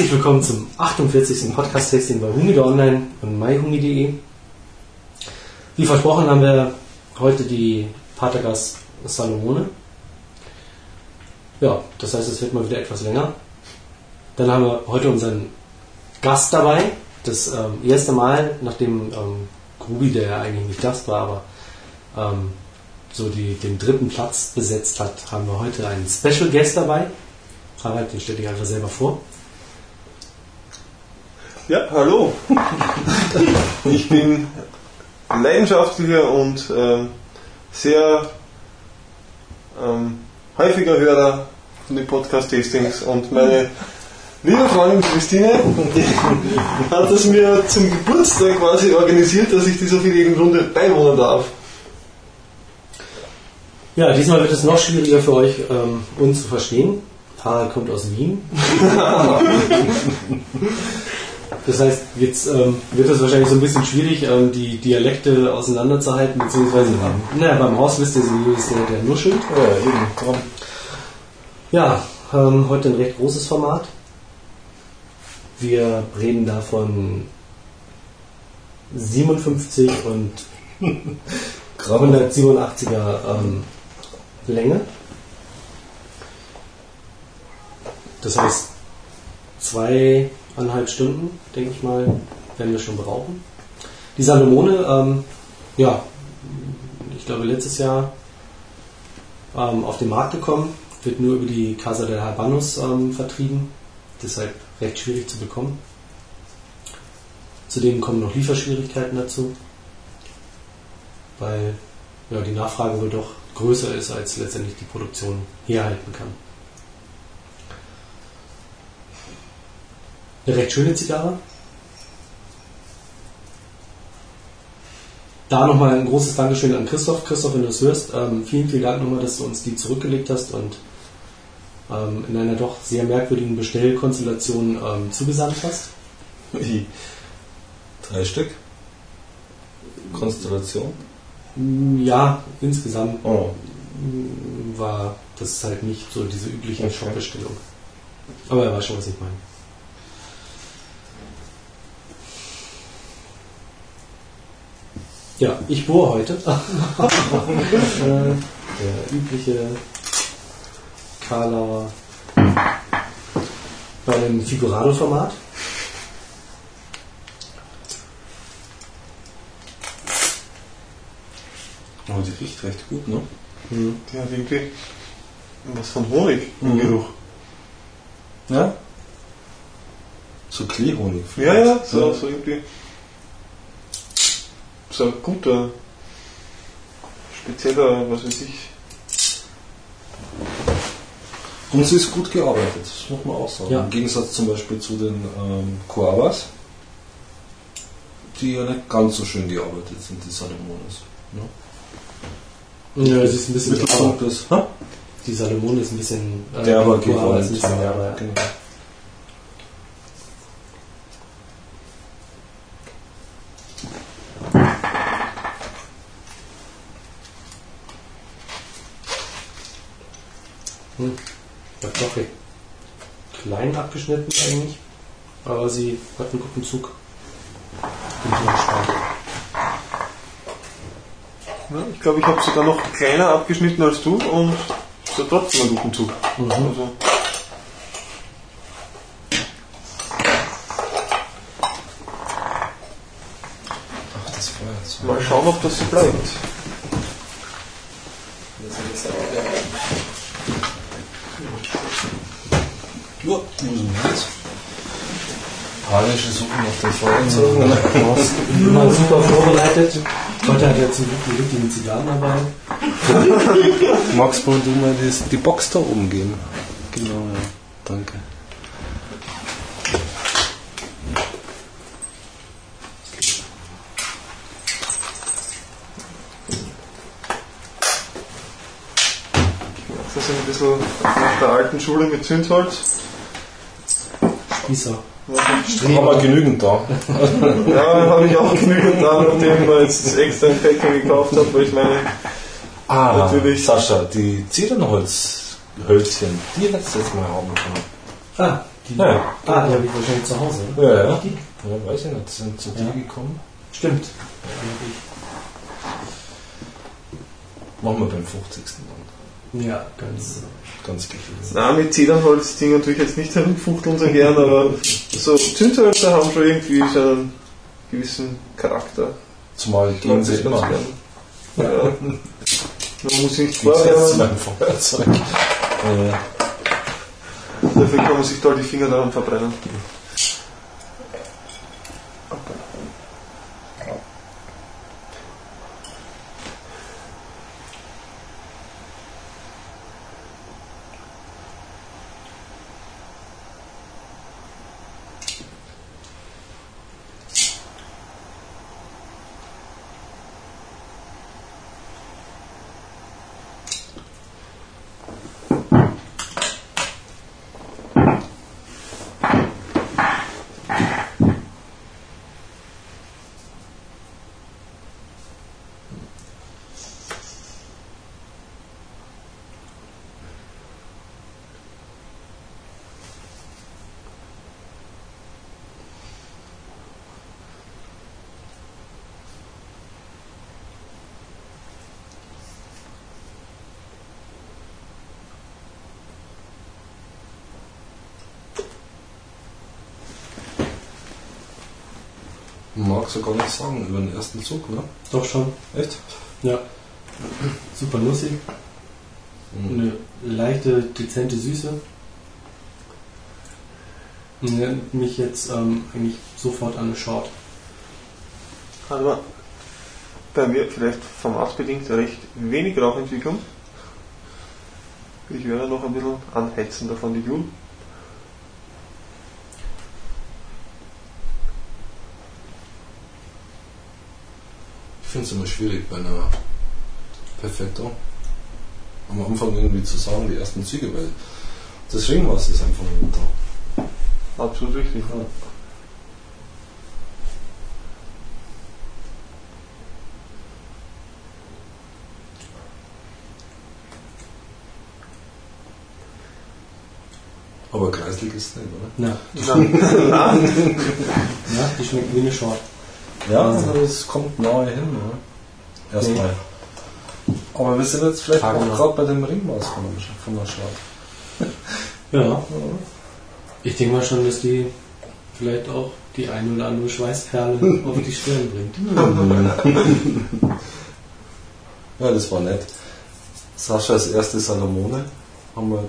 Herzlich willkommen zum 48. Podcast-Tasting bei Humide Online und myhumi.de. Wie versprochen haben wir heute die Patergas Salomone. Ja, das heißt, es wird mal wieder etwas länger. Dann haben wir heute unseren Gast dabei. Das ähm, erste Mal, nachdem ähm, Grubi, der ja eigentlich nicht Gast war, aber ähm, so die, den dritten Platz besetzt hat, haben wir heute einen Special Guest dabei. Harald, den stell dich einfach selber vor. Ja, hallo. ich bin leidenschaftlicher und ähm, sehr ähm, häufiger Hörer von den Podcast-Tastings und meine liebe Freundin Christine hat es mir zum Geburtstag quasi organisiert, dass ich dieser vielen Runde beiwohnen darf. Ja, diesmal wird es noch schwieriger für euch, ähm, uns zu verstehen. Harald kommt aus Wien. das heißt, jetzt ähm, wird es wahrscheinlich so ein bisschen schwierig, ähm, die Dialekte auseinanderzuhalten, beziehungsweise na, beim Haus wisst ihr, wie ist der, der nuschelt. Ja, eben, komm. Ja, ähm, heute ein recht großes Format. Wir reden davon 57 und 187er ähm, Länge. Das heißt, zweieinhalb Stunden, denke ich mal, werden wir schon brauchen. Die Salomone, ähm, ja, ich glaube letztes Jahr ähm, auf den Markt gekommen, wird nur über die Casa del Habanos ähm, vertrieben, deshalb recht schwierig zu bekommen. Zudem kommen noch Lieferschwierigkeiten dazu, weil ja, die Nachfrage wohl doch größer ist, als letztendlich die Produktion herhalten kann. Eine recht schöne Zigarre. Da nochmal ein großes Dankeschön an Christoph. Christoph, wenn du es hörst, ähm, vielen, vielen Dank nochmal, dass du uns die zurückgelegt hast und ähm, in einer doch sehr merkwürdigen Bestellkonstellation ähm, zugesandt hast. Wie? Drei Stück? Konstellation? Mm, Ja, insgesamt Oh. mm, war das halt nicht so diese übliche Okay. Shop-Bestellung. Aber er weiß schon, was ich meine. Ja, ich bohre heute. äh, der übliche Karlauer bei einem Figurado-Format. Oh, die riecht recht gut, ne? Mhm. Die hat irgendwie was von Honig im Mhm. Geruch. Ja? So Kleehonig. Ja, ja, so, so irgendwie. So ein guter, spezieller, was weiß ich. Und sie ist gut gearbeitet, das muss man auch sagen. Ja. Im Gegensatz zum Beispiel zu den ähm, Coavas, die ja nicht ganz so schön gearbeitet sind, die Salomones. Ja, sie ist ein bisschen Mittelpunkt ist, hä? Die Salomone ist ein bisschen äh, Guava ist gewollt. ein bisschen derber, ja. Genau. Hm. Recht klein abgeschnitten eigentlich, aber sie hat einen guten Zug. Bin ich mal gespannt. Ja, ich glaube, ich habe sogar noch kleiner abgeschnitten als du und so trotzdem einen guten Zug. Mhm. Also, Ach, das Feuer ist mal schauen, ob das so bleibt. Ja, wo sind wir jetzt? Panische Suchen nach den Feuerzeugen. Immer super vorbereitet. Heute hat er zum Glück die richtigen Zigarren dabei. Magst du du mal die Box da oben geben? Genau, ja. Danke. Das ist ein bisschen nach der alten Schule mit Zündholz. Spießer. Haben wir genügend da. Ja, habe ich auch genügend da, nachdem ich jetzt extra ein Päckchen gekauft habe, weil ich meine, Ah, Natürlich. Sascha, die Zedernholzhölzchen, die letztes Mal haben können. Ah, Die, Ja. Ah, die habe ich wahrscheinlich zu Hause. Ja, ja. Die? Ja, weiß ich nicht, sind zu dir Ja. gekommen. Stimmt. Machen wir beim 50. dann. Ja, ganz. Ganz gefühlt. Na, mit Zedernholz-Ding natürlich jetzt nicht herumfuchteln so gern, aber so Zündhölzer haben schon irgendwie so einen gewissen Charakter. Zumal gehen sie Mag ich immer. Ja. Man muss sich nicht vorwärmen, meinem Feuerzeug. Dafür kann man sich da die Finger daran verbrennen. Mag so gar nicht sagen über den ersten Zug, ne? Doch schon. Echt? Ja. Super nussig. Mhm. Eine leichte, dezente Süße. Und Erinnert mich jetzt ähm, eigentlich sofort an eine Short. Hat aber bei mir vielleicht formatbedingt recht wenig Rauchentwicklung. Ich werde noch ein bisschen anheizen davon die Jule. Ich finde es immer schwierig bei einer Perfetto am Anfang irgendwie zu sagen, die ersten Züge, weil das Ringmaß ist einfach nicht da. Absolut richtig. Ja. Aber kreislig ist es nicht, oder? Na, Nein. ja, die schmeckt wie eine Short. Ja, Also- es kommt nahe hin, oder? Erstmal. Aber wir sind jetzt vielleicht Frage auch gerade bei dem Ringmaß von, von der Stadt. Ja. Ich denke mal schon, dass die vielleicht auch die ein oder andere Schweißperle auf die Stirn bringt. Ja, das war nett. Saschas erste Salomone haben wir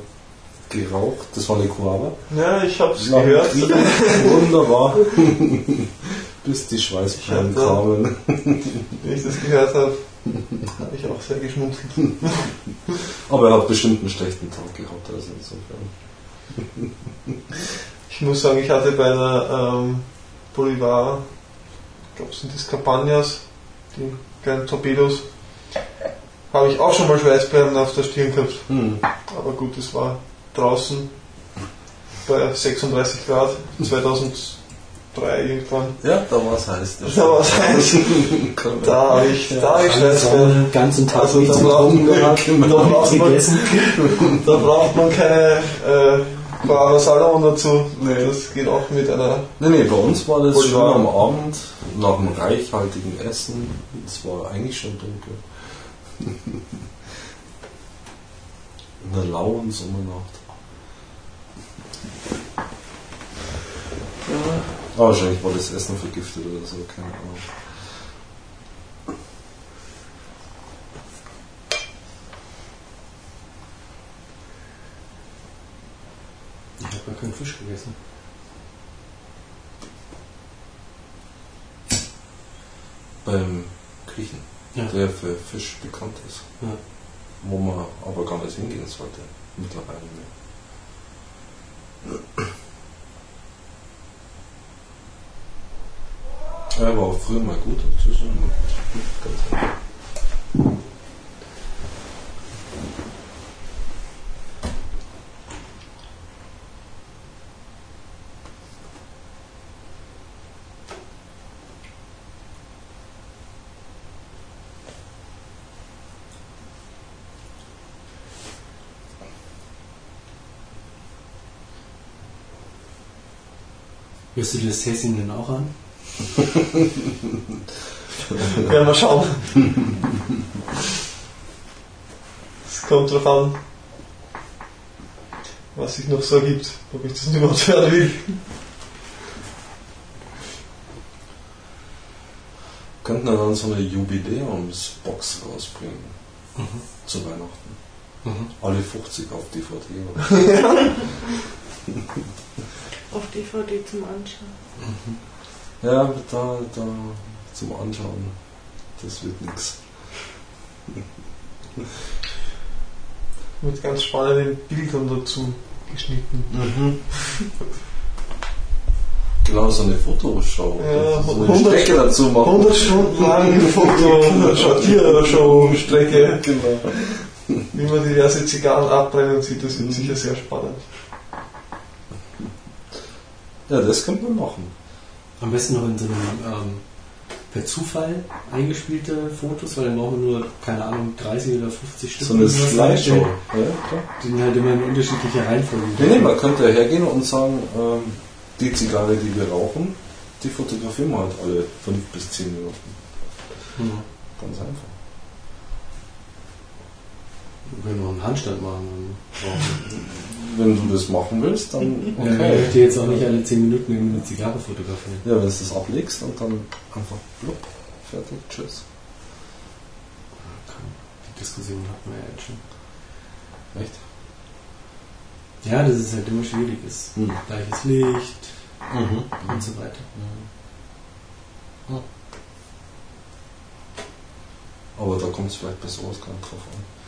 geraucht. Das war eine Guava. Ja, ich hab's gehört. Wunderbar. Bis die Schweißperlen kamen. Wenn ich das gehört habe, habe ich auch sehr geschmunzelt. Aber er hat bestimmt einen schlechten Tag gehabt. Also insofern. Ich muss sagen, ich hatte bei einer ähm, Bolivar, ich glaube, sind das Campagnas, die kleinen Torpedos, habe ich auch schon mal Schweißperlen auf der Stirn gehabt. Hm. Aber gut, das war draußen bei 36 Grad 2003 irgendwann. Ja, da war es heiß. Da war's heiß. stimmt. Da habe ich, da hab ich Schweißperlen. Sonne, ganzen Tag Also da braucht- da man- gegessen. Da braucht man keine äh, Guava Salomon dazu. Das geht auch mit einer. Nee, nee, bei uns war das schon am Abend, nach einem reichhaltigen Essen. Es war eigentlich schon dunkel. In einer lauen Sommernacht. Aber wahrscheinlich war das Essen vergiftet oder so, keine Ahnung. Ich habe gar keinen Fisch gegessen. Beim Griechen, Ja. der für Fisch bekannt ist. Ja. Wo man aber gar nicht hingehen sollte, mittlerweile. Ne? Ja, war auch früher mal gut, inzwischen mal gut. Hörst du dir das Häschen denn auch an? Ja, mal schauen. Es kommt drauf an, was sich noch so ergibt, ob ich das überhaupt hören will. Könnten wir dann so eine Jubiläumsbox rausbringen. Zu Weihnachten. Mhm. Alle 50 auf DVD. Oder? Auf DVD zum Anschauen. Ja, da, da zum Anschauen. Das wird nix. Mit ganz spannenden Bildern dazu geschnitten. Genau, so eine Fotoshow. Ja, so eine 100 Strecke dazu machen. 100 Stunden lange Foto-Show-Strecke, Genau. wie man diverse Zigarren abbrennen sieht, das wird sicher sehr spannend. Ja, das könnte man machen. Am besten noch in so einem ähm, per Zufall eingespielte Fotos, weil dann brauchen wir nur, keine Ahnung, 30 oder 50 Stück. So eine Slideshow. Ja, klar. Die halt immer in unterschiedlicher Reihenfolge. Nee, nee, man könnte hergehen und sagen, ähm, die Zigarre, die wir rauchen, die fotografieren wir halt alle 5 bis 10 Minuten. Hm. Ganz einfach. Wir können noch einen Handstand machen. Wenn du das machen willst, dann Okay. Ja, ich möchte jetzt auch nicht alle 10 Minuten eine Zigarre fotografieren. Ja, wenn du das ablegst und dann einfach blub, fertig, tschüss. Die Diskussion hatten wir ja jetzt schon. Echt? Ja, das ist halt immer schwierig. Ist Hm. gleiches Licht Mhm. und so weiter. Aber da kommt es vielleicht bei sowas gar nicht drauf an.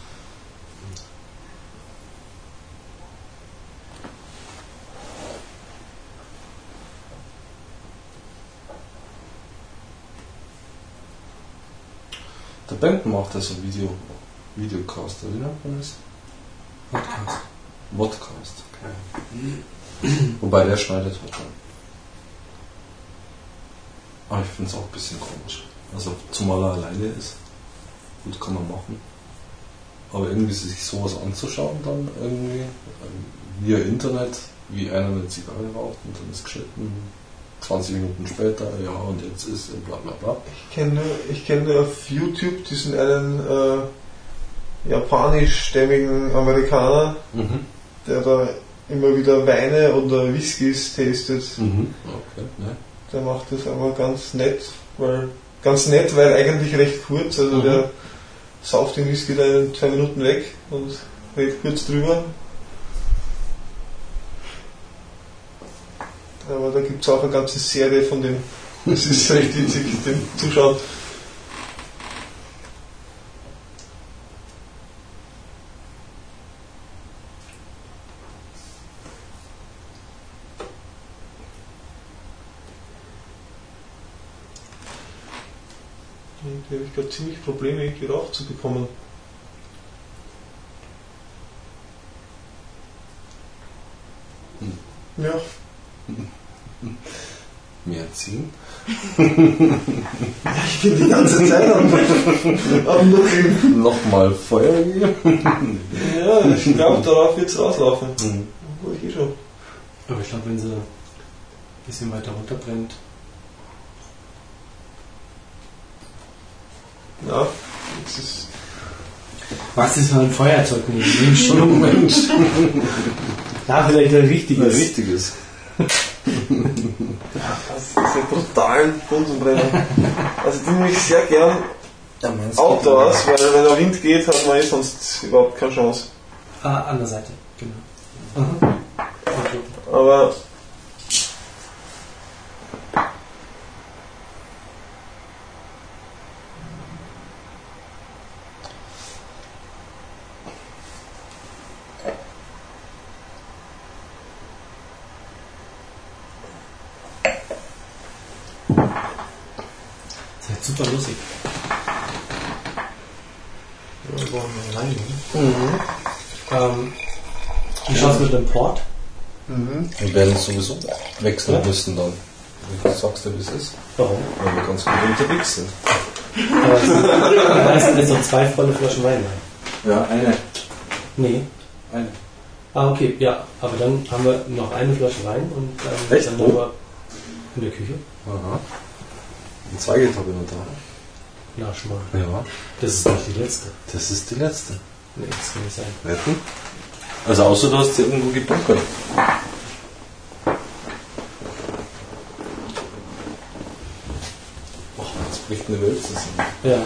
Der Band macht also Video, Videocaster, wie nennt man das? Podcast. Vodcast. Wobei der schneidet halt dann. Aber ich finde es auch ein bisschen komisch. Also zumal er alleine ist. Gut kann man machen. Aber irgendwie sich sowas anzuschauen dann irgendwie ähm, via Internet, wie einer eine Zigarre raucht und dann ist geschnitten. 20 Minuten später, ja und jetzt ist bla bla bla. Ich kenne ich kenn nur auf YouTube diesen einen äh, japanischstämmigen Amerikaner, der da immer wieder Weine oder Whiskys tastet. Mhm. Okay, ne? Der macht das aber ganz nett, weil ganz nett, weil eigentlich recht kurz. Also Mhm. der sauft den Whisky da in zwei Minuten weg und redet kurz drüber. Aber da gibt es auch eine ganze Serie von dem. Das ist recht witzig, dem Zuschauen. Irgendwie habe ich gerade ziemlich Probleme, irgendwie raufzubekommen. Ja, Mehr ziehen. ich bin die ganze Zeit am, am Nuckeln. Nochmal Feuer geben. Ja, ich glaube, darauf wird es rauslaufen. Mhm. Ich eh schon. Aber ich glaube, wenn sie ein bisschen weiter runterbrennt, Ja, es ist. was ist für ein Feuerzeug Oh Mensch. ja, vielleicht ein Ein richtiges. Das ist ein brutalen Bunsenbrenner. Also die nehme ich sehr gern Ja, outdoors, weil wenn der Wind geht, hat man eh sonst überhaupt keine Chance. Ah, an der Seite, genau. Okay. Aber super lustig. ja, wollen wir rein. Ähm, wie schaut's mit dem Port? Mhm. Wir werden es sowieso wechseln müssen dann. Du sagst ja, wie es ist. Warum? Weil wir ganz gut unterwegs sind. Da heißt jetzt noch zwei volle Flaschen Wein rein. Ja, eine. Nee. Eine. Ah, okay, ja. Aber dann haben wir noch eine Flasche Wein und ähm, Echt? dann Oh. haben wir In der Küche? Aha. Ein Zweigeld habe ich noch da. Lasch mal. Ja. Das ist nicht die letzte. Das ist die letzte. Nee, das kann nicht sein. Wetten? Also außer du hast sie irgendwo gebunkert. Oh, jetzt bricht eine Welt zusammen. Ja.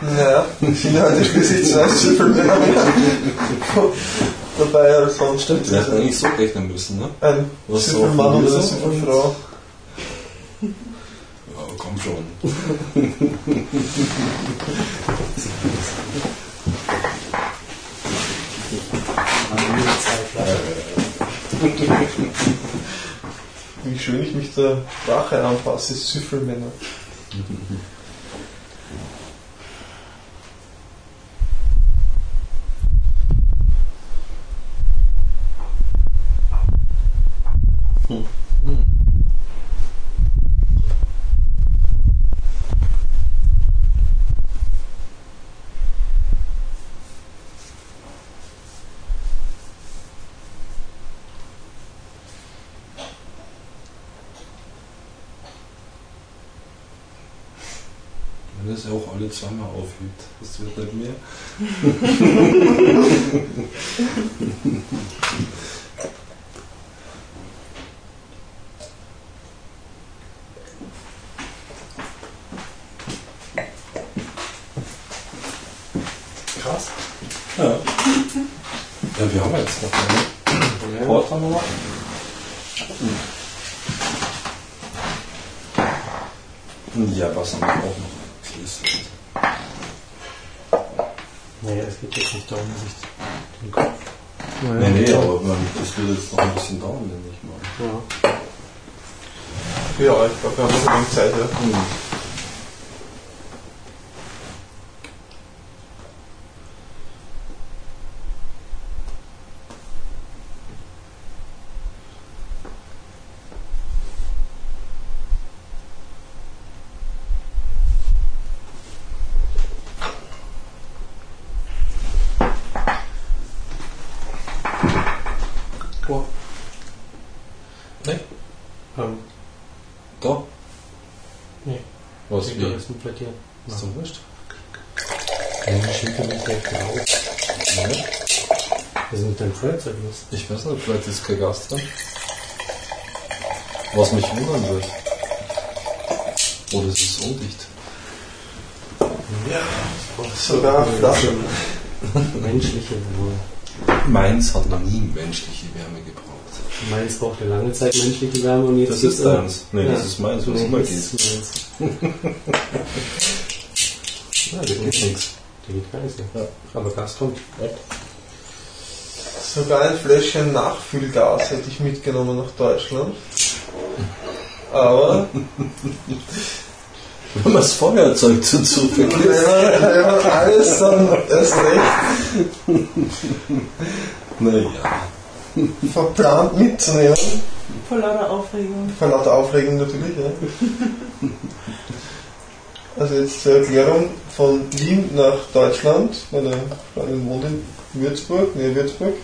Naja, ich finde heute schließlich zwei Süffelmänner mit dabei sonst. Stimmt, wir hätten eigentlich so rechnen müssen, ne? Ein Was so eine so Süffelfrau. Ja, komm schon. Wie schön ich mich der Sprache anpasse, Süffelmänner. Wenn das ja auch alle zweimal aufhebt, das wird nicht mehr. Krass. Ja. Ja, wir haben jetzt noch eine Ja. Port haben wir noch. Ja, was haben wir auch noch? Schlüssel. Naja, es geht jetzt nicht darum, dass ich den Kopf. Nee, nee, aber man, das wird jetzt noch ein bisschen dauern, denke ich mal. Ja. Ja, ich glaube, wir haben noch eine Zeit. Ja. Oh. Nee, Ähm, da. nee. Was Mit plädieren. Ist doch wurscht. Ja, schimpfe mich gleich drauf. Ja. Was ist mit deinem Feuerzeug los? Ich weiß nicht, vielleicht ist kein Gas drin. Was mich wundern wird. Oder es ist undicht. Sogar Flaschen. Menschliche wohl. Meins hat noch nie menschliche Wärme gebraucht. Meins brauchte lange Zeit menschliche Wärme und jetzt Das ist deins. Nee, das ist meins, was nee, immer geht. ist meins. Ja, das geht nichts. Der geht gar nicht so. Ja. Aber Gas kommt. Sogar ein Fläschchen Nachfüllgas hätte ich mitgenommen nach Deutschland. Aber Wenn man das Feuerzeug zu zu wenn man, wenn man alles dann erst recht Naja. verplant mitzunehmen, Vor lauter Aufregung. vor lauter Aufregung natürlich, ja. Also jetzt zur Erklärung von Wien nach Deutschland, meine Freundin wohnt in Würzburg, nähe Würzburg,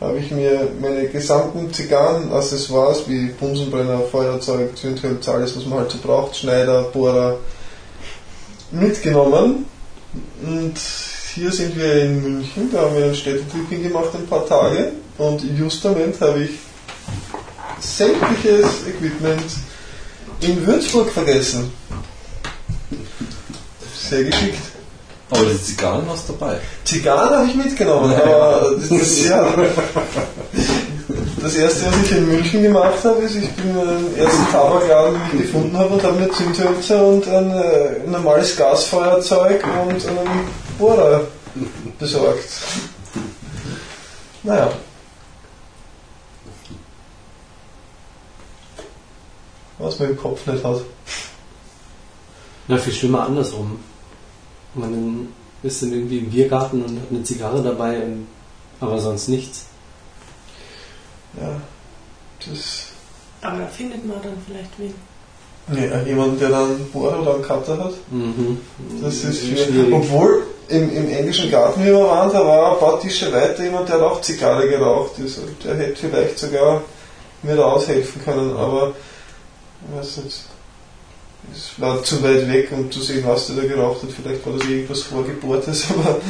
habe ich mir meine gesamten Zigarrenaccessoires wie Bunsenbrenner, Feuerzeug, Zündhölzer, alles was man halt so braucht, Schneider, Bohrer, mitgenommen. Und hier sind wir in München, da haben wir einen Städtetrip hingemacht, ein paar Tage. Und justament habe ich sämtliches Equipment in Würzburg vergessen. Sehr geschickt. Aber die Zigarren hast du dabei. Zigarren habe ich mitgenommen, aber das, das, ja, das erste, was ich in München gemacht habe, ist, ich bin in den ersten Tabakladen, den ich gefunden habe, und habe mir Zündhölzer und ein äh, normales Gasfeuerzeug und einen Bohrer besorgt. Naja. Was man im Kopf nicht hat. Na, viel schlimmer andersrum. Man ist dann irgendwie im Biergarten und hat eine Zigarre dabei, und, aber sonst nichts. Ja, das. Aber da findet man dann vielleicht wen. Ja, jemand, der dann einen Bohrer oder einen Cutter hat. Mhm. Das ist schwierig. schwierig. Obwohl im, im englischen Garten, wie wir waren, da war ein paar Tische weiter jemand, der hat auch Zigarre geraucht. Also, der hätte vielleicht sogar mir da aushelfen können, aber ich weiß nicht, es war zu weit weg, um zu sehen, was der da geraucht hat. Vielleicht war das irgendwas Vorgebohrtes, aber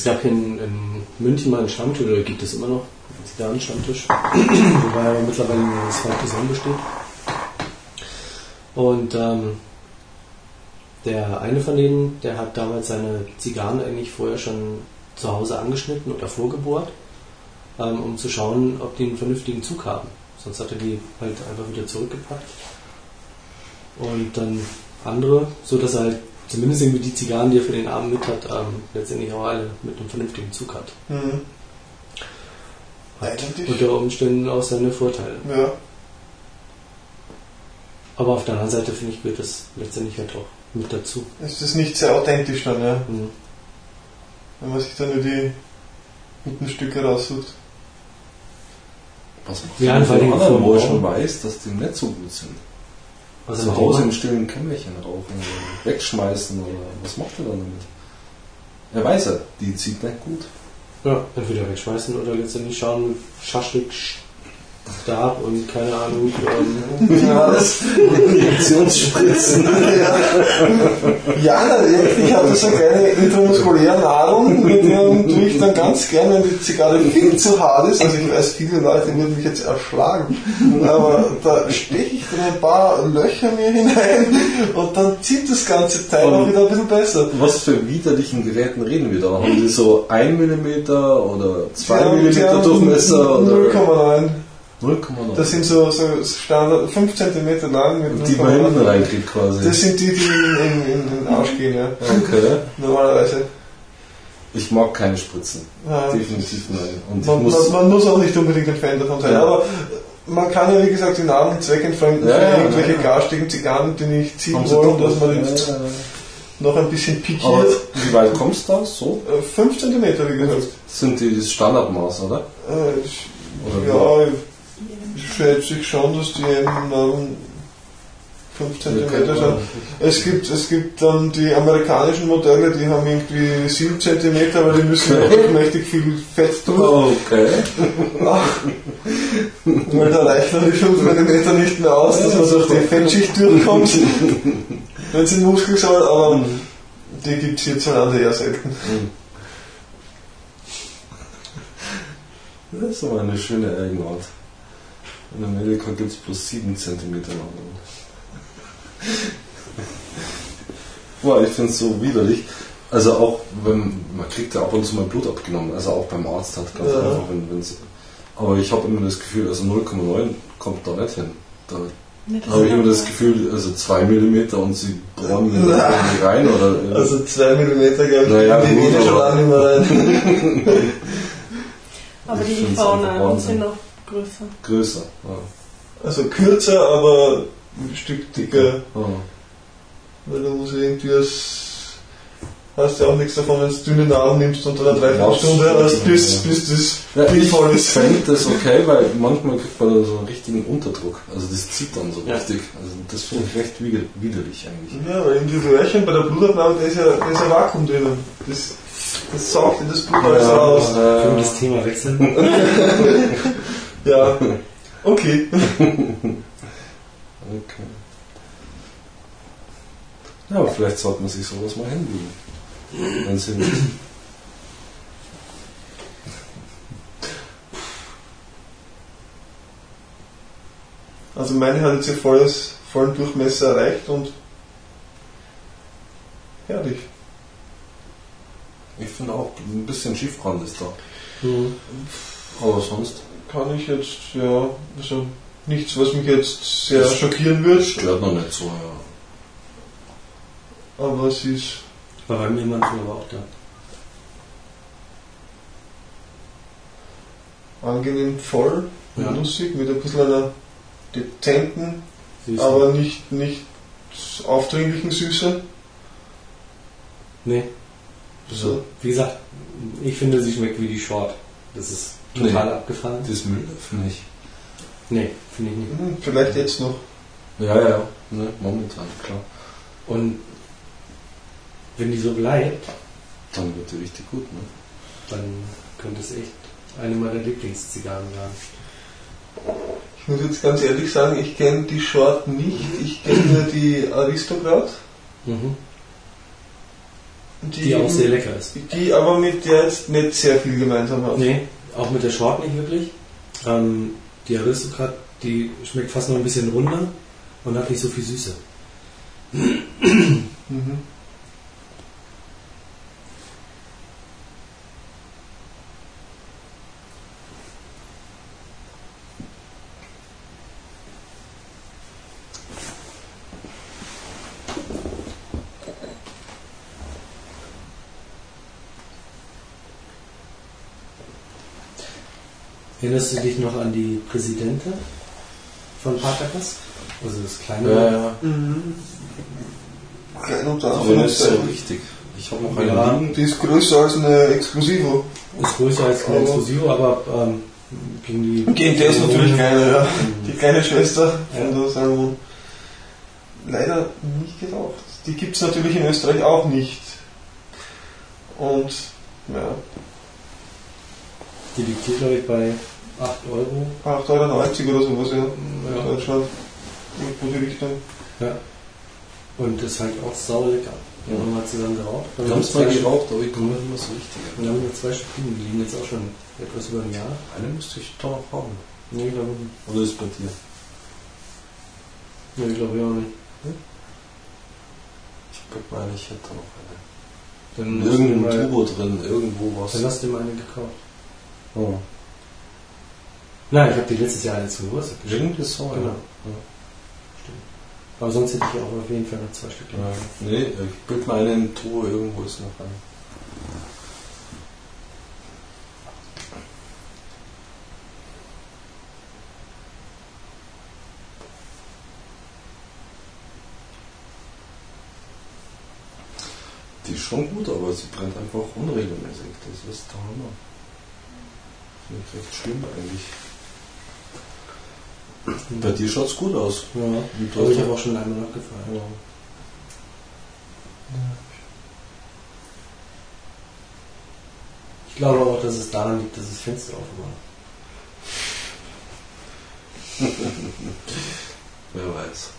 Es gab hier in, in München mal einen Stammtisch, oder gibt es immer noch, einen Zigarrenstammtisch, wobei aber mittlerweile nur zwei Personen besteht. Und ähm, der eine von denen, der hat damals seine Zigarren eigentlich vorher schon zu Hause angeschnitten oder vorgebohrt, ähm, um zu schauen, ob die einen vernünftigen Zug haben. Sonst hat er die halt einfach wieder zurückgepackt. Und dann andere, so dass er halt zumindest irgendwie die Zigarren, die er für den Abend mit hat, ähm, letztendlich auch alle mit einem vernünftigen Zug hat. hm, Hat unter Umständen auch seine Vorteile. ja. Aber auf der anderen Seite finde ich, gehört das letztendlich halt auch mit dazu. Es ist nicht sehr authentisch dann, ja. Mhm. Wenn man sich dann nur die guten Stücke raussucht. Was macht Ja, man vor allem anderen, wo er schon weiß, dass die nicht so gut sind? Also Zu Hause im stillen Kämmerchen rauchen oder wegschmeißen oder was macht er dann damit? Er weiß ja, die zieht nicht gut. Ja, entweder wegschmeißen oder letztendlich schauen mit Schaschlik, Stab und keine Ahnung. Ähm, Ja, das, Injektionsspritzen. ja, na, ich habe so eine kleine intramuskuläre Nahrung, mit der tue ich dann ganz gerne, wenn die Zigarre viel zu hart ist. Also ich weiß, viele Leute würden mich jetzt erschlagen, aber da steche ich dann ein paar Löcher mir hinein und dann zieht das ganze Teil auch wieder ein bisschen besser. Was für widerlichen Geräten reden wir da? Haben die so 1 mm oder 2 Die haben- die mm Durchmesser oder 0,9. 0,9? Das sind so, so Standard 5 cm lang mit die man hinten 0,9. reinkriegt quasi. Das sind die, die in, in, in den Arsch gehen, ja. okay. Normalerweise. Ich mag keine Spritzen. Ja. Definitiv nein. Und Man, muss. man, man muss auch nicht unbedingt ein Fan davon sein, Ja. aber man kann ja wie gesagt die Namen zweckentfremden Ja, für irgendwelche garstigen Zigarren, die nicht ziehen wollen, dass man ja. noch ein bisschen Aber pikiert. wie weit kommst du da? So? 5 cm, wie gesagt. Sind die das Standardmaß, oder? Äh, ich, Oder ja, ich schätze ich schon, dass die Namen 5 cm sind. Es gibt, es gibt dann die amerikanischen Modelle, die haben irgendwie 7 cm, aber die müssen auch mächtig viel Fett durch. Okay. Weil da reichen dann die 5 mm nicht mehr aus, dass man durch die Fettschicht durchkommt, wenn es in Muskel soll, aber die gibt es hierzulande eher selten. Das ist aber eine schöne Eigenart. In Amerika gibt es plus 7 cm lang. Boah, ich finde es so widerlich. Also auch, wenn, man kriegt ja ab und zu mal Blut abgenommen, also auch beim Arzt hat ganz Ja. einfach, wenn, wenn's, aber ich habe immer das Gefühl, also 0,9 kommt da nicht hin. Da dass habe ich er- immer das Gefühl, also 2 mm und sie bohren mir da irgendwie rein oder Also 2 mm, glaube ich, Naja, die gut, schon lange nicht mehr rein. Aber die IV-Nadeln Wahnsinn. sind noch größer. größer. Ja. Also kürzer, aber ein Stück dicker, Ja. weil du musst irgendwie das hast ja auch nichts davon, wenn du dünne Nahrung nimmst und dann eine Dreiviertelstunde Ja, hast, bis, ja. bis das Ja, ich voll ist. fände das okay, weil manchmal kriegt man da so einen richtigen Unterdruck. Also das zieht dann so Ja. richtig. Also das finde ich recht wider- widerlich eigentlich. Ja, weil in die Röhrchen bei der Blutabnahme, da ist ja, da ist ja Vakuum drinnen. Das, das saugt in das Blut alles raus. Können wir äh, das Thema wechseln? Ja. Okay. okay. Ja, aber vielleicht sollte man sich sowas mal hinlegen. Wenn sie nicht. Also meine hat jetzt ihr volles, vollen Durchmesser erreicht und herrlich. Ich finde auch, ein bisschen Schiefbrand ist da. Mhm. Aber sonst Kann ich jetzt, ja, also nichts, was mich jetzt sehr schockieren wird, stört noch nicht so, ja. aber es ist War bei mir manchmal aber auch da. angenehm voll, Ja. lustig, mit ein bisschen einer dezenten, Süß. aber nicht, nicht aufdringlichen Süße. nee. So. Wie gesagt, ich finde, sie schmeckt wie die Short. Das ist total abgefahren. Das Müll finde ich. Nee, finde ich nicht. Hm, Vielleicht jetzt noch. Ja, ja, ne, momentan, klar. Und wenn die so bleibt, Dann wird die richtig gut, ne? dann könnte es echt eine meiner Lieblingszigarren werden. Ich muss jetzt ganz ehrlich sagen, ich kenne die Short nicht. Ich kenne nur die Aristokrat. Mhm. Die auch sehr lecker ist. Die aber mit der jetzt nicht sehr viel gemeinsam hat. Nee, auch mit der Short nicht wirklich. Ähm, die Aristokrat, die schmeckt fast noch ein bisschen runder und hat nicht so viel Süße. Mhm. Erinnerst du dich noch an die Präsidente von Partakas? Also das kleine. Ja, ja. Mhm. Klein unter Aber nicht so Anführungszeichen. richtig. Ich habe noch eine Ja. liegen. Die ist größer als eine Exclusivo. Ist größer als ein Aber- Exklusivo, aber ähm, gegen die. Gegen der ist natürlich keine, ja. Mhm. Die kleine Schwester Ja. von der Salomon. Leider nicht geraucht. Die gibt es natürlich in Österreich auch nicht. Und ja, Die liegt hier, glaube ich, bei 8 Euro. 8,90 Euro oder sowas, ja. In. Deutschland. Irgendwo die Richtung. ja. Und ist halt auch sau lecker. Wir haben mal zusammen geraucht. Wir haben es mal geraucht, aber ich komme mehr so richtig. Und dann haben wir zwei liegen. Die liegen jetzt auch schon etwas über ein Jahr. Eine müsste ich doch noch haben. Nee, ich glaube nicht. Oder ist bei dir? Nee, ich glaube ja auch nicht. Ich glaube meine, ich hätte noch eine. Dann mal- Turbo drin, irgendwo was. Dann hast du dir mal eine gekauft. Oh. Nein, ich habe die letztes Jahr eine zum Geburtstag geschenkt. Irgendwie so, Genau. ja. Aber sonst hätte ich auch auf jeden Fall noch zwei Stück. ja. Nee, ich bild mal eine in Truhe, irgendwo ist noch eine. Die ist schon gut, aber sie brennt einfach unregelmäßig. Das ist der Hammer. Finde ich echt schlimm eigentlich. Bei dir schaut es gut aus. Ja, aber ich habe auch schon einmal nachgefragt. Ja. Ich glaube auch, dass es daran liegt, dass das Fenster offen war. Wer weiß.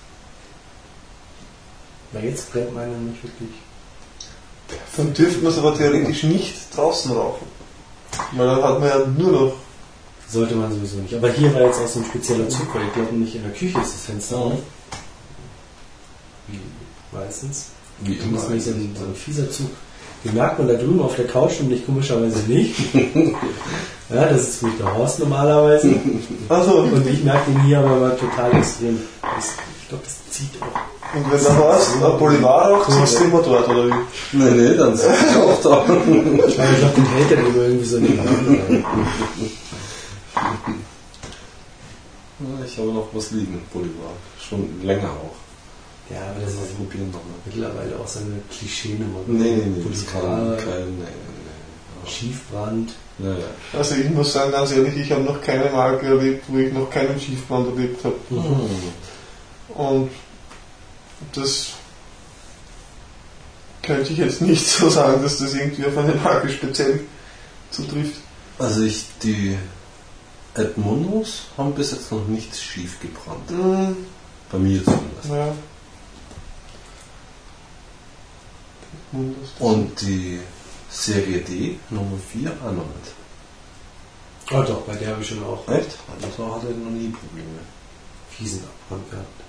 Weil jetzt brennt meine nicht wirklich. Dann dürfte man es aber theoretisch nicht draußen rauchen. Weil dann hat man ja nur noch. Sollte man sowieso nicht. Aber hier war jetzt auch so ein spezieller Zug, weil ich glaube nicht in der Küche ist das Fenster auf. Wie meistens. Wie Das immer. ist nämlich so ein, so ein fieser Zug. Den merkt man da drüben auf der Couch und ich komischerweise nicht. ja, das ist nämlich der Horst normalerweise. Also, Und ich merke ihn hier aber mal total extrem. Das, glaube, das zieht auch. und wenn Horst ein Bolivar raucht, sitzt du immer dort, oder wie? Nee, nee, dann sind ich auch da. Ich meine, ich glaube, den hält er immer irgendwie so in die Hand. Ja, Ich habe noch was liegen, Bolivar. Schon länger auch. Ja, aber das Wir ist probieren noch mal. mittlerweile auch so eine Klischee-Nummer. Nee, nee, nee, das kann kein. Nee, nee, Schiefbrand. Ja, ja. Also ich muss sagen, ganz ehrlich, ich habe noch keine Marke erlebt, wo ich noch keinen Schiefbrand erlebt habe. Hm. Und das könnte ich jetzt nicht so sagen, dass das irgendwie auf eine Marke speziell zutrifft. Also ich, die Edmundos haben bis jetzt noch nichts schief gebrannt. Mhm. Bei mir zumindest. Ja. Und die Serie D, Nummer 4, auch noch nicht. Oh doch, bei der habe ich schon auch Echt? Also hatte ich noch nie Probleme. fiesen Abbrand gehabt.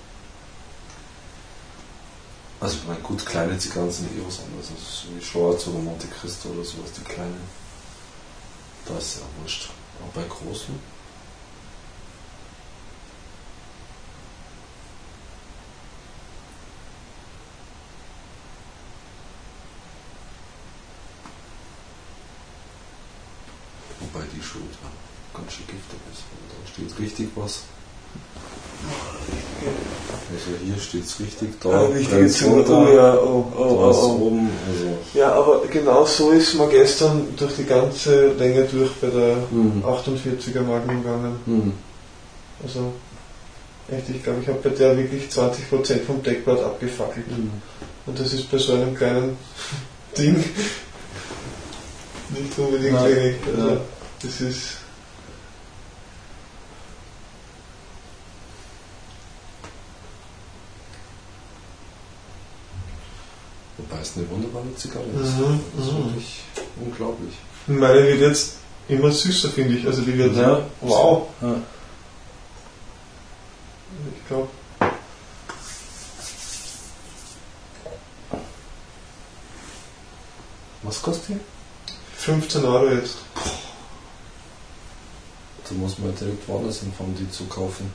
Also ich meine, gut, kleine Zigarren sind eh was anderes. Also so wie Schwarz oder Monte Cristo oder sowas, die kleinen. Da ist ja wurscht. Aber bei großen. Wobei die ja, ganz schön giftig ist. Und da steht richtig was. Also hier steht es richtig, da Ah, richtig runter, oh ja, oh, oh, oh, oh. oben, also Ja, aber genau so ist mir gestern durch die ganze Länge durch bei der Mhm. 48er Magnum gegangen. Hm. Also, echt, ich glaube, ich habe bei der wirklich 20% vom Deckblatt abgefackelt. Und das ist bei so einem kleinen Ding nicht unbedingt Ja. wenig. Also, Ja. das ist. Wobei es eine wunderbare Zigarre ist. Mhm, Das ist mhm. wirklich unglaublich. Meine wird jetzt immer süßer, finde ich. Also, die wird. Ja. Wow! Ja. Ich glaube. Was kostet die? 15 Euro jetzt. Da muss man direkt woanders hinfahren, die zu kaufen.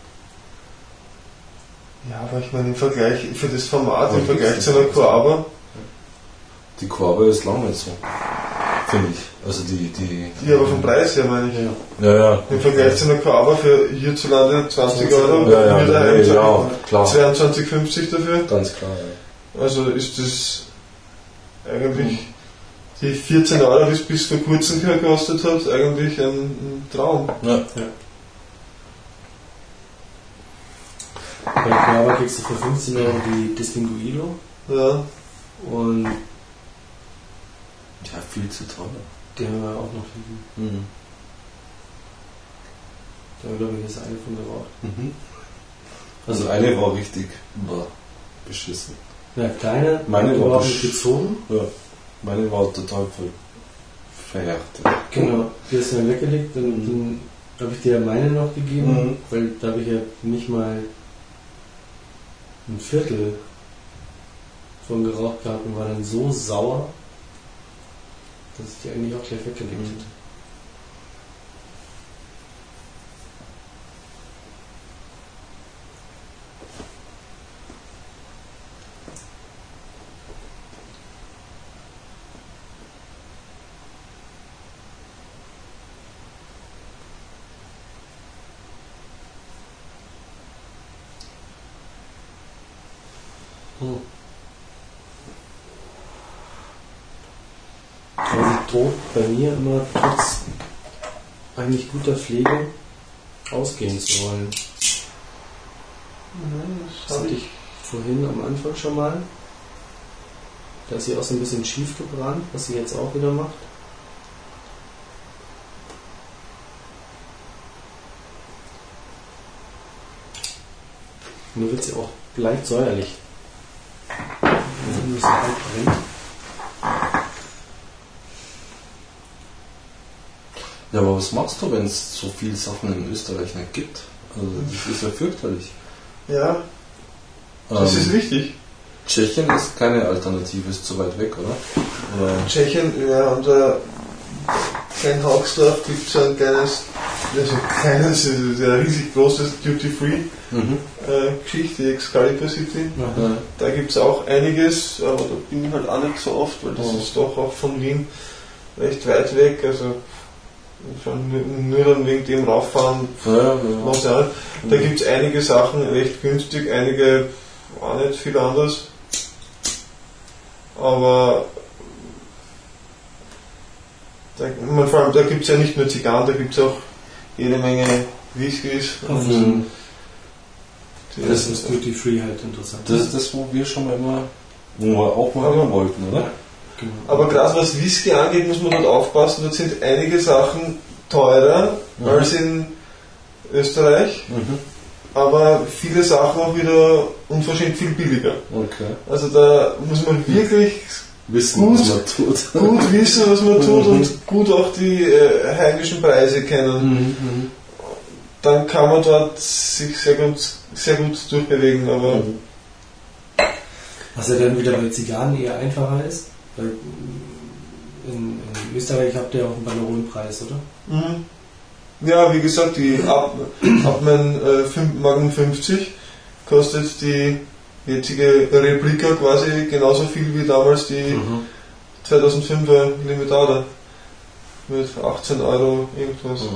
Ja, aber ich meine, im Vergleich, für das Format, Aber im Vergleich zu einer nicht. Die Korbe ist lang nicht so. Finde ich. Also die, die. die aber vom Preis her meine ich. Ja, ja. Im Vergleich zu einer Coaba für hierzulande 20 Euro, Ja, ja, ja, daheim ja, klar. 22,50 dafür. Ganz klar, ja. Also ist das eigentlich die 14 Euro, die es bis vor kurzem gekostet hat, eigentlich ein, ein Traum. ja. Bei Quava kriegst du für 15 Euro die Distinguido Ja. und Ja, viel zu teuer. die haben wir auch noch liegen. Mhm. Da haben wir, glaube ich, das eine von geraucht. Mhm. Also eine war richtig boah, beschissen. Ja, kleine, Meine war war gezogen. Ja. Meine war total ver verhärtet. Genau, die hast du dann weggelegt, dann, Mhm. dann habe ich dir meine noch gegeben, Mhm. weil da habe ich ja nicht mal ein Viertel von geraucht gehabt und war dann so sauer, dass ich die eigentlich auch gleich weggelegt Mhm. hätte. Hm. Aber sie droht bei mir immer trotz eigentlich guter Pflege ausgehen zu wollen. Das Das hatte ich vorhin am Anfang schon mal. Da ist sie auch so ein bisschen schief gebrannt, was sie jetzt auch wieder macht. Nur wird sie auch leicht säuerlich. Wenn sie so halb brennt. Ja, aber was machst du, wenn es so viele Sachen in Österreich nicht gibt? Also das ist ja fürchterlich. Ja, das Ähm, ist wichtig. Tschechien ist keine Alternative, ist zu weit weg, oder? oder Tschechien, ja, und äh, Klein Haugsdorf gibt es ein kleines, also kleines, ein riesig großes Duty-Free-Geschichte, mhm. Excalibur City. ja. Da gibt es auch einiges, aber da bin ich halt auch nicht so oft, weil das Mhm. ist doch auch von Wien recht weit weg. Also nur dann wegen dem rauffahren, Ja, ja, was ja. Da gibt es einige Sachen recht günstig, einige auch nicht viel anders. Aber da, man, vor allem, da gibt es ja nicht nur Zigarren, da gibt es auch jede Menge Whiskys. und Mhm. Das ist Duty Free halt interessant. Das ist das, wo wir schon mal immer, wo wir auch mal hin wollten, oder? Genau. Aber gerade was Whisky angeht, muss man dort aufpassen. Dort sind einige Sachen teurer Mhm. als in Österreich, Mhm. aber viele Sachen auch wieder unverschämt viel billiger. Okay. Also da muss man wirklich Wissen, Gut. was man tut. gut wissen, was man tut Mhm. und gut auch die äh, heimischen Preise kennen. Mhm. Dann kann man dort sich sehr gut, sehr gut durchbewegen. Aber Mhm. Was ja dann wieder bei Zigarren eher einfacher ist, in, in Österreich habt ihr auch einen Banderolpreis, oder? Mhm. Ja, wie gesagt, die ab, ab mein äh, 5 Magnum 50 kostet die jetzige Replika quasi genauso viel wie damals die Mhm. 2005er Limitada mit 18 Euro irgendwas. Mhm.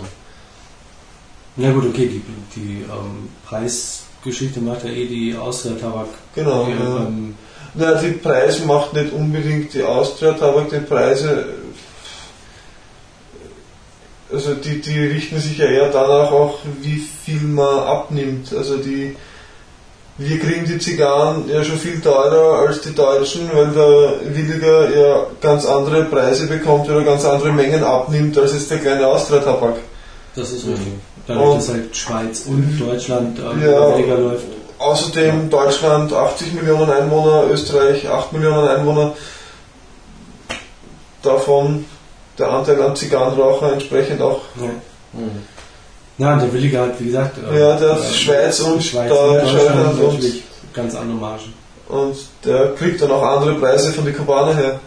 Na gut, okay, die, die ähm, Preisgeschichte macht ja eh die Austria-Tabak. Genau. Ja, Ja. ähm, Na, die Preise macht nicht unbedingt die Austria Tabak, die Preise also die, die richten sich ja eher danach auch, wie viel man abnimmt. Also die, wir kriegen die Zigarren ja schon viel teurer als die Deutschen, weil der Williger ja ganz andere Preise bekommt oder ganz andere Mengen abnimmt als jetzt der kleine Austria-Tabak. Das ist richtig. Dadurch, Und- dass halt Schweiz und Deutschland ähm, Ja. weniger läuft. Außerdem Deutschland 80 Millionen Einwohner, Österreich 8 Millionen Einwohner. Davon der Anteil an Zigarrenraucher entsprechend auch. Ja. Mhm. Ja, und der Williger halt, wie gesagt, Ja, der ähm, Schweiz und Schweiz Deutschland Deutschland und- natürlich ganz andere Margen. Und der kriegt dann auch andere Preise von den Kubaner her.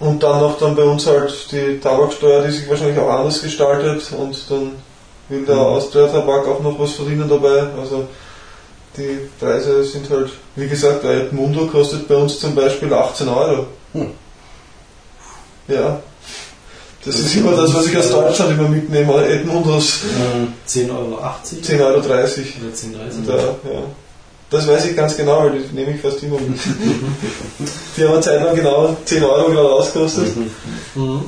Und dann noch dann bei uns halt die Tabaksteuer, die sich wahrscheinlich auch anders gestaltet und dann will der Mhm. Austria-Tabak auch noch was verdienen dabei. Also die Preise sind halt, wie gesagt, der Edmundo kostet bei uns zum Beispiel 18 Euro. Hm. Ja. Das ist immer das, was ich aus Deutschland immer mitnehme. Edmundos 10,80 Euro 10,30 Euro. oder 10,30 Da, ja. Das weiß ich ganz genau, weil die nehme ich fast immer mit. die haben eine Zeit lang genau 10 Euro gerade ausgekostet. Mhm.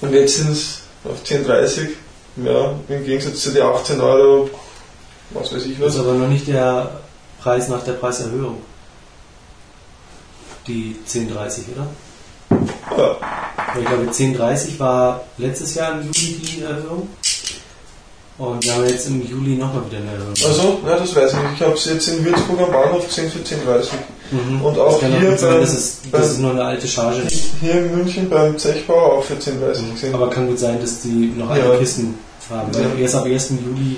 Und jetzt sind es auf 10,30. Ja, im Gegensatz zu den 18 Euro, was weiß ich Das was. ist aber noch nicht der Preis nach der Preiserhöhung. Die 10,30, oder? Ja, Ich glaube, 10,30 war letztes Jahr im Juli die Erhöhung. Und wir haben jetzt im Juli nochmal wieder eine Erhöhung. also, ja, das weiß ich nicht. Ich habe es jetzt in Würzburg am Bahnhof 10 für 10,30. Mhm. und auch das hier sein, beim- es, beim- dass es nur eine alte Charge ist. Hier in München beim Zechbauer auch für 10,30 gesehen. Aber kann gut sein, dass die noch alte Ja. Kisten haben. Weil Ja. erst ab 1. Juli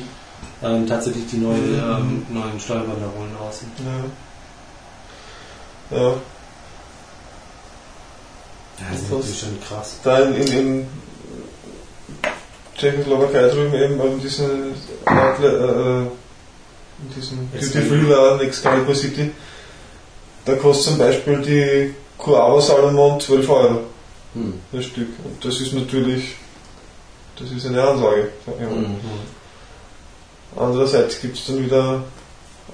ähm, tatsächlich die neuen, Mhm. ähm, neuen Steuerwanderungen raus sind. Ja. ja. Ja, das ist Das- natürlich schon krass. da in, in, in Tschechoslowakei drüben eben in diesen äh, in diesem Duty Free Laden Excalibur City, da kostet zum Beispiel die Coava Salomon 12 Euro Mhm. das Stück. Und das ist natürlich, das ist eine Ansage. Mhm. Andererseits gibt es dann wieder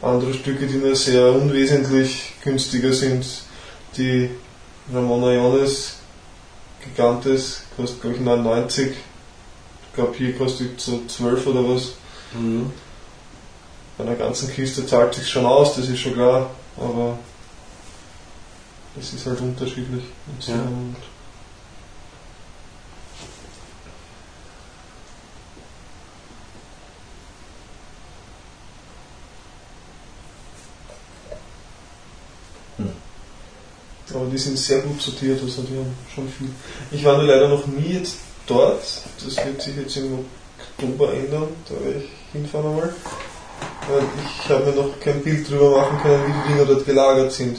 andere Stücke, die nur sehr unwesentlich günstiger sind. Die Ramona Iones Gigantes kostet glaube ich 99. Ich glaube hier kostet so 12 oder was. Mhm. Bei einer ganzen Kiste zahlt sich schon aus, das ist schon klar, aber es ist halt unterschiedlich. Ja. und Aber die sind sehr gut sortiert, also die haben schon viel. Ich war nur leider noch nie jetzt dort. Das wird sich jetzt im Oktober ändern. Da werde ich hinfahren einmal. Ich habe mir noch kein Bild drüber machen können, wie die Dinger dort gelagert sind.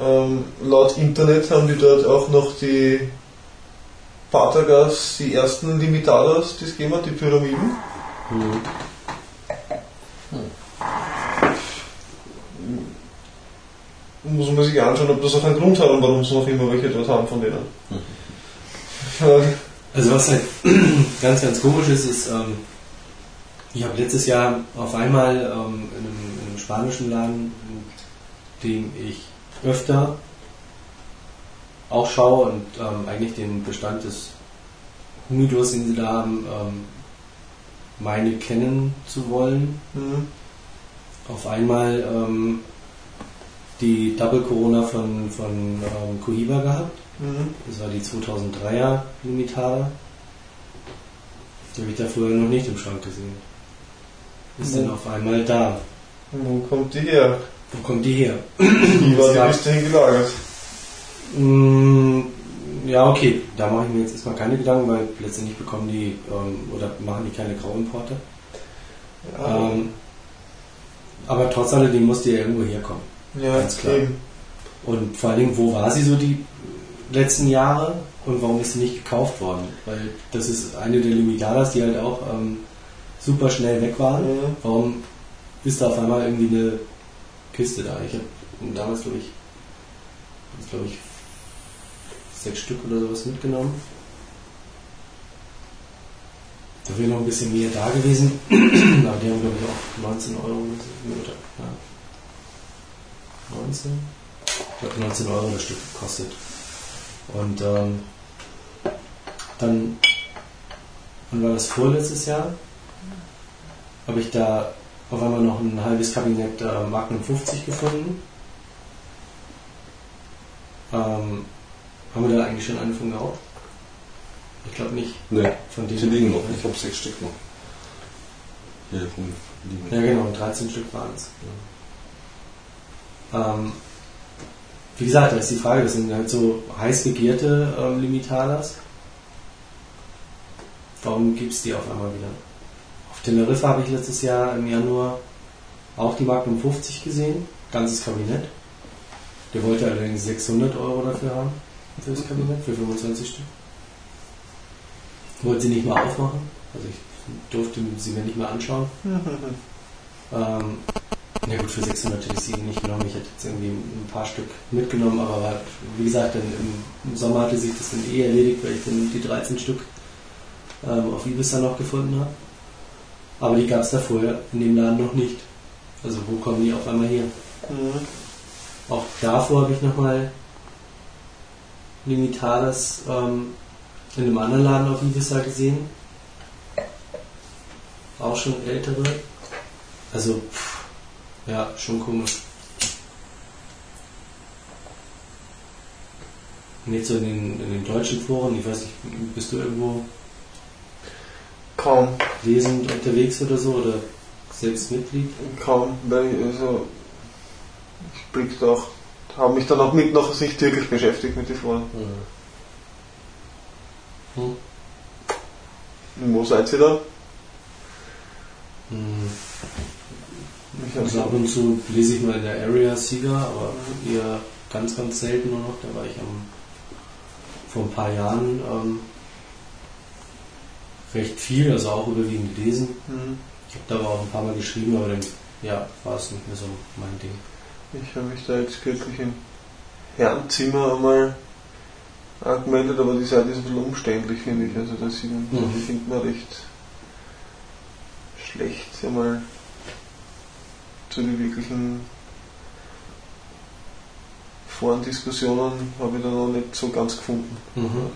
Ähm, laut Internet haben die dort auch noch die Patergas, die ersten Limitadas, die es gegeben hat, die Pyramiden. Mhm. Muss man sich anschauen, ob das auch einen Grund hat und warum sie noch immer welche dort haben von denen. Ja, Also was halt ganz, ganz komisch ist, ist, ähm, ich habe letztes Jahr auf einmal ähm, in, einem, in einem spanischen Laden, in dem ich öfter auch schaue und ähm, eigentlich den Bestand des Humidors, den sie da haben, ähm, meine kennen zu wollen. mhm. Auf einmal ähm, die Double Corona von, von ähm, Cohiba gehabt. Mhm. Das war die 2003er Limitada. Die habe ich da früher noch nicht im Schrank gesehen. Ist Mhm. dann auf einmal da. Wo kommt die her? Wo kommt die her? Wie war Es die gab- bis dahin gelagert? Mm, ja, okay. Da mache ich mir jetzt erstmal keine Gedanken, weil letztendlich bekommen die ähm, oder machen die keine Grauimporte. Ja, Ähm, aber trotz alledem musste ja irgendwo herkommen. ja ganz klar. eben. Und vor allen Dingen, wo war sie so die letzten Jahre und warum ist sie nicht gekauft worden? Weil das ist eine der Limitadas, die halt auch ähm, super schnell weg waren. Mhm. Warum ist da auf einmal irgendwie eine Kiste da? Ich habe damals, glaube ich, glaube ich, sechs Stück oder sowas mitgenommen. Da wäre noch ein bisschen mehr da gewesen. Aber die haben, glaube ich, auch 19 Euro oder ja. 19? Ich glaube 19 Euro das Stück gekostet. Und ähm, dann wann war das vorletztes Jahr? Habe ich da auf einmal noch ein halbes Kabinett äh, Magnum 50 gefunden. Ähm, haben wir da eigentlich schon einen von geraucht? Ich glaube nicht. Ne, Von die denen liegen noch. Ich habe sechs Stück noch. Hier rum liegen. Ja, genau, 13 Stück waren es. Ähm, wie gesagt, da ist die Frage, das sind halt so heiß begehrte ähm, Limitadas. Warum gibt es die auf einmal wieder? Teneriffa habe ich letztes Jahr im Januar auch die Magnum 50 gesehen, ganzes Kabinett. Der wollte allerdings 600 Euro dafür haben, für das Kabinett, für 25 Stück. Wollte sie nicht mal aufmachen, also ich durfte sie mir nicht mal anschauen. Ähm, ja gut, für 600 hätte ich sie nicht genommen. Ich hätte jetzt irgendwie ein paar Stück mitgenommen, aber wie gesagt, dann im, im Sommer hatte sich das dann eh erledigt, weil ich dann die 13 Stück ähm, auf Ibiza noch gefunden habe. Aber die gab es da vorher in dem Laden noch nicht. Also wo kommen die auf einmal her? Mhm. Auch davor habe ich nochmal Limitadas ähm, in einem anderen Laden auf Ibiza gesehen. Auch schon ältere. Also, pff, ja, schon komisch. Und jetzt so in den, in den deutschen Foren, ich weiß nicht, bist du irgendwo Kaum, lesend unterwegs oder so oder selbst Mitglied? kaum, weil ich, also ich blick doch, habe mich dann auch mit noch nicht wirklich beschäftigt mit den Foren. Hm. Wo seid ihr da? Hm. Also ab und zu lese ich mal in der Area Sieger, aber eher ganz, ganz selten nur noch. Da war ich am, vor ein paar Jahren ähm, recht viel, also auch überwiegend gelesen. Mhm. Ich habe da aber auch ein paar Mal geschrieben, aber dann ja, war es nicht mehr so mein Ding. Ich habe mich da jetzt kürzlich im Herrenzimmer einmal angemeldet, aber die Seite ist ein bisschen umständlich, finde ich. Also da sieht man, Mhm. findet man recht schlecht einmal zu den wirklichen Forendiskussionen habe ich da noch nicht so ganz gefunden. Mhm.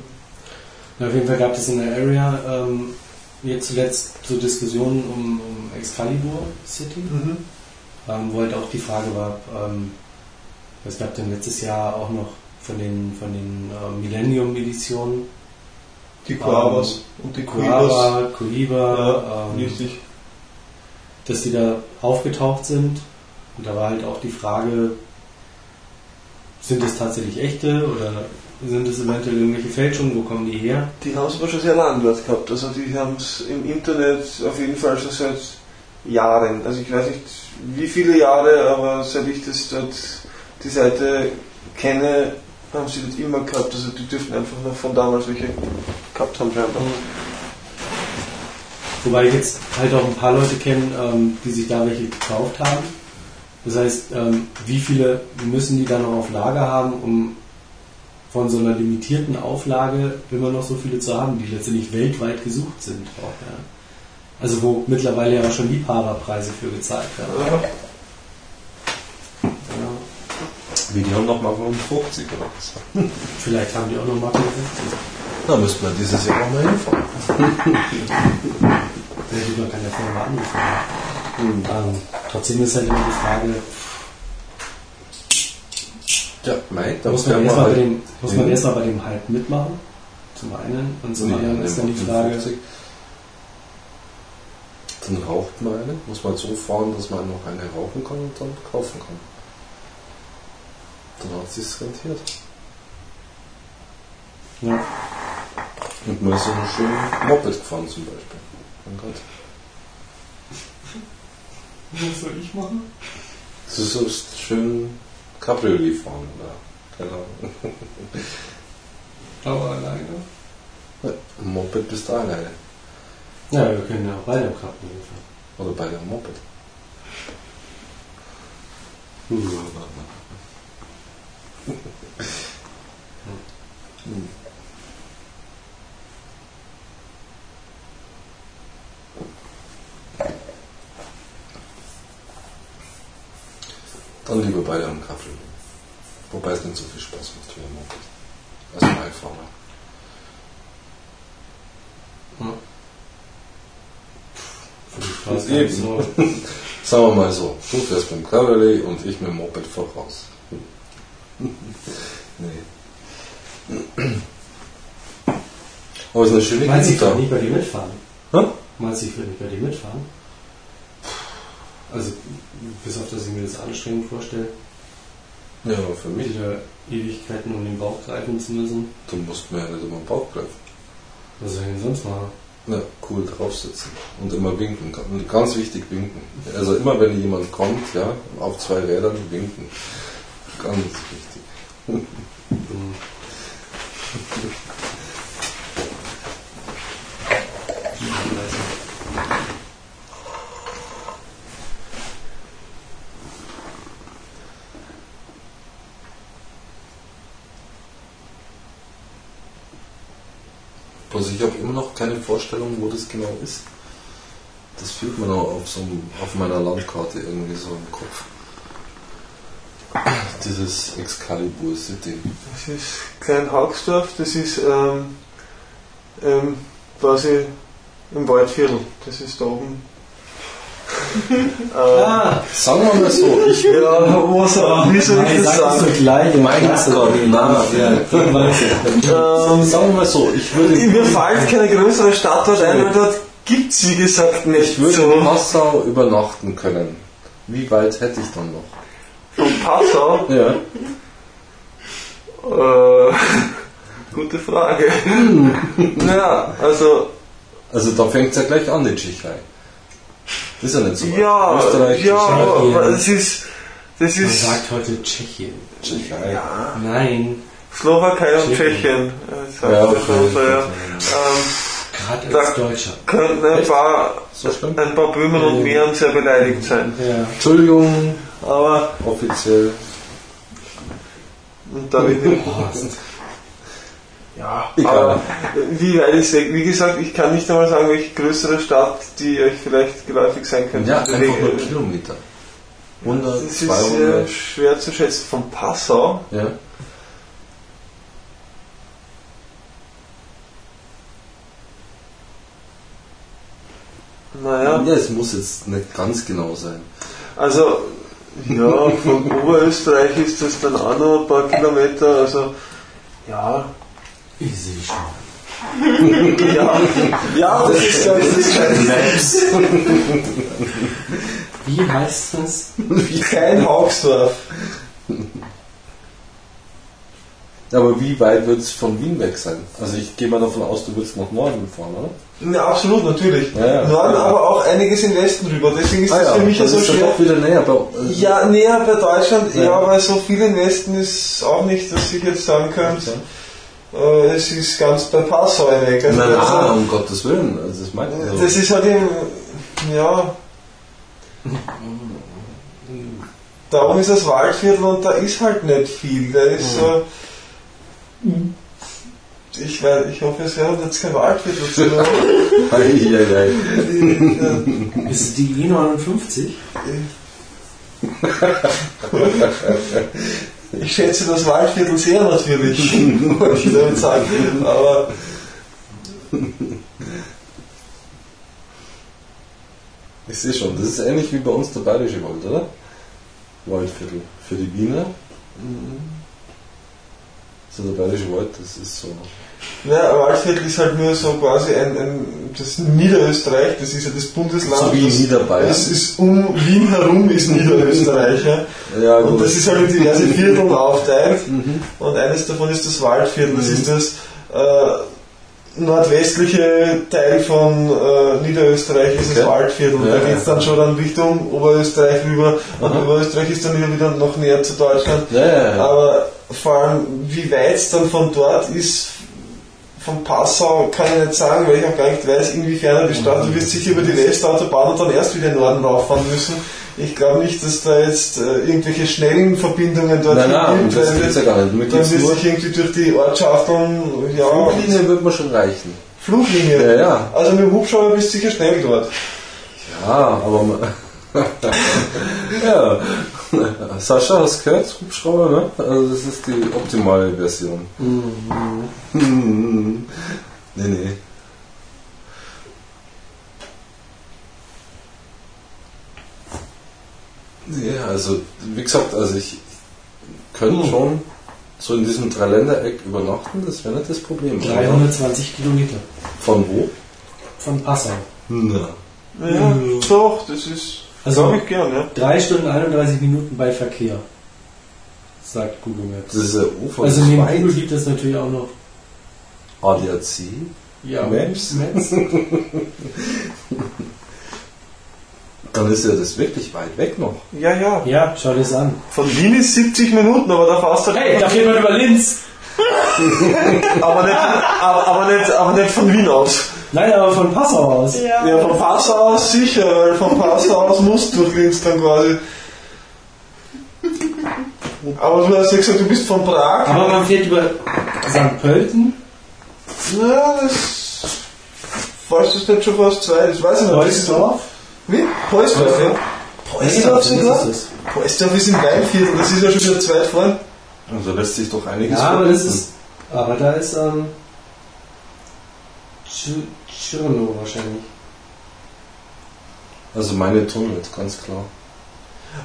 Ja, auf jeden Fall gab es in der Area ähm, jetzt zuletzt so Diskussionen um, um Excalibur City. Mhm. ähm, wo halt auch die Frage war, ähm, es gab dann letztes Jahr auch noch von den, von den äh, Millennium-Editionen Die Quavas und die Quivas. Quava, Cohiba, ähm, Richtig. dass die da aufgetaucht sind. Und da war halt auch die Frage, sind es tatsächlich echte oder sind es eventuell irgendwelche Fälschungen, wo kommen die her? Die haben es aber schon sehr lange dort gehabt. Also die haben es im Internet auf jeden Fall schon seit Jahren. Also ich weiß nicht wie viele Jahre, aber seit ich das dort die Seite kenne, haben sie das immer gehabt. Also die dürften einfach noch von damals welche gehabt haben scheinbar. Wobei ich jetzt halt auch ein paar Leute kenne, ähm, die sich da welche gekauft haben. Das heißt, ähm, wie viele müssen die dann noch auf Lager haben, um von so einer limitierten Auflage immer noch so viele zu haben, die letztendlich weltweit gesucht sind. Auch, ja. Also wo mittlerweile ja auch schon Liebhaberpreise für gezahlt werden. Ja. Wie die haben noch mal 50 oder was? Vielleicht haben die auch noch Marken 50. Da müssen wir dieses Jahr noch mal hinfahren. Ja, gut, man kann ja vorher mal anrufen. Ähm, trotzdem ist halt immer die Frage, Ja, mei, da muss man, erstmal bei dem, muss man erstmal bei dem Hype mitmachen. Zum einen. Und zum anderen ist dann die Frage, Dann raucht man eine, muss man so fahren, dass man noch eine rauchen kann und dann kaufen kann. Dann hat es sich rentiert. ja, Und man ist so einen schönen Moped gefahren zum Beispiel. Mein Gott. was soll ich machen? Das ist so schön Cabriolet fahren oder keine Ahnung. Aber alleine. Ein Moped bist du alleine. Ja, wir können ja auch beide am Krabben fahren. Oder bei der Moped. Dann lieber beide am Kaffee. Wobei es nicht so viel Spaß macht wie ein Moped. Als Beifahrer. Ich gar nicht so. Sagen wir mal so, du fährst mit dem Cabriolet und ich mit dem Moped voraus. nee. Aber es ist eine schöne Meinst du, ich Gegend da. würde nicht bei dir mitfahren? Hä? Meinst du, ich würde nicht bei dir mitfahren? Also, bis auf, dass ich mir das anstrengend vorstelle, Ja, aber für mich. wieder Ewigkeiten um den Bauch greifen zu müssen. Du musst mir ja nicht immer den Bauch greifen. Was soll ich denn sonst machen? Ja, cool draufsitzen und immer winken. Ganz wichtig winken. Also immer wenn jemand kommt, ja, auf zwei Rädern winken. Ganz wichtig. Hm. Also ich habe immer noch keine Vorstellung, wo das genau ist. Das fehlt mir noch auf, so auf meiner Landkarte irgendwie so im Kopf. Dieses Excalibur City. Das ist Klein Haugsdorf, das ist ähm, ähm, quasi im Waldviertel. Das ist da oben. Äh, Ah, Sagen wir mal so, ich ja, was, wie soll ich das sagen? gleich. Meinst du doch, na, ja. Ähm, Sagen wir mal so, ich würde, mir fällt keine größere Stadt dort ein, weil dort gibt es wie gesagt nicht ich würde so. in Passau übernachten können. Wie weit hätte ich dann noch? Von Passau? Ja. Äh, gute Frage. ja, also, Also da fängt es ja gleich an, die Tschechei. Ist ja nicht so ja, Österreich, ja, Tschechien. aber es ist, das Man ist sagt heute Tschechien. Tschechei. ja, Nein, Slowakei und Tschechien. Tschechien. Ja, okay. Große, ja. Ähm, gerade Da- als Deutscher. könnten ein paar, So ein paar Böhmen und Mähren sehr beleidigt sein. Ja. Entschuldigung, Aber, offiziell. und da will ich. Ja, aber wie weit ist weg? Wie gesagt, ich kann nicht einmal sagen, welche größere Stadt, die euch vielleicht geläufig sein könnte. Ja, einfach nur Kilometer. 100, Das ist 200. äh, schwer zu schätzen. Von Passau, Ja. naja, ja, es muss jetzt nicht ganz genau sein. also ja, von Oberösterreich ist das dann auch noch ein paar Kilometer, also ja, Ich sehe schon. ja, ja, das ist glaube ich das Scheiße. Wie heißt das? Kein Haugsdorf. Aber wie weit wird es von Wien weg sein? Also ich gehe mal davon aus, du willst nach Norden fahren, oder? Ja, absolut, natürlich. Ja, ja. Norden, aber auch einiges im Westen rüber. Deswegen ist das für mich ja dann so ist er schwer. doch wieder näher. Aber, äh, Ja, näher bei Deutschland, ja, Ja. weil so viel im Westen ist auch nicht, dass ich jetzt sagen könnte, äh, es ist ganz bei Passau weg. Also Nein, nein, um Gottes Willen. Also das meint man so. das ist halt eben, ja. Da oben ist das Waldviertel und da ist halt nicht viel. Da ist so. Ich, weiß, ich hoffe, es wäre jetzt kein Waldviertel. sondern- Eieiei. äh, Ist es die E59? Ich schätze das Waldviertel sehr natürlich, wollte ich damit sagen. Aber Ich sehe schon, das ist ähnlich wie bei uns der Bayerische Wald, oder? Waldviertel. Für die Wiener. So der Bayerische Wald, das ist so. Ja, Waldviertel ist halt nur so quasi ein, ein das Niederösterreich, das ist ja das Bundesland. So wie das, Niederbayern. Das ist um Wien herum ist Niederösterreich. Ja. Ja, Und das ist halt in diverse Vierteln aufteilt. Mhm. Und eines davon ist das Waldviertel. Das ist das äh, nordwestliche Teil von äh, Niederösterreich, ist das Okay. Waldviertel. Und Ja, da geht es dann schon dann Richtung Oberösterreich rüber. Und Aha. Oberösterreich ist dann wieder, wieder noch näher zu Deutschland. Ja. Aber vor allem, wie weit es dann von dort ist, von Passau, kann ich nicht sagen, weil ich auch gar nicht weiß, inwiefern die Stadt, du wirst sicher über die Westautobahn und dann erst wieder in den Norden rauffahren müssen. Ich glaube nicht, dass da jetzt äh, irgendwelche schnellen Verbindungen dort Nein, nein, gibt, das weil gibt's ja gar nicht. Mir dann wird sich irgendwie durch die Ortschaften, ja, Fluglinie wird mir schon reichen. Fluglinie. Ja, ja. Also mit dem Hubschrauber bist du sicher schnell dort. Ja, aber. ja. Sascha, hast du gehört? Hubschrauber, ne? Also das ist die optimale Version. Mhm. nee, nee. Nee, also wie gesagt, also ich könnte mhm. schon so in diesem Dreiländereck übernachten, das wäre nicht das Problem. 320 Kilometer. Von wo? Von Passau. Na. Ja, mhm. doch, das ist also- Also, ich gern, ja. 3 Stunden 31 Minuten bei Verkehr, sagt Google Maps. Das ist ja Ufer Also neben. Google gibt es natürlich auch noch ADAC. ja, Maps. Maps. Dann ist ja das wirklich weit weg noch. Ja, ja. Ja, schau dir das an. Von Wien ist 70 Minuten, aber da fährst du. Hey, da fährt man über Linz. aber, nicht, aber, aber, nicht, aber nicht von Wien aus. Nein, aber von Passau aus. Ja. Ja, von Passau aus sicher, weil von Passau aus musst du durch Linz dann quasi. Aber du hast ja gesagt, du bist von Prag. Aber man fährt über St. Pölten, Ja, das. Weißt du das nicht schon fast zwei? Das weiß ich nicht. Das ist- Holzdorf. Wie? Polsdorf, ja. Polsdorf sogar? ist es. Polsdorf ist im Weinviertel, das ist ja schon wieder zu weit vorn. Also lässt sich doch einiges Ja, aber das ist. Aber da ist ähm. Tschirno wahrscheinlich. Also meine tunnelt, ganz klar.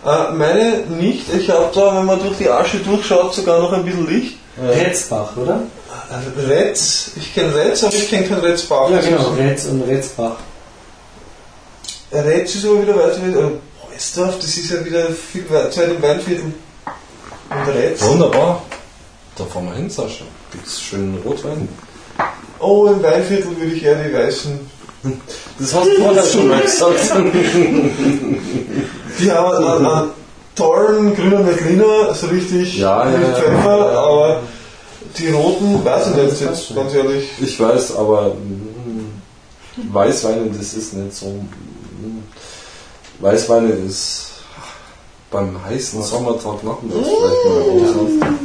Äh, meine nicht. Ich habe da, wenn man durch die Asche durchschaut, sogar noch ein bisschen Licht. Retzbach, oder? Äh, Retz, ich kenne Retz, aber ich kenne kein Retzbach. Ja, genau, Retz und Retzbach. Retz ist aber wieder weiter weg. Äh, Polsdorf, das ist ja wieder viel weit, zu weit im Weinviertel. Und Retz. Wunderbar. Da fahren wir hin, Sascha. Gibt's schönen Rotwein. Oh, im Weinviertel würde ich eher die weißen. Das hast du vorher schon mal gesagt. Die haben einen, einen tollen grünen Veltliner, so richtig Ja, ja, mit ja. Pfeffer, aber die roten, weiß ich nicht jetzt, ganz ehrlich. Ich weiß, aber mm, Weißweine, das ist nicht so. mm, Weißweine ist beim heißen Sommertag nachmittags vielleicht mal raus.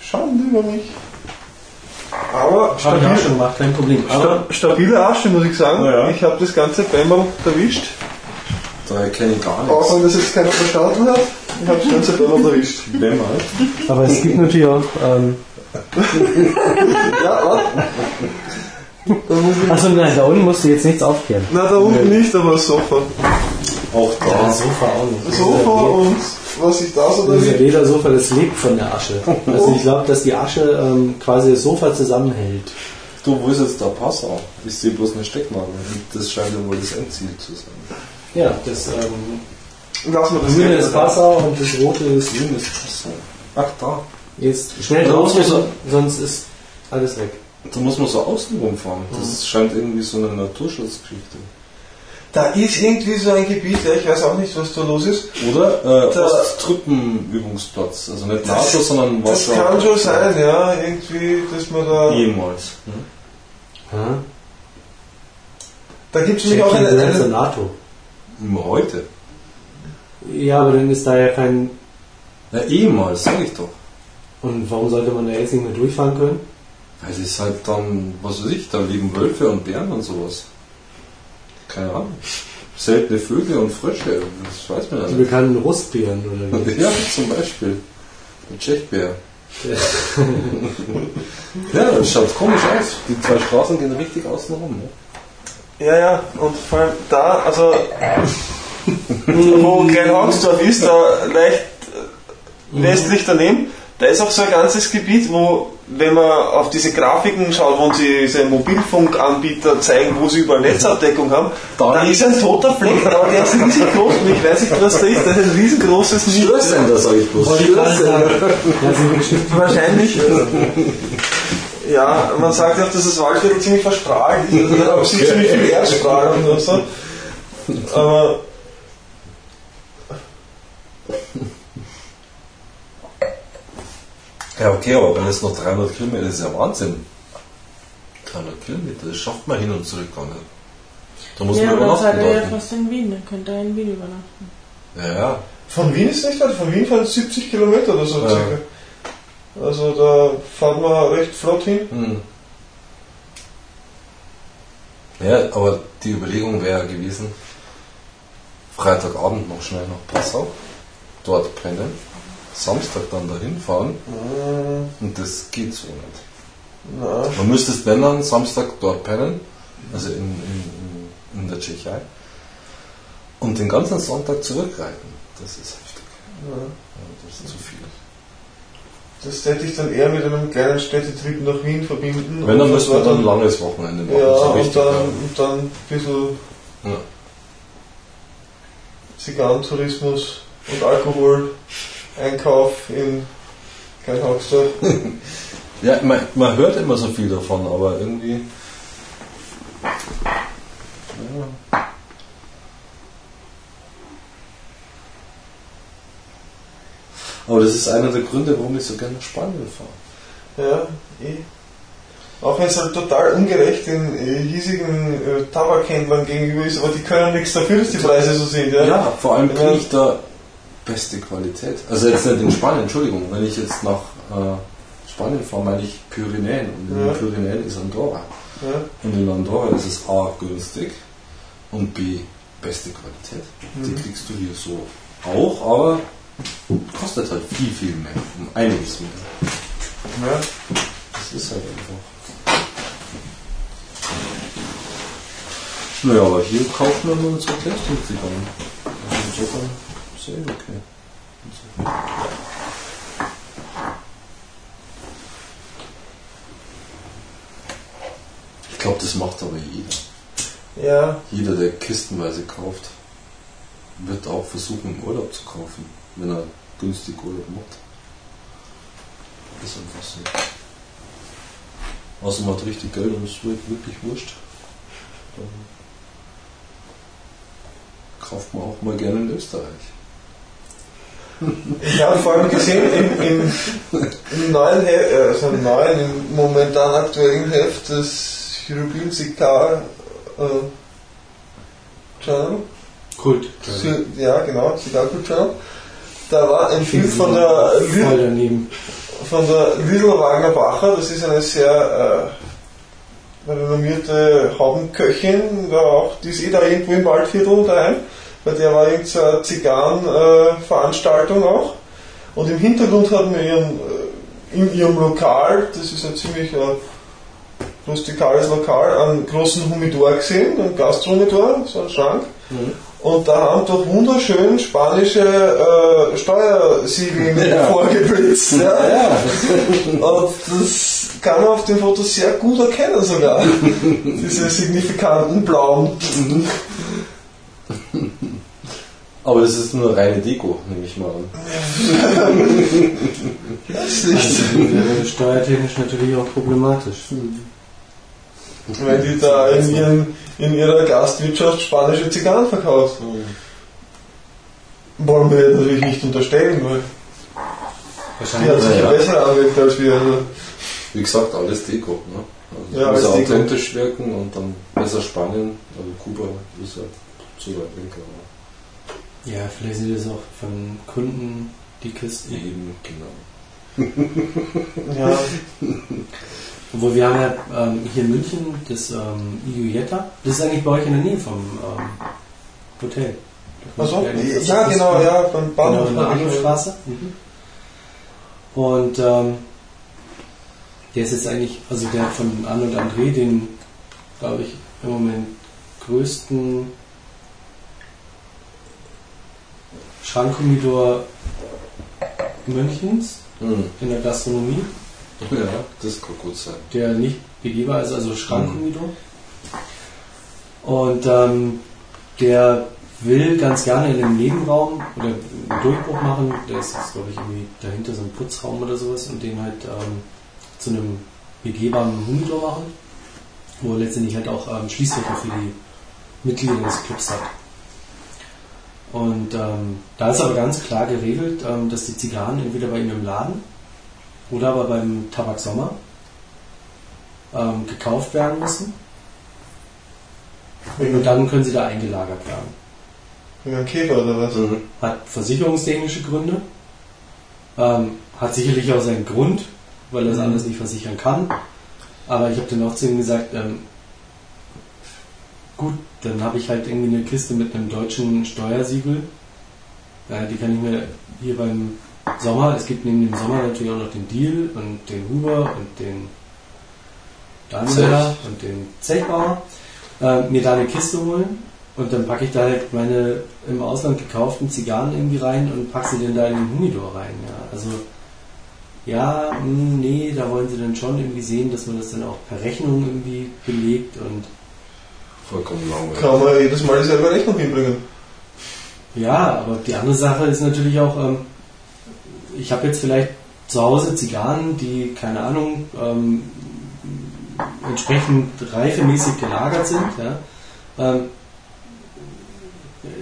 Schande über mich. Aber Habe ich auch stabil, schon gemacht, kein Problem. Aber sta stabile Asche, muss ich sagen. Ja. Ich habe das ganze Bämmerl erwischt. Da kenne ich gar Auch nichts. wenn das jetzt keiner verstanden hat. Ich habe das ganze Bämmerl erwischt. Mal. Aber es gibt natürlich auch. Ähm, Ja. Da ich, achso, nein, da unten musst du jetzt nichts aufkehren. na, da unten nicht, aber das Sofa. Auch Ja, da. Sofa auch nicht. Das Sofa und was ich da so erwischt Ledersofa, das lebt von der Asche. Also ich glaube, dass die Asche ähm, quasi das Sofa zusammenhält. Du, wo ist jetzt der Passau? Ich sehe bloß eine Stecknadel. Und Das scheint ja wohl das Endziel zu sein. Ja, das ähm, Lass mal das Grüne ist Passau und das Rote ist Grün ist Passau. Ach, da. jetzt schnell Ja, raus, muss man- sonst ist alles weg. Da muss man so außen rumfahren. Das scheint irgendwie so eine Naturschutzgeschichte. Da ist irgendwie so ein Gebiet, ja, ich weiß auch nicht, was da los ist. Oder? Äh, Da- Osttruppenübungsplatz. Also nicht NATO, sondern Das Warschau. kann schon sein, ja, irgendwie, dass man da. Jemals. Hm? Ja? Da gibt es nämlich auch eine. Eine NATO. Immer heute. Ja, aber dann ist da ja kein. Ja, ehemals, sag ich doch. Und warum sollte man da jetzt nicht mehr durchfahren können? Weil es ist halt dann, was weiß ich, da leben Wölfe und Bären und sowas. Keine Ahnung. Seltene Vögel und Frösche, das weiß man ja Die nicht. bekannten Rustbären oder wie? Ja, zum Beispiel. Der Tschechbär. ja, das schaut komisch aus. Die zwei Straßen gehen richtig außen rum. Ne? ja, ja, und vor allem da, also. wo Kleinhangsdorf ist, da leicht äh, westlich daneben, da ist auch so ein ganzes Gebiet, wo, wenn man auf diese Grafiken schaut, wo sie diese Mobilfunkanbieter zeigen, wo sie überall Netzabdeckung haben, Da da ist ein toter Fleck, aber der ist riesig groß und ich weiß nicht, was da ist, da ist ein riesengroßes Störsender, sag ich bloß. Wir bestimmt Wahrscheinlich. Ja, man sagt ja auch, dass das Waldviertel ziemlich verstrahlt ist. Also da okay. ziemlich viel Erdstrahlung und so. Aber. Ja, okay, aber wenn es noch 300 Kilometer ist, ist ja Wahnsinn. 300 Kilometer, das schafft man hin und zurück gar nicht. Da muss Ja, man dann seid übernachten ihr ja fast in Wien, dann könnt ihr in Wien übernachten. Ja, ja. Von Wien ist nicht weit, von Wien fahren es 70 Kilometer oder so Ja. circa. Also da fahren wir recht flott hin. Hm. Ja, aber die Überlegung wäre ja gewesen, Freitagabend noch schnell nach Passau, dort pennen, Samstag dann dahin fahren und das geht so nicht. Na, Man müsste es wenn dann Samstag dort pennen, also in, in, in, der Tschechei, und den ganzen Sonntag zurückreiten. Das ist heftig. Ja. das ist zu viel. Das hätte ich dann eher mit einem kleinen Städtetrip nach Wien verbinden. Wenn, dann müssen wir dann ein langes Wochenende machen. Ja, so und dann, und dann ein bisschen ja. Zigarrentourismus und Alkohol, Einkauf in Kleinhagsdorf. Ja, man, man hört immer so viel davon, aber irgendwie. Ja. Aber das ist einer der Gründe, warum ich so gerne nach Spanien fahre. Ja, eh. Auch wenn es halt total ungerecht den äh, hiesigen äh, Tabakhändlern gegenüber ist, aber die können nichts dafür, dass die Preise so sind. Ja, Ja, vor allem kriege ich da beste Qualität. Also jetzt nicht in Spanien, Entschuldigung, wenn ich jetzt nach äh, Spanien fahre, meine ich Pyrenäen. Und in Ja. den Pyrenäen ist Andorra. ja. Und in Andorra ist es A günstig und B beste Qualität. Die Mhm. kriegst du hier so auch, aber kostet halt viel, viel mehr. Um einiges mehr. ja. Das ist halt einfach. Naja, aber hier kaufen wir nur unsere Testing-Zigarren. Sehr okay. Ich glaube, das macht aber jeder. ja, Jeder, der kistenweise kauft, wird auch versuchen, Urlaub zu kaufen, wenn er günstig Urlaub macht. Das ist einfach so. Außer man hat richtig Geld und es wird wirklich wurscht. Dann kauft man auch mal gerne in Österreich. Ich habe vor allem gesehen, im, im, im neuen Heft, äh, also im neuen, im momentan aktuellen Heft des European Cigar äh, Journal, Kult. Ci- ja genau, Cigar Cult Journal, da war ein Film von der, daneben. von der Lidl Wagner Bacher, das ist eine sehr äh, renommierte Haubenköchin, war auch, die ist eh da irgendwo im Waldviertel daheim, bei der war irgendeine Zigarrenveranstaltung auch. Und im Hintergrund hat man ihren, äh, in ihrem Lokal, das ist ein ziemlich äh, rustikales Lokal, einen großen Humidor gesehen, einen Gastromidor, so einen Schrank. Und da haben doch wunderschön spanische äh, Steuersiegel Ja. vorgeblitzt. Ja. Ja, Und das kann man auf den Fotos sehr gut erkennen sogar. Diese signifikanten blauen. Aber das ist nur reine Deko, nehme ich mal an. Das nicht. Also, wäre steuertechnisch natürlich auch problematisch. Wenn die da in, ihren, in ihrer Gastwirtschaft spanische Zigarren verkauft. Wollen wir natürlich nicht unterstellen, weil die hat sicher ja. bessere Anwälte als wir. Also. Wie gesagt, alles Deko. Ne? Also Ja, muss authentisch wirken und dann besser Spanien, also Kuba ist ja zu weit weg. Aber Ja, vielleicht sind das auch von Kunden die Kisten. eben, genau. Ja, Obwohl wir haben ja ähm, hier in München das ähm, Iuietta. Das ist eigentlich bei euch in der Nähe vom ähm, Hotel. Das ja ist- genau, ja, beim Genau, Bahnhof. in der hab ich- Arnoldstraße. Und ähm, der ist jetzt eigentlich, also der von Arnold André, den, glaube ich, im Moment größten Schrankhumidor Münchens Mhm. in der Gastronomie, Ja, das kann gut sein. der nicht begehbar ist, also Schrankhumidor. Und ähm, der will ganz gerne in einem Nebenraum oder einen Durchbruch machen. Der ist jetzt, glaube ich, irgendwie dahinter so ein Putzraum oder sowas und den halt ähm, zu einem begehbaren Humidor machen, wo er letztendlich halt auch ähm, Schließfächer für die Mitglieder des Clubs hat. Und ähm, da ist aber ganz klar geregelt, ähm, dass die Zigarren entweder bei ihm im Laden oder aber beim Tabak Sommer ähm, gekauft werden müssen. Und dann können sie da eingelagert werden. Wegen einem Käfer oder was? Mhm. Hat versicherungstechnische Gründe, ähm, hat sicherlich auch seinen Grund, weil er es Mhm. anders nicht versichern kann. Aber ich habe dann auch zu ihm gesagt, ähm, gut, dann habe ich halt irgendwie eine Kiste mit einem deutschen Steuersiegel. Ja, die kann ich mir hier beim Sommer, es gibt neben dem Sommer natürlich auch noch den Deal und den Huber und den Daimler und den Zechbauer, äh, mir da eine Kiste holen Und dann packe ich da halt meine im Ausland gekauften Zigarren irgendwie rein und packe sie dann da in den Humidor rein. Ja. Also ja, mh, nee, da wollen sie dann schon irgendwie sehen, dass man das dann auch per Rechnung irgendwie belegt und Vollkommen langweilig. Kann man jedes Mal selber Rechnung hinbringen. Ja, aber die andere Sache ist natürlich auch, ähm, ich habe jetzt vielleicht zu Hause Zigarren, die, keine Ahnung, ähm, entsprechend reifemäßig gelagert sind. Ja? Ähm,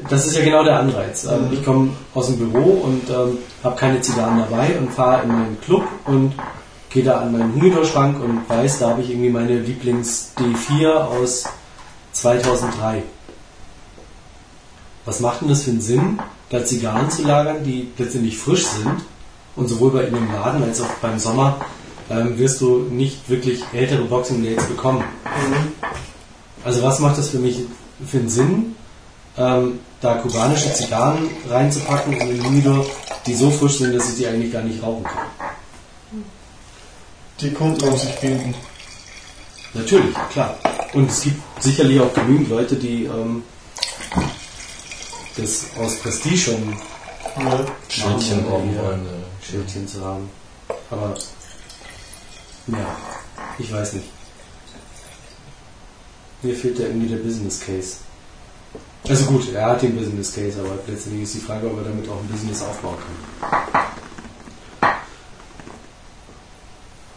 das ist ja genau der Anreiz. Ähm, Mhm. Ich komme aus dem Büro und ähm, habe keine Zigarren dabei und fahre in meinen Club und gehe da an meinen Humidor-Schrank und weiß, da habe ich irgendwie meine Lieblings D4 aus 2003. Was macht denn das für einen Sinn, da Zigarren zu lagern, die letztendlich frisch sind? Und sowohl bei Ihnen im Laden als auch beim Sommer ähm, wirst du nicht wirklich ältere Boxing Dates bekommen. Also was macht das für mich für einen Sinn, ähm, da kubanische Zigarren reinzupacken in den Humidor, die so frisch sind, dass ich die eigentlich gar nicht rauchen kann? Die Kunden um sich binden. Natürlich, klar. Und es gibt sicherlich auch genügend Leute, die ähm, das aus Prestige schon Ja. Schildchen haben ja. wollen. äh, Schildchen zu haben. Aber ja, ich weiß nicht. Mir fehlt da irgendwie der Business Case. Also gut, er hat den Business Case, aber letztendlich ist die Frage, ob er damit auch ein Business aufbauen kann.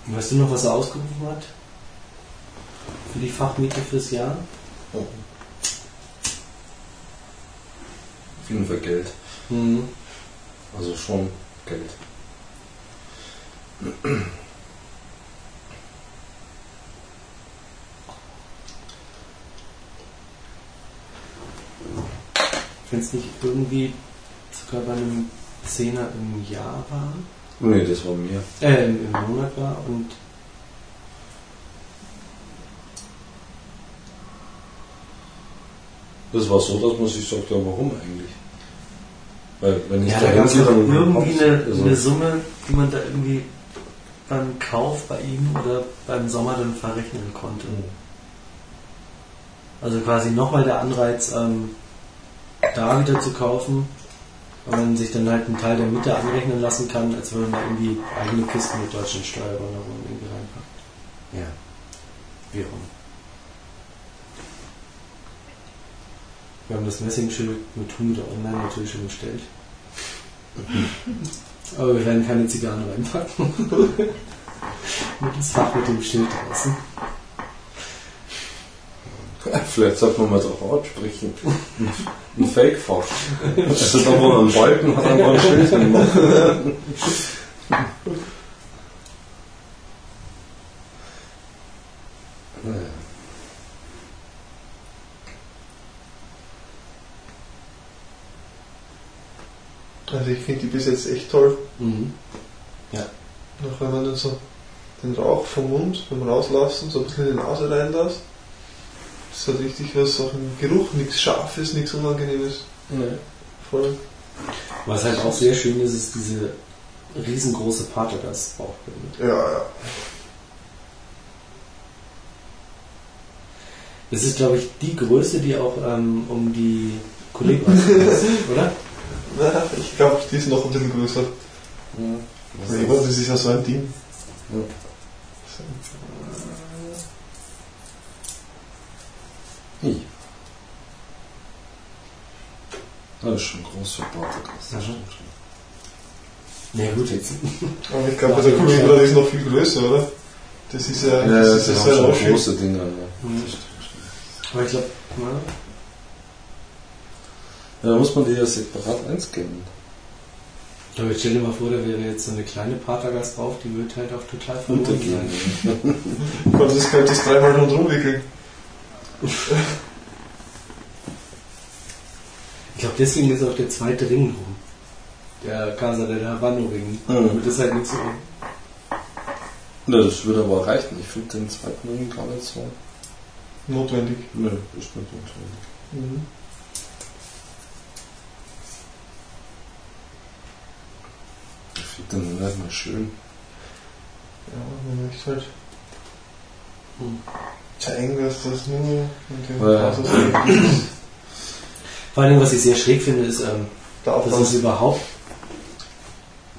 Weißt du noch, was er ausgerufen hat? Für die Fachmiete fürs Jahr? Auf jeden Fall Geld. Mhm. Also schon Geld. Wenn es nicht irgendwie sogar bei einem Zehner im Jahr war, Nee, das war mir. äh, im, im Monat war und Das war so, dass man sich sagt, ja warum eigentlich? Weil wenn ich ja, da da gab irgendwie eine, also, eine Summe, die man da irgendwie beim Kauf bei ihm oder beim Sommer dann verrechnen konnte. Also quasi nochmal der Anreiz, ähm, da wieder zu kaufen, weil man sich dann halt einen Teil der Miete anrechnen lassen kann, als wenn man da irgendwie eigene Kisten mit deutschen Steuerwanderungen irgendwie reinpackt. Ja, wie auch immer. Wir haben das Messingschild mit Humide Online natürlich schon bestellt. Aber wir werden keine Zigarren reinpacken. Nur das Fach mit dem Schild draußen. Vielleicht sollte man mal drauf ansprechen. Ein Fake-Fach. Also da wo er einen Balken hat, einfach ein Schild gemacht. Also ich finde die bis jetzt echt toll. Mhm. Noch wenn man dann so den Rauch vom Mund beim Rauslassen so ein bisschen in die Nase rein lässt. Das hat richtig was, auch im Geruch, nichts Scharfes, nichts Unangenehmes. Voll. Was halt auch sehr schön ist, ist diese riesengroße Patergast-Bauchbinde. Ja, ja. Das ist, glaube ich, die Größe, die auch ähm, um die Kollegen ist, oder? Na, ich glaube, die ist noch ein bisschen größer. Ja. Ich meine, das ist ja so ein Ding. Ja. Hi. Das ist schon groß für Podcast. Mhm. Na ja, gut, jetzt. Aber ich glaube, der Kollege ist noch viel größer, oder? Das ist ja, Ja, das das ist ja schon auch große Dinger. Ja. Mhm. Aber ich glaube, Ja, da muss man die ja separat einscannen. aber jetzt stell dir mal vor, da wäre jetzt so eine kleine Patergast drauf, die wird halt auch total verloren sein. Gott, das könnte ich dreimal rundherum wickeln. Ich glaube, deswegen ist auch der zweite Ring rum. Der Casa del Habano Ring. Mhm. Damit ist halt nicht so. Ja, das würde aber reichen. Ich finde den zweiten Ring gar nicht so. Notwendig. Nö, ist nicht notwendig. Mhm. Finde den nicht mal schön. Ja, man möchte halt Hm. zeigen, dass das nur mit dem Ja. Ist. Vor allem, was ich sehr schräg finde, ist, ähm, Der dass es überhaupt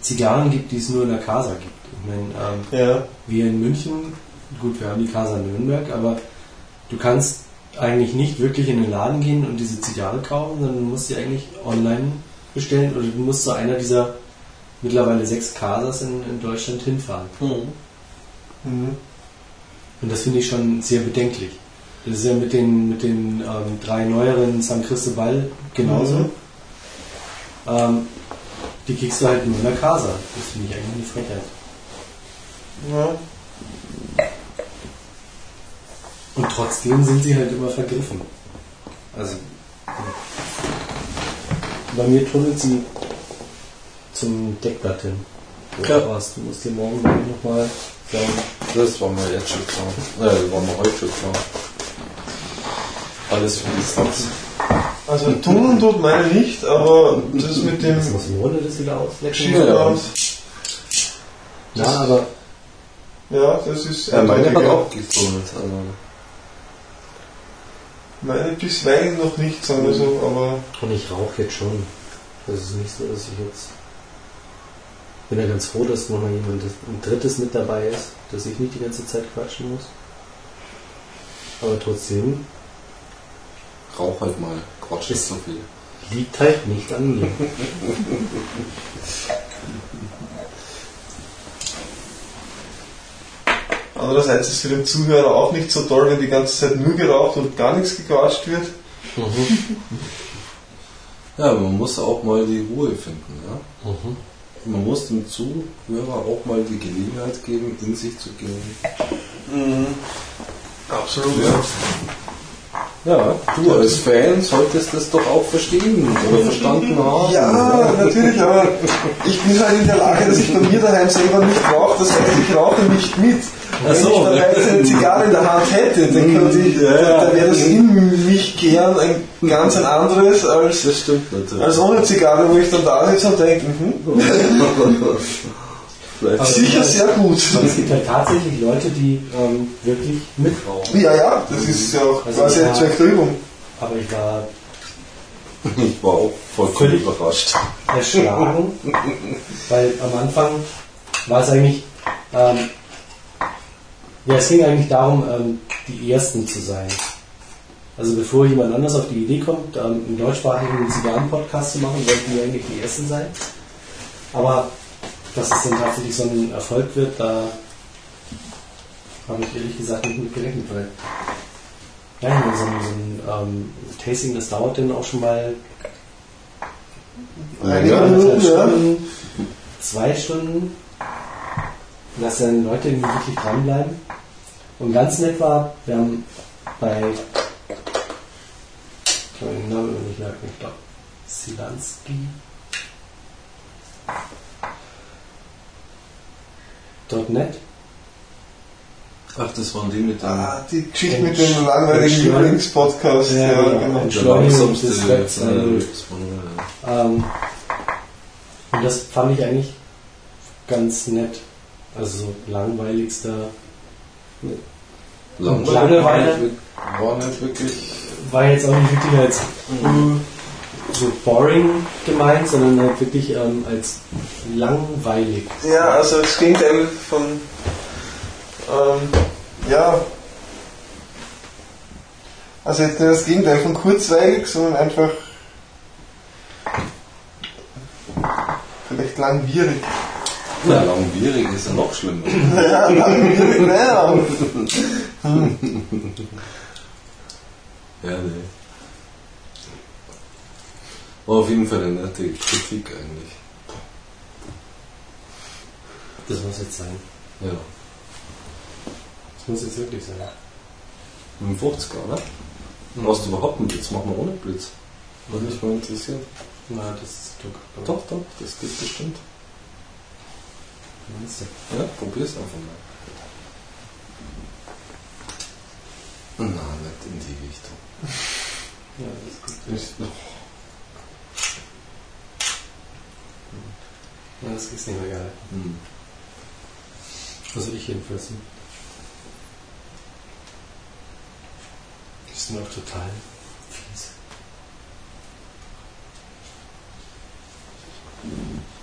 Zigarren gibt, die es nur in der Casa gibt. Ich meine, ähm, Ja. wir in München, gut, wir haben die Casa Nürnberg, aber du kannst eigentlich nicht wirklich in den Laden gehen und diese Zigarre kaufen, sondern du musst sie eigentlich online bestellen oder du musst zu einer dieser mittlerweile sechs Casas in, in Deutschland hinfahren. Mhm. Und das finde ich schon sehr bedenklich. Das ist ja mit den, mit den ähm, drei neueren San Cristobal genauso. Mhm. Ähm, die kriegst du halt nur in der Casa. Das finde ich eigentlich eine Frechheit. Ja. Und trotzdem sind sie halt immer vergriffen. Also bei mir tunnelt sie zum Deckblatt hin. Ja. Ja. Was, du musst dir morgen nochmal sagen. Das war mir jetzt schon klar. Äh, das war mir heute schon klar. Alles für die. Also tunneln tut meine nicht, aber das mit dem Das muss Monde das wieder auslecken. Ja, aber ja, das ist Ja, meine hat auch getunnelt. Also, Meine bisweilen noch nicht, sagen wir so, aber und ich rauche jetzt schon. Das ist nicht so, dass ich jetzt. Bin ja ganz froh, dass nochmal jemand ein drittes mit dabei ist, dass ich nicht die ganze Zeit quatschen muss. Aber trotzdem rauch halt mal. Quatsch nicht so viel. liegt halt nicht an mir. andererseits ist es für den Zuhörer auch nicht so toll, wenn die ganze Zeit nur geraucht und gar nichts gequatscht wird. Ja, aber man muss auch mal die Ruhe finden. Ja? Man muss dem Zuhörer auch mal die Gelegenheit geben, in sich zu gehen. Absolut. Ja, du als Fan solltest das doch auch verstehen oder verstanden haben. Ja, natürlich, aber ich bin halt in der Lage, dass ich bei mir daheim selber nicht rauche. Das heißt, ich rauche nicht mit. Ach so. Wenn ich bereits eine Zigarre in der Hand hätte, dann könnte ich, Ja, ja. dann wäre das in mich gern ein ganz ein anderes als, Das stimmt natürlich. als ohne Zigarre, wo ich dann da sitze und denke, mhm, Vielleicht sicher sehr gut. Aber es gibt halt tatsächlich Leute, die ähm, wirklich mitrauchen. Ja, ja, das ist ja auch Also quasi ja. eine Zweckübung. Aber ich war ich war auch vollkommen Völlig. überrascht. erschlagen, weil am Anfang war es eigentlich, ähm, ja, es ging eigentlich darum, ähm, die Ersten zu sein. Also bevor jemand anders auf die Idee kommt, ähm, einen deutschsprachigen Zigarren-Podcast zu machen, wollten wir eigentlich die Ersten sein. Aber dass es dann tatsächlich so ein Erfolg wird, da habe ich ehrlich gesagt nicht mit gerechnet, weil ja, so ein, so ein ähm, Tasting, das dauert dann auch schon mal Ja, ja. Stunden, zwei Stunden, dass dann Leute irgendwie wirklich dranbleiben. Und ganz nett war, wir haben bei, ich kann den Namen nicht merken, ich glaube, Silansky. .net. Ach, das waren die mit dem Ah, die Geschichte mit dem langweiligen. Lieblingspodcast. Ja, Ja, genau. genau. Entschleunigung langsamste des äh, Ähm, und das fand ich eigentlich ganz nett. Also so langweiligster. äh, Langweilig Langeweile. war nicht, wirklich. War jetzt auch nicht wirklich als so boring gemeint, sondern halt wirklich ähm, als langweilig. Ja, also das Gegenteil von, ähm, ja, also jetzt nicht das Gegenteil von kurzweilig, sondern einfach vielleicht langwierig. Ja, langwierig ist ja noch schlimmer. Ja, langwierig, naja. ja, nee. War auf jeden Fall eine nette Kritik eigentlich. Das muss jetzt sein. Ja. Das muss jetzt wirklich sein. Mit dem 50er, oder? Brauchst du überhaupt einen Blitz? Mach mal ohne Blitz. Würde mich mal interessieren. Na, das ist Druck. Doch, doch, das geht bestimmt. Ja, probier's einfach mal. Na, nicht in die Richtung. ja, das ist gut. Ich, oh. ja, das ist nicht mehr geil. Hm. Also ich jedenfalls nicht. Das ist noch total fies. Hm.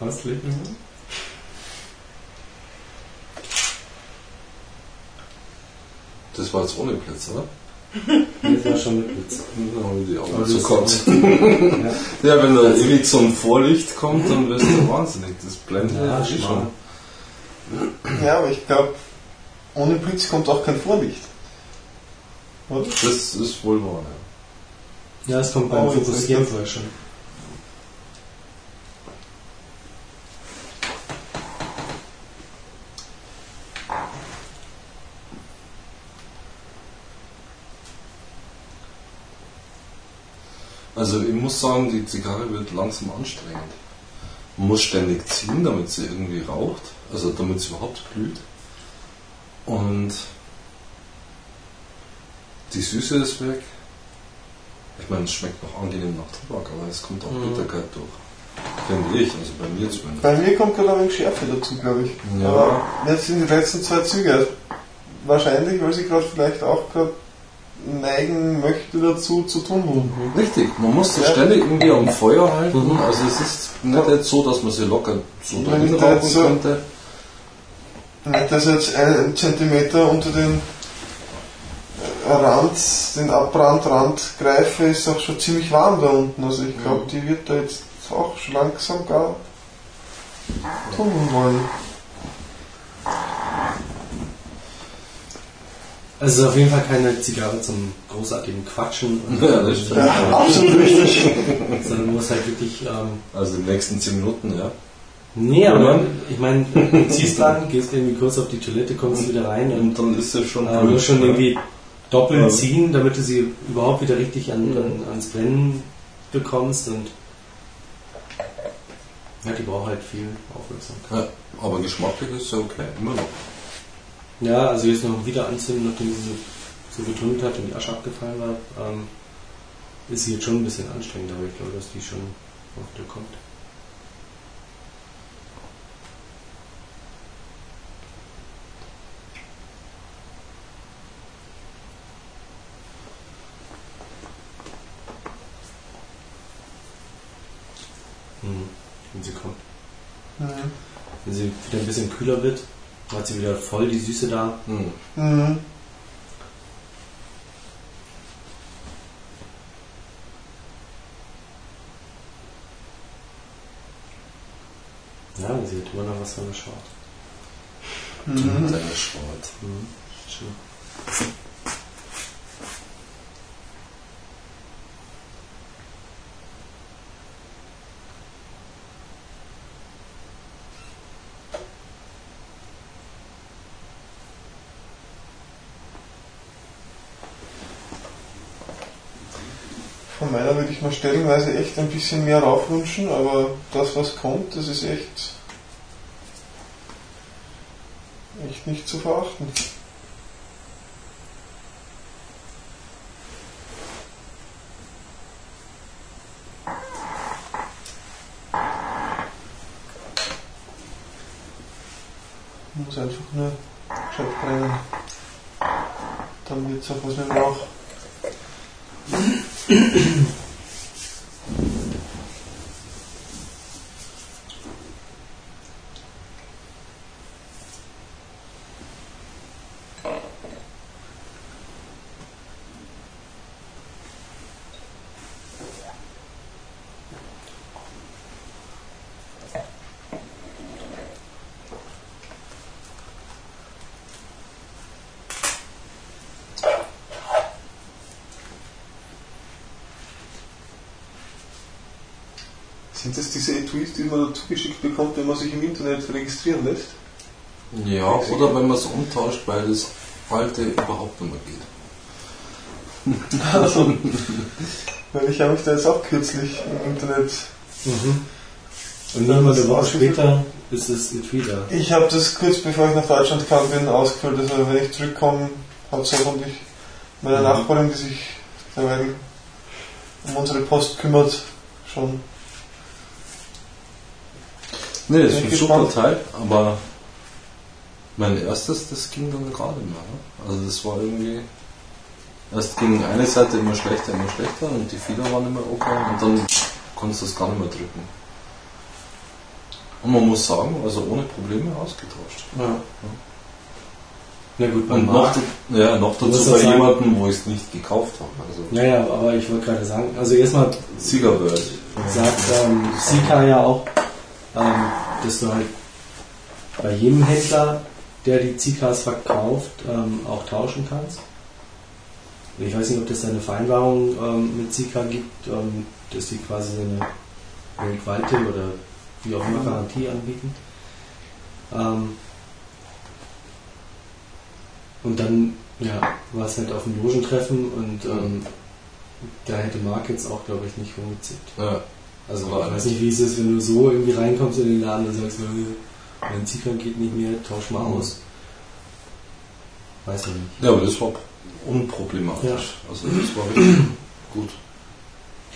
Liegt? Das war jetzt ohne Blitz, oder? Das war schon mit Blitz. Dann die Augen zu kurz. Ja. Ja, wenn da ewig so ein Vorlicht kommt, dann wirst du wahnsinnig. Das blendet Ja, ja, schon. Ja, aber ich glaube, ohne Blitz kommt auch kein Vorlicht. Oder? Das ist wohl wahr, ja. Ja, es kommt beim Oh, Fokussieren vorher schon. Also ich muss sagen, die Zigarre wird langsam anstrengend. Man muss ständig ziehen, damit sie irgendwie raucht, also damit sie überhaupt blüht. Und die Süße ist weg. Ich meine, es schmeckt noch angenehm nach Tabak, aber es kommt auch Mhm. Bitterkeit durch. Finde ich, also bei mir zumindest. Bei mir kommt gerade ein wenig Schärfe dazu, glaube ich. Ja. Aber jetzt sind die letzten zwei Züge. Wahrscheinlich, weil sie gerade vielleicht auch gerade neigen möchte dazu zu tun. Richtig, man muss Ja. ständig irgendwie am Feuer halten. Mhm. Also es ist nicht jetzt so, dass man sie locker so Wenn dahin rauchen jetzt so- könnte. Nicht, dass jetzt ein Zentimeter unter den Rand, den Abbrandrand greife, ist auch schon ziemlich warm da unten. Also ich glaube, Mhm. die wird da jetzt auch schon langsam gar tun wollen. Also es ist auf jeden Fall keine Zigarre zum großartigen Quatschen. Und, Ja, das stimmt. Ja, absolut richtig. Sondern muss halt wirklich... Ähm, Also die nächsten 10 Minuten, ja. nee, aber Oder? ich meine, du ziehst dran, gehst irgendwie kurz auf die Toilette, kommst wieder rein und Und dann ist sie schon äh, musst schon irgendwie doppelt Ja. ziehen, damit du sie überhaupt wieder richtig an, Mhm. an, ans Brennen bekommst und ja, die braucht halt viel Aufmerksamkeit. Ja, aber geschmacklich ist sie okay, immer noch. Ja, also jetzt noch wieder anzünden, nachdem sie so, so getunnelt hat und die Asche abgefallen war, ähm, ist sie jetzt schon ein bisschen anstrengend, aber ich glaube, dass die schon auf der kommt. Mhm. Wenn sie kommt. Mhm. Wenn sie wieder ein bisschen kühler wird, hat sie wieder voll die Süße da. Hm. Mhm. Ja, sie hat immer noch was von der Schau. Mhm. Deine Schwarz. Mhm. Schön. Von meiner würde ich mir stellenweise echt ein bisschen mehr raufwünschen, aber das, was kommt, das ist echt, echt nicht zu verachten. Muss einfach nur gescheit brennen. Dann wird es auch was mit dem Rauch. Sind das diese Etuis, die man dazu geschickt bekommt, wenn man sich im Internet registrieren lässt? Ja, oder wenn man es umtauscht, weil das alte überhaupt nicht mehr geht. Also, weil ich habe mich da jetzt auch kürzlich im Internet. Mhm. Und dann eine Woche später ist es wieder. Ich habe das kurz bevor ich nach Deutschland kam, bin ausgefüllt. Also wenn ich zurückkomme, hat es hoffentlich meine Mhm. Nachbarin, die sich derweil um unsere Post kümmert, schon. Nee, das ist ein ich super gespannt. Teil, aber mein erstes, das ging dann gerade mehr. Ne? Also das war irgendwie. Erst ging eine Seite immer schlechter, immer schlechter und die Fehler waren immer okay und dann konntest du es gar nicht mehr drücken. Und man muss sagen, also ohne Probleme ausgetauscht. Ja. Na gut, Und noch, ja, noch dazu bei jemandem, wo ich es nicht gekauft habe. Also Naja, aber ich wollte gerade sagen, also erstmal Siegerbird. sagt ähm, Sika ja auch, dass du halt bei jedem Händler, der die Zikas verkauft, ähm, auch tauschen kannst. Ich weiß nicht, ob das eine Vereinbarung ähm, mit Sika gibt, ähm, dass die quasi eine weltweite oder wie auch immer Garantie anbieten. Ähm, und dann ja, war es halt auf dem Logentreffen und ähm, da hätte Mark jetzt auch, glaube ich, nicht rumgezickt. Ja. Also War ich weiß nicht. wie es ist, wenn du so irgendwie reinkommst in den Laden und sagst, "Äh, mein Zicker geht nicht mehr, tausch mal aus. Weiß ich nicht. ja, aber das war unproblematisch. Ja. Also das war wirklich gut.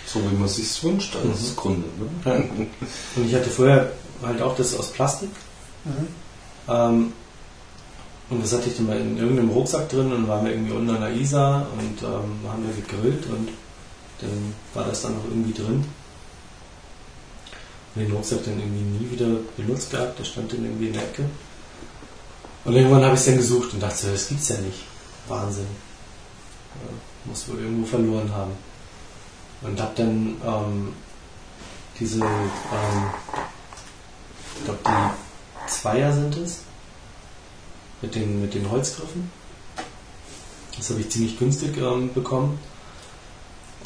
So wie man sich wünscht als Mhm. Kunde. Ne? Und ich hatte vorher halt auch das aus Plastik. Mhm. Ähm, und das hatte ich dann mal in irgendeinem Rucksack drin und waren wir irgendwie unter einer Isar und ähm, haben wir gegrillt und dann war das dann noch irgendwie drin. Den Rucksack dann irgendwie nie wieder benutzt gehabt, der stand dann irgendwie in der Ecke. Und irgendwann habe ich es dann gesucht und dachte, das gibt's ja nicht. Wahnsinn. Ja, muss wohl irgendwo verloren haben. Und habe dann ähm, diese, ähm, ich glaube die Zweier sind es, mit den, mit den Holzgriffen. Das habe ich ziemlich günstig ähm, bekommen.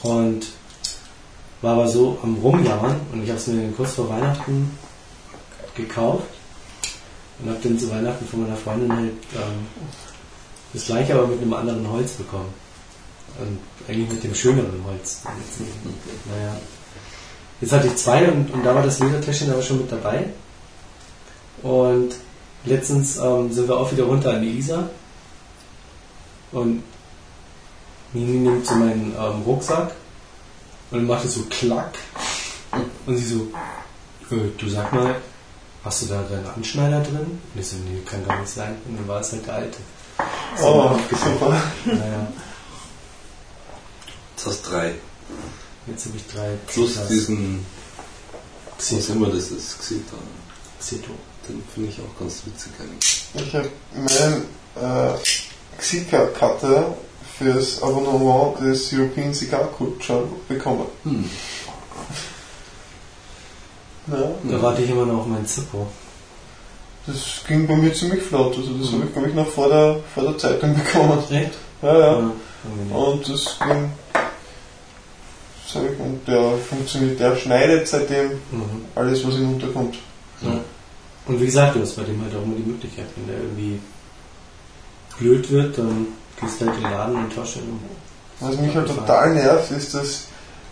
Und war aber so am Rumjammern und ich habe es mir kurz vor Weihnachten gekauft und habe dann zu Weihnachten von meiner Freundin halt ähm, das gleiche, aber mit einem anderen Holz bekommen. Und eigentlich mit dem schöneren Holz. Naja. Jetzt hatte ich zwei und, und da war das Ledertäschchen aber schon mit dabei. Und letztens ähm, sind wir auch wieder runter an die Isar. Und Nini nimmt so meinen ähm, Rucksack und dann macht es so klack. Und sie so, äh, du sag mal, hast du da deinen Anschneider drin? Und ich so, nee, kann gar nicht sein. Und dann war es halt der alte. So Oh, super. Naja, Jetzt hast du drei. jetzt habe ich drei Plus Zitas. diesen, was Xeto. immer das ist, Xetan. Xeto. Den finde ich auch ganz witzig eigentlich. Ich habe meinen äh, Xika-Cutter fürs Abonnement des European Cigar Culture bekommen. Hm. Ja, Da warte ich immer noch auf meinen Zippo. das ging bei mir ziemlich flott. Also das habe ich, glaube ich, noch vor der, vor der Zeitung bekommen. Echt? Ja, ja. angenehm. Und das ging. Sag ich, und der funktioniert, der schneidet seitdem Mhm. alles, was ihm unterkommt. Ja. Und wie gesagt, du hast bei dem halt auch immer die Möglichkeit, wenn der irgendwie blöd wird, dann gehst du halt in den Laden und tauschst ihn um. Was mich halt total nervt, ist, dass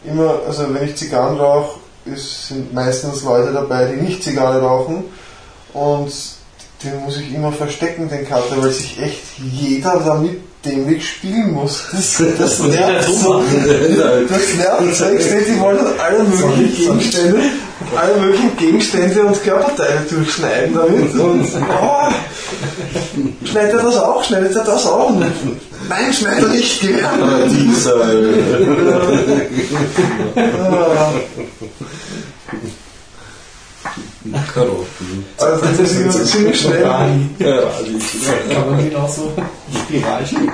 immer, also wenn ich Zigarren rauche, sind meistens Leute dabei, die nicht Zigarre rauchen und den muss ich immer verstecken, den Cutter, weil sich echt jeder damit dämlich spielen muss. Das, das nervt. Das nervt so extrem, die wollen halt alle möglichen Gegenstände, alle möglichen Gegenstände und Körperteile durchschneiden damit und oh, schneidet er das auch, schneidet er das auch? Nein, schneidet er nicht gerne. Dieser, Ah. Karotten. Also das ist ziemlich schnell. Ja, Kann man den auch so Spiralstück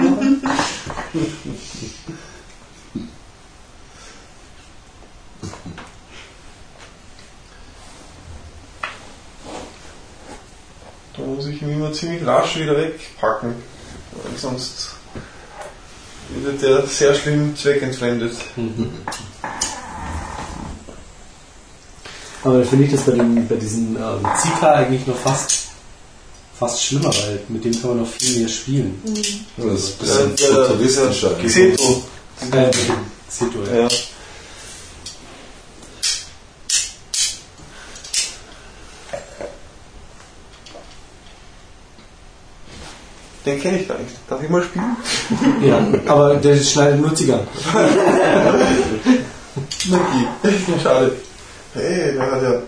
Da muss ich ihn immer ziemlich rasch wieder wegpacken. Weil sonst wird der sehr schlimm zweckentfremdet. Aber finde ich das bei, den, bei diesen ähm, Zika eigentlich noch fast, fast schlimmer, weil mit dem kann man noch viel mehr spielen. Das ist ein bisschen Der- der- futuristischer. der Xeto. Äh, dem Zito, ja. Den kenne ich gar nicht. Darf ich mal spielen? ja. Aber der schneidet nur Zigarren. Magie. Schade. Hey, der hat er?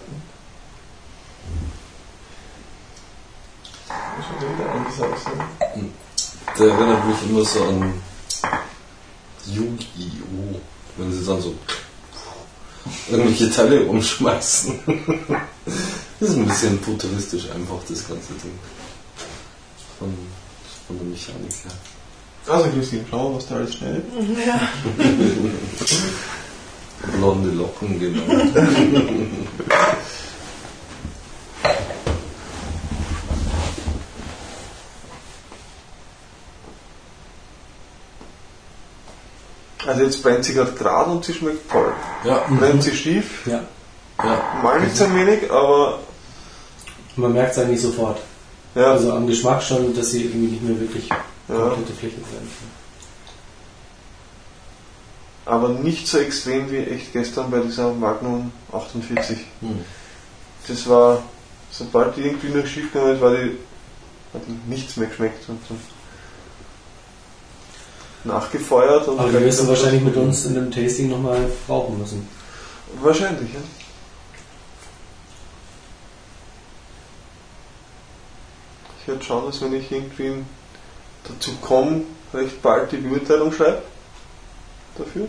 Der erinnert mich immer so an Yu-Gi-Oh! Wenn sie dann so irgendwelche Teile umschmeißen. Das ist ein bisschen futuristisch einfach, das ganze Ding. Von, von der Mechanik her. Also Christine, schauen wir, was da alles schneidet. Ja. Blonde Locken, genau. Also jetzt brennt sie gerade gerade und sie schmeckt toll. Ja, Brennt sie schief, Ja. ja. mal nicht ein wenig, aber Man merkt es eigentlich sofort. Ja, Also am Geschmack schon, dass sie irgendwie nicht mehr wirklich ja. komplette Fläche sein. aber nicht so extrem wie echt gestern bei dieser Magnum 48. Hm. Das war, sobald die irgendwie noch schief gegangen ist, war die, hat nichts mehr geschmeckt und so nachgefeuert. Und Aber gleich wirst du wahrscheinlich mit uns in einem Tasting nochmal rauchen müssen. Wahrscheinlich, ja. Ich werde schauen, dass wenn ich irgendwie dazu komme, recht bald die Beurteilung schreibe. Dafür.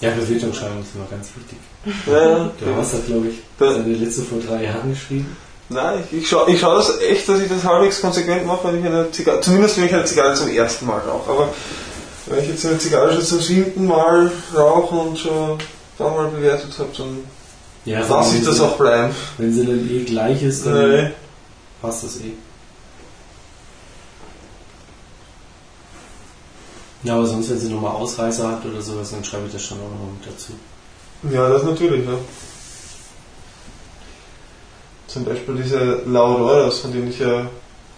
Ja, Bewertungsschreibung ist immer ganz wichtig. Ja, Du hast das, glaube ich, seine letzte vor drei Jahren geschrieben. Nein, ich, ich schaue ich schau das echt, dass ich das halbwegs konsequent mache, wenn ich eine Zigarre, zumindest wenn ich eine Zigarre zum ersten Mal rauche. Aber wenn ich jetzt eine Zigarre schon zum siebten Mal rauche und schon da mal bewertet habe, dann Ja, lasse ich das sie- auch bleiben. Wenn sie dann eh gleich ist, dann Nee. passt das eh. Ja, aber sonst, wenn sie nochmal Ausreißer hat oder sowas, dann schreibe ich das schon auch noch mit dazu. Ja, das natürlich, ja. Zum Beispiel diese Lauroras, von denen ich ja,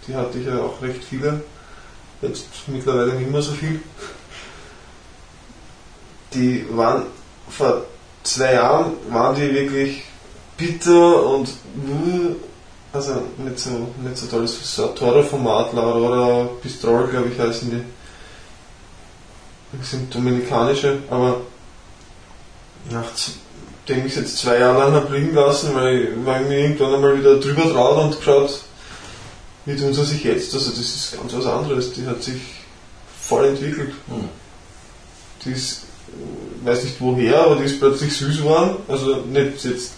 die hatte ich ja auch recht viele. Jetzt mittlerweile nicht mehr so viel. Die waren vor zwei Jahren waren die wirklich bitter und uh, also nicht so nicht so toll. Das ist so ein teurer Format, Laurora Pistrol, glaube ich, heißen die. Das sind dominikanische, aber nachdem ich es jetzt zwei Jahre lang habe liegen lassen, weil, ich- weil ich mir irgendwann einmal wieder drüber traut und geschaut, wie tun sie sich jetzt. Also das ist ganz was anderes. Die hat sich voll entwickelt. Hm. Die ist, weiß nicht woher, aber die ist plötzlich süß geworden. Also nicht jetzt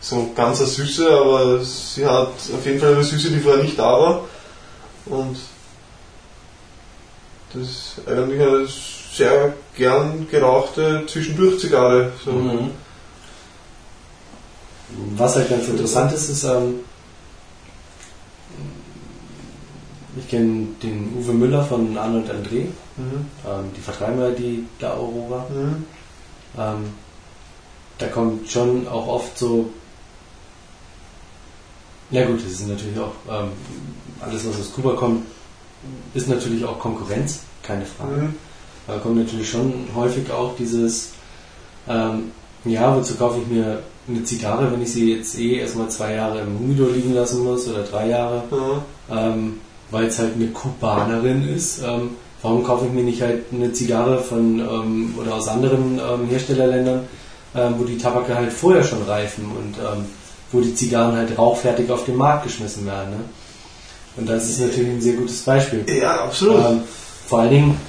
so ganz eine Süße, aber sie hat auf jeden Fall eine Süße, die vorher nicht da war. Und das ist eigentlich eine sehr gern gerauchte Zwischendurch-Zigarre. So. Mhm. Was halt ganz interessant ist, ist, ähm, ich kenne den Uwe Müller von Arne und André, Mhm. ähm, die vertreiben ja die der Aurora. Mhm. Ähm, da kommt schon auch oft so. Ja gut, das ist natürlich auch ähm, alles, was aus Kuba kommt, ist natürlich auch Konkurrenz, keine Frage. Mhm. Da kommt natürlich schon häufig auch dieses, ähm, ja, wozu kaufe ich mir eine Zigarre, wenn ich sie jetzt eh erstmal zwei Jahre im Humidor liegen lassen muss oder drei Jahre, Ja. ähm, weil es halt eine Kubanerin ist. Ähm, warum kaufe ich mir nicht halt eine Zigarre von ähm, oder aus anderen ähm, Herstellerländern, ähm, wo die Tabake halt vorher schon reifen und ähm, wo die Zigarren halt rauchfertig auf den Markt geschmissen werden. Ne? Und das ist natürlich ein sehr gutes Beispiel. ja, absolut. Ähm, vor allen Dingen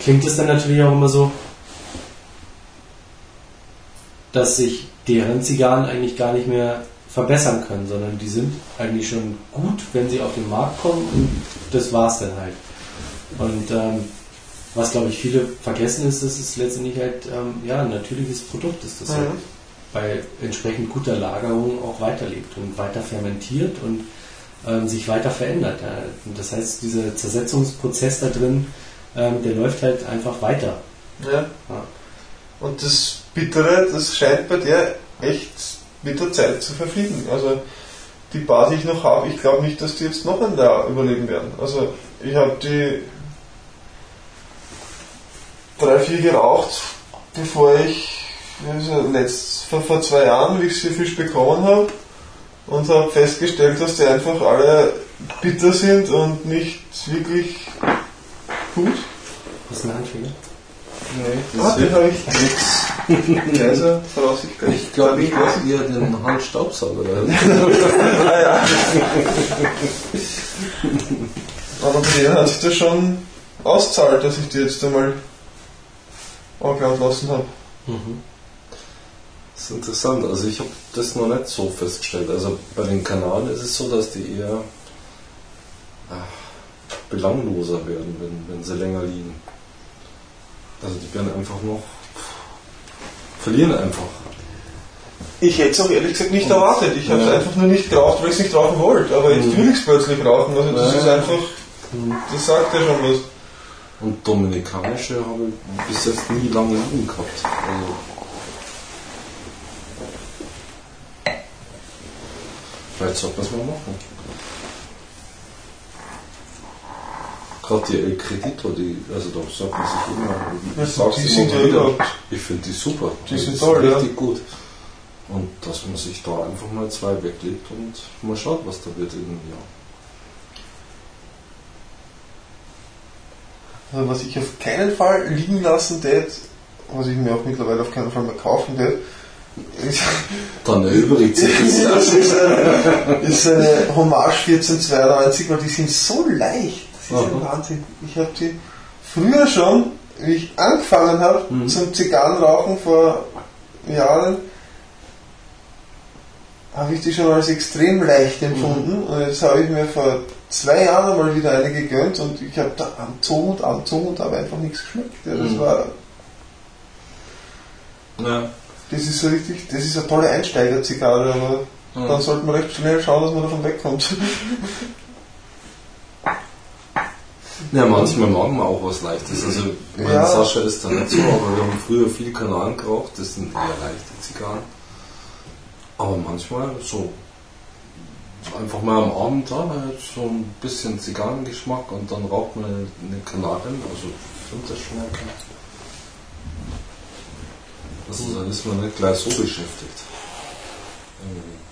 klingt es dann natürlich auch immer so, dass sich deren Zigarren eigentlich gar nicht mehr verbessern können, sondern die sind eigentlich schon gut, wenn sie auf den Markt kommen und das war's dann halt. Und ähm, was glaube ich viele vergessen ist, dass es letztendlich halt ähm, ja, ein natürliches Produkt ist, das Mhm. halt bei entsprechend guter Lagerung auch weiterlebt und weiter fermentiert und ähm, sich weiter verändert. Ja. Und das heißt, dieser Zersetzungsprozess da drin, ähm, der läuft halt einfach weiter. Ja. Ja. Und das Bittere, das scheint bei der echt mit der Zeit zu verfliegen. Also die Bar, die ich noch habe, ich glaube nicht, dass die jetzt noch ein Jahr überleben werden. Also ich habe die drei, vier geraucht, bevor ich also letzt, vor, vor zwei Jahren, wie ich sie frisch bekommen habe, und habe festgestellt, dass die einfach alle bitter sind und nicht wirklich gut. Was ist ein Handfehler? Nee, das hilft ich nichts. leiser voraussichtlich. Ich glaube, ich mache eher den Handstaubsauger. Ah, ja. Aber denen hat sich das schon auszahlt, dass ich die jetzt einmal angelernt lassen habe. Mhm. Das ist interessant. Also ich habe das noch nicht so festgestellt. Also bei den Kanaren ist es so, dass die eher ah, belangloser werden, wenn, wenn sie länger liegen. Also die werden einfach noch verlieren einfach. Ich hätte es auch ehrlich gesagt nicht erwartet. Ich habe es Ja. einfach nur nicht geraucht, weil ich es nicht rauchen wollte. Aber jetzt Mhm. will ich es plötzlich rauchen. Also das Ja. ist einfach, das sagt ja schon was. Und dominikanische habe ich bis jetzt nie lange liegen gehabt. Also Vielleicht sollte man es mal machen. Gerade die El Credito, die, also da sagt man sich immer, Ja, ich sag's die immer sind ja wieder, ich finde die super. Die sind toll, ja. richtig gut. Und dass man sich da einfach mal zwei weglegt und mal schaut, was da wird in einem Jahr. Also was ich auf keinen Fall liegen lassen tät, was ich mir auch mittlerweile auf keinen Fall mehr kaufen tät, ist, Dann erübrigt sich ist, das. ist, eine, ist eine Hommage 1492, weil die sind so leicht. Ist ein Aha. Wahnsinn. Ich habe die früher schon, wie ich angefangen habe Mhm. zum Zigarrenrauchen vor Jahren, habe ich die schon als extrem leicht empfunden. Und jetzt habe ich mir vor zwei Jahren mal wieder eine gegönnt und ich habe da angezogen und angezogen und habe einfach nichts geschmeckt. Ja, das Mhm. war, Ja. das ist so richtig, das ist eine tolle Einsteiger-Zigarre, aber Ja. dann sollte man recht schnell schauen, dass man davon wegkommt. Ja, manchmal mag man auch was Leichtes. Also, mein Ja. Sascha ist da nicht so, aber wir haben früher viel Kanaren geraucht, das sind eher leichte Zigarren. Aber manchmal so einfach mal am Abend da, halt so ein bisschen Zigarrengeschmack und dann raucht man eine Kanarin. Also, ich finde das schon okay. Also, dann ist man nicht gleich so beschäftigt. Irgendwie.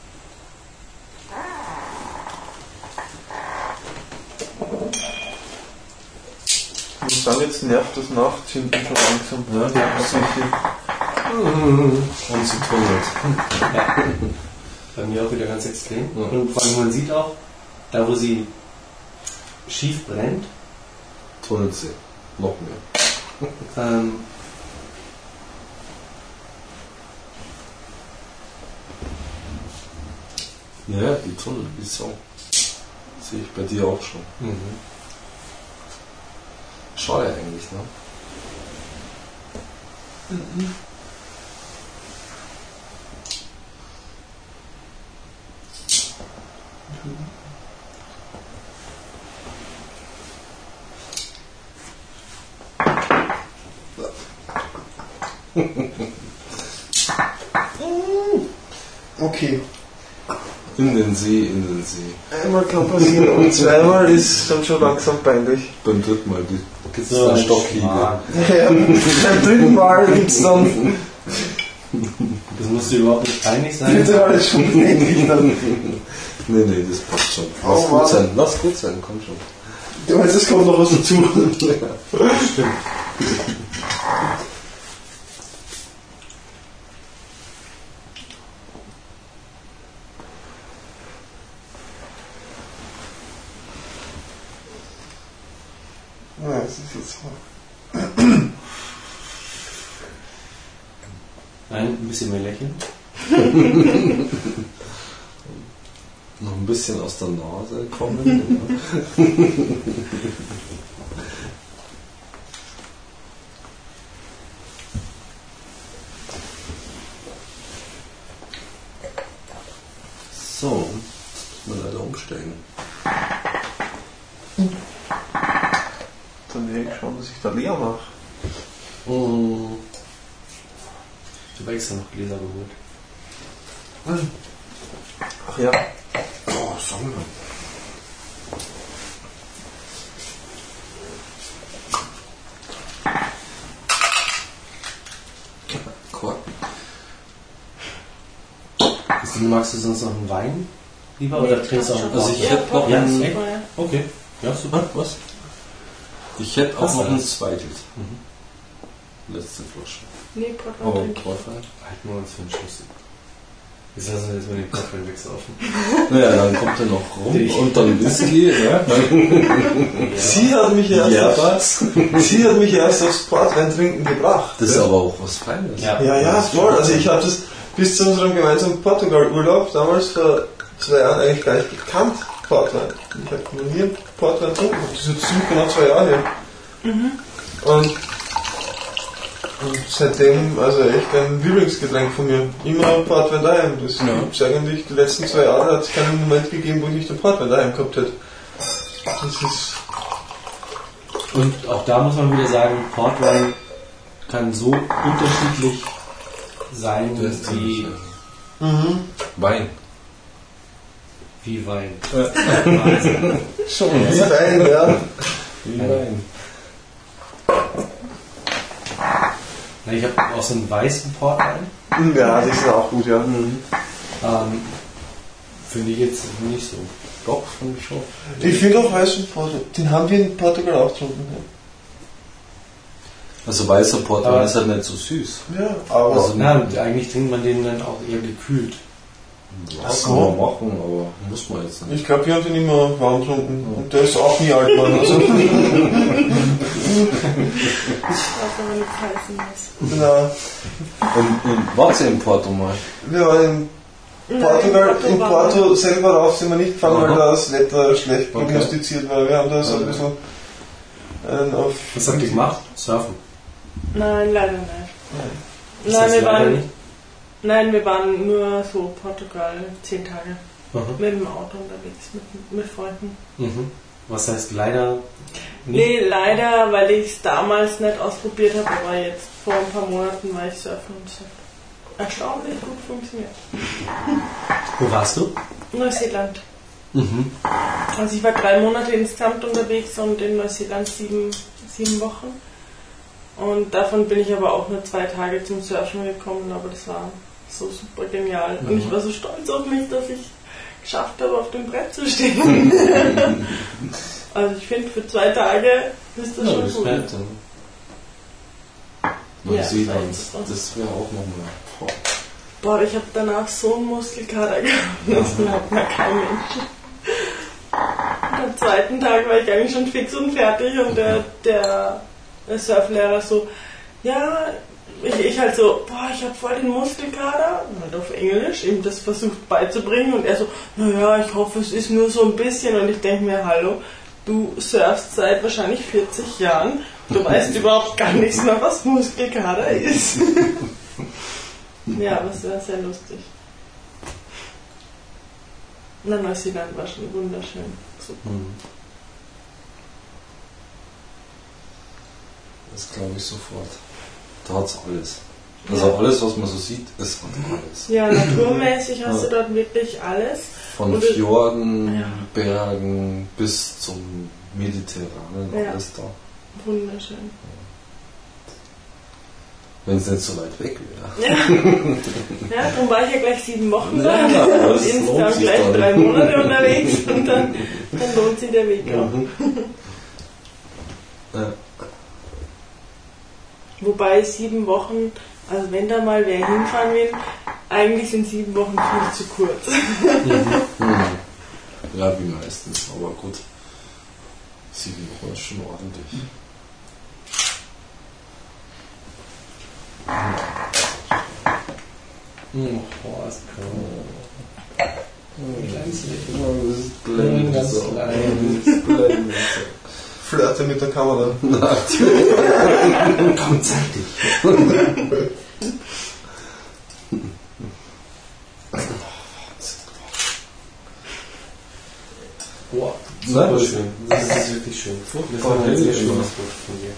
Und dann jetzt nervt das Nachzünden schon langsam. Ja, Und sie tunnelt. Bei mir auch wieder ganz extrem. Ja. Und vor allem man sieht auch, da wo sie schief brennt, Tunnelt sie. Noch mehr. ähm, Ja, die Tunnel, wie Sau. Sehe ich bei dir auch schon. mhm. Schade eigentlich, ne? Okay, In den See, in den See. einmal kann passieren und zweimal ist dann schon langsam peinlich. Beim dritten Mal gibt es so dann ein Stockhiebe. Ja, beim dritten Mal gibt's dann, Das musste überhaupt nicht peinlich sein. dritte Mal ist schon peinlich dann. Nee, nee, das passt schon. Oh, Lass gut Mann. sein, lass gut sein, komm schon. Du meinst, es kommt noch was dazu. Stimmt. Ja, das ist jetzt so. Nein, ein bisschen mehr lächeln. Noch ein bisschen aus der Nase kommen. ja. so, jetzt müssen wir leider umsteigen. Dann werde ich schauen, dass ich da leer mache. Mhm. Ich habe extra noch Gläser geholt. Ach ja. Oh, Sonne. Kork. Christine, magst du sonst noch einen Wein lieber oder trinkst du auch einen Also ich hätte noch Ja, einen? Okay. Ja, super. was? Ich hätte auch noch ein zweites. Letzte Flasche. Nee, Portwein ich. Portwein? Halten wir uns für den Schluss. Jetzt lassen wir jetzt mal den Portweinwechsel offen. Naja, dann kommt er noch rum Ich- und dann Whisky. ne? Sie hat mich erst, Ja, aufs, sie hat mich erst aufs Portweintrinken gebracht. Das ist aber auch was Feines. Ja. Ja, ja, voll. Also ich habe das bis zu unserem gemeinsamen Portugal-Urlaub damals vor zwei Jahren eigentlich gar nicht gekannt, Portwein. Ich habe noch nie einen Portwein getrunken. Das ist jetzt ziemlich genau zwei Jahre her. Und, und seitdem, also echt ein Lieblingsgetränk von mir. Immer Portwein daheim. Das Ja. gibt's eigentlich, die letzten zwei Jahre hat es keinen Moment gegeben, wo ich nicht einen Portwein daheim gehabt hätte. Das ist, Und auch da muss man wieder sagen, Portwein kann so unterschiedlich sein wie, äh, Wein. Wie Wein. Wahnsinn. Schon. wie Wein, ja. Wie Wein. Na, ich habe auch so einen weißen Portwein. Ja, die sind auch gut, ja. Ähm, Finde ich jetzt nicht so. Doch, finde ich schon. Ich finde auch weißen Portwein, den haben wir in Portugal auch getrunken. Also weißer Portwein Aber- ist halt nicht so süß. Ja, aber Also- Na, eigentlich trinkt man den dann auch eher gekühlt. Das kann man machen, aber muss man jetzt nicht. ich glaube, wir haben den immer warm getrunken. Und der ist auch nie alt geworden. Also, Ich weiß aber nichts heißen muss. na, Und, und wart ihr in Porto mal? wir waren in Portugal, in Porto selber rauf sind wir nicht gefahren, weil das Wetter schlecht Okay. prognostiziert war. Wir haben da so ein bisschen einen auf. Was habt ihr gemacht? Surfen. Nein, leider nicht. Nein, heißt wir waren, nicht? Nein, wir waren nur so Portugal zehn Tage Aha. mit dem Auto unterwegs, mit, mit Freunden. Mhm. Was heißt leider? Nee, leider, weil ich es damals nicht ausprobiert habe, aber jetzt vor ein paar Monaten war ich surfen und es hat erstaunlich gut funktioniert. Wo warst du? Neuseeland. Mhm. Also ich war drei Monate insgesamt unterwegs und in Neuseeland sieben, sieben Wochen. Und davon bin ich aber auch nur zwei Tage zum Surfen gekommen, aber das war so super genial. Und ich war so stolz auf mich, dass ich geschafft habe, auf dem Brett zu stehen. also ich finde, für zwei Tage ist das Ja, schon das gut. nett. Ja, Neuseeland, das war das wäre auch nochmal. Boah. Boah, ich habe danach so einen Muskelkater gehabt, das glaubt mir kein Mensch. Am zweiten Tag war ich eigentlich schon fix und fertig und der, der Surflehrer so, ja, ich, ich halt so, boah, ich habe voll den Muskelkater, halt auf Englisch, ihm das versucht beizubringen und er so, naja, ich hoffe, es ist nur so ein bisschen und ich denke mir, hallo, du surfst seit wahrscheinlich 40 Jahren, du weißt überhaupt gar nichts mehr, was Muskelkater ist. Ja, aber es war sehr lustig. Na, Neuseeland war schon wunderschön. Super. Mhm. Das glaube ich sofort. Da hat es alles. Also alles, was man so sieht, ist hat alles. Ja, naturmäßig hast du dort wirklich alles. Von Und- Fjorden, Ja. Bergen bis zum Mediterranen, Ja. alles da. Wunderschön. Wenn es nicht so weit weg wäre. Ja, ja darum war ich ja gleich sieben Wochen da. Ja, das lohnt sich gleich dann. drei Monate unterwegs und dann, dann lohnt sich der Weg auch. Ja. Wobei sieben Wochen, also wenn da mal wer hinfahren will, eigentlich sind sieben Wochen viel zu kurz. Hm. ja, wie meistens, aber gut. Sieben Wochen ist schon ordentlich. Oh, ist cool. Kleines Lächeln. Ja, das ist blendend. Ganz klein. Flirte mit der Kamera. Komm, zeig dich. Boah, Na, super das- schön. Das ist wirklich schön. Das war ein sehr schönes. Foto von dir.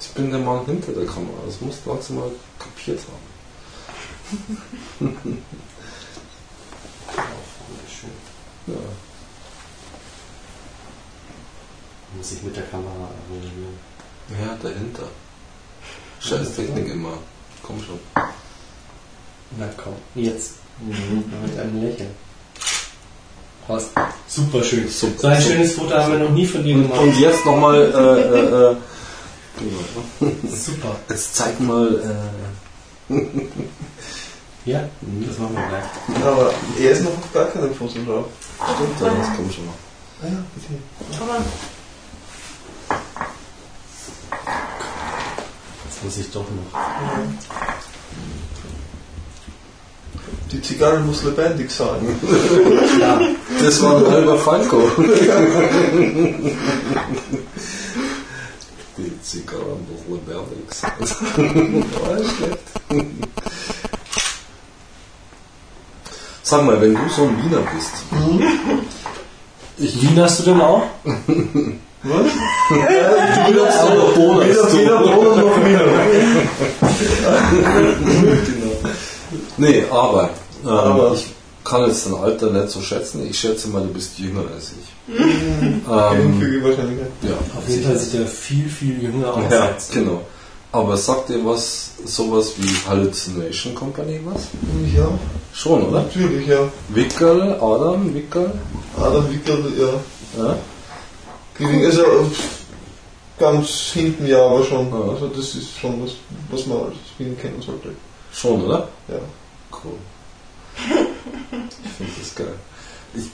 Ich bin der Mann hinter der Kamera, das musst du langsam mal kapiert haben. Auch wunderschön. Ja. Muss ich mit der Kamera arrangieren. Ja, dahinter. Scheiß Technik immer. Komm schon. Na komm, jetzt. Mit einem Lächeln. Passt. Super schön. So ein schönes Foto haben wir noch nie von dir gemacht. Und jetzt nochmal, äh, äh, äh, Super. jetzt zeig mal, äh, Ja, das machen wir gleich. Aber er ist noch auf gar keinem Foto drauf. Stimmt, ja, das kommt schon. Ah ja, bitte. Schau mal. Muss ich doch noch. Die Zigarre muss lebendig sein. Ja, Das war ein halber Falco. Die Zigarren muss lebendig sein. Sag mal, wenn du so ein Wiener bist, ich, Wien hast du denn auch? Was? du hast aber Bonus. Weder Wiener Wohnen noch genau. Nee, aber, ähm, Aber. ich kann jetzt dein Alter nicht so schätzen. Ich schätze mal, du bist jünger als ich. ähm, Wahrscheinlichkeit. ja, Auf jeden Fall sieht er viel, viel jünger aus. Ja, genau. Aber sagt dir was, sowas wie Hallucination Company was? Ja, Schon, oder? natürlich, ja. Wickel, Adam, Wickel? Adam Wickel, ja. Ja? Gering, also ganz hinten ja, aber schon. Also das ist schon was, was man als Wien kennen sollte. Schon, oder? Ja. Cool. Ich finde das geil. Ich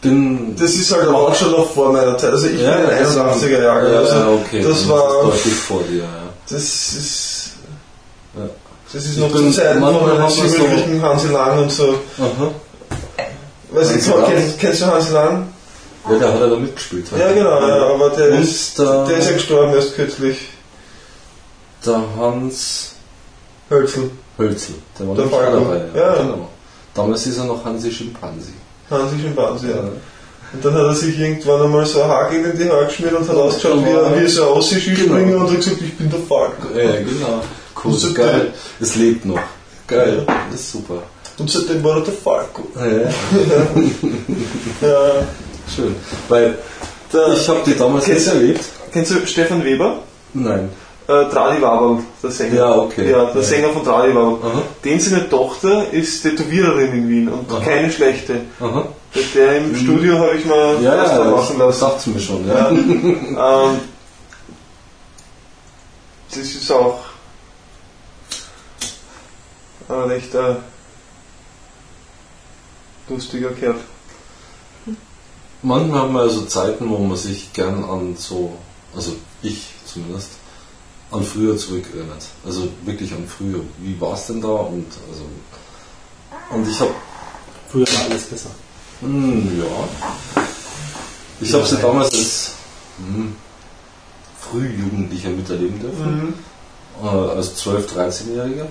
bin. Das ist halt auch schon noch vor meiner Zeit. Also ich Ja, bin ein das- 81er Jahre. ja, also okay. das war- ist deutlich vor dir, ja. Das ist. Ja. Das ist Ich noch bin- zu Zeiten von manchmal den hat man so- schimmeligen Hansi Lang und so. Aha. Weiß ich, Hansi kennst, kennst du Hansi Lang? Ja, der hat ja da mitgespielt. Ja, genau, ja, aber der Und ist, der- der ist ja gestorben erst kürzlich. Der Hans Hölzel. Hölzel, der war Der Falco. dabei. Ja. Genau. Damals ist er noch Hansi Schimpansi. Hansi Schimpanse, ja. Und dann hat er sich irgendwann einmal so ein Haargel in die Haare geschmiert und hat ausgeschaut wie, ein- wie so ein Aussie-Skispringer Genau. und hat gesagt, ich bin der Falco. Ja, genau. Cool, So geil. Es lebt noch. Geil, das ist super. Und seitdem war er der Falco. Ja, Ja. Schön. Weil Der, ich habe die damals nicht erlebt. kennst du Stefan Weber? Nein. Äh, Tradi Waberl, der Sänger. Ja, okay. Ja, der Ja. Sänger von Tradi Waberl. Den seine Tochter ist Tätowiererin in Wien und Aha. keine schlechte. Aha. Bei der im Studio habe ich mal Ja, was da ja, machen das lassen. sagt's mir schon. Ja. Ja. ähm, das ist auch ein recht äh, lustiger Kerl. Manchmal haben wir also Zeiten, wo man sich gern an so, also ich zumindest, an früher zurückerinnert. Also wirklich an früher. Wie war es denn da? Und also und ich habe Früher war alles besser. Hm, ja. Ich habe sie damals als hm, Frühjugendlicher miterleben dürfen. Äh, als 12-, 13-Jähriger.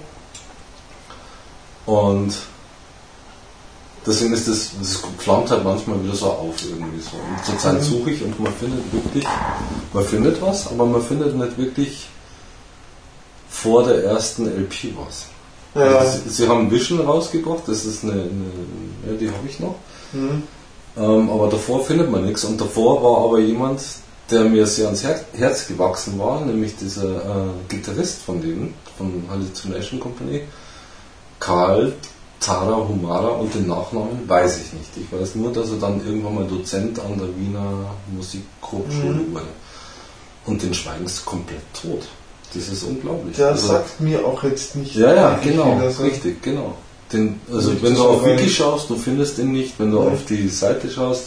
Und deswegen ist das, das flammt halt manchmal wieder so auf irgendwie so. Und zurzeit suche ich und man findet wirklich, man findet was, aber man findet nicht wirklich vor der ersten LP was. Ja. Also sie, sie haben Vision rausgebracht, das ist eine, eine ja, die habe ich noch. Mhm. Ähm, aber davor findet man nichts. Und davor war aber jemand, der mir sehr ans Her Herz gewachsen war, nämlich dieser äh, Gitarrist von denen, von Hallucination Company, Karl Tara Humara und den Nachnamen weiß ich nicht. Ich weiß nur, dass er dann irgendwann mal Dozent an der Wiener Musikhochschule Mhm. wurde. Und den Schweigens komplett tot. Das ist unglaublich. Der Also- sagt mir auch jetzt nicht. ja, ja, genau, richtig, genau. Den, also wenn du auf Wiki schaust, du findest ihn nicht. Wenn du Ja. auf die Seite schaust,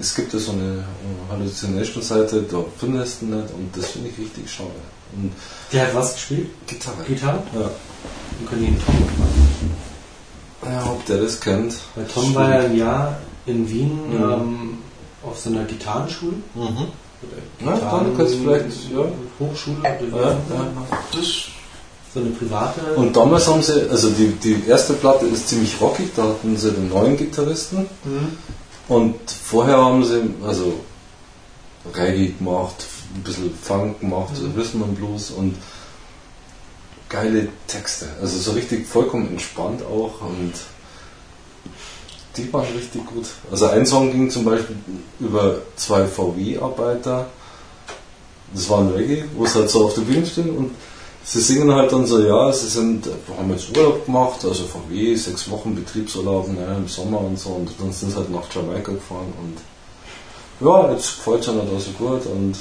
es gibt ja so eine äh, Hallucination-Seite, da findest du ihn nicht und das finde ich richtig schade. Und Der hat was gespielt? Gitarre. Gitarre? Ja. Wir können ihn Tom fragen. ja, ob der das kennt. Weil Tom war ja ein Jahr in Wien Mhm. ähm, auf so einer Gitarrenschule. Mhm. Oder Ja, dann kannst du vielleicht, ja. Hochschule. Ja, immer. Das So eine private. Und damals haben sie, also die, die erste Platte ist ziemlich rockig, da hatten sie den neuen Gitarristen. Mhm. Und vorher haben sie also Reggae gemacht, ein bisschen Funk gemacht, Mhm. Rhythm and Blues und geile Texte. Also so richtig vollkommen entspannt auch und die waren richtig gut. Also ein Song ging zum Beispiel über zwei VW-Arbeiter. Das war ein Reggae, wo sie halt so auf der Bühne stehen und sie singen halt dann so, ja, sie sind, haben jetzt Urlaub gemacht, also VW, sechs Wochen Betriebsurlaub ne, im Sommer und so und dann sind sie halt nach Jamaika gefahren und ja, jetzt gefällt es ihnen da so gut und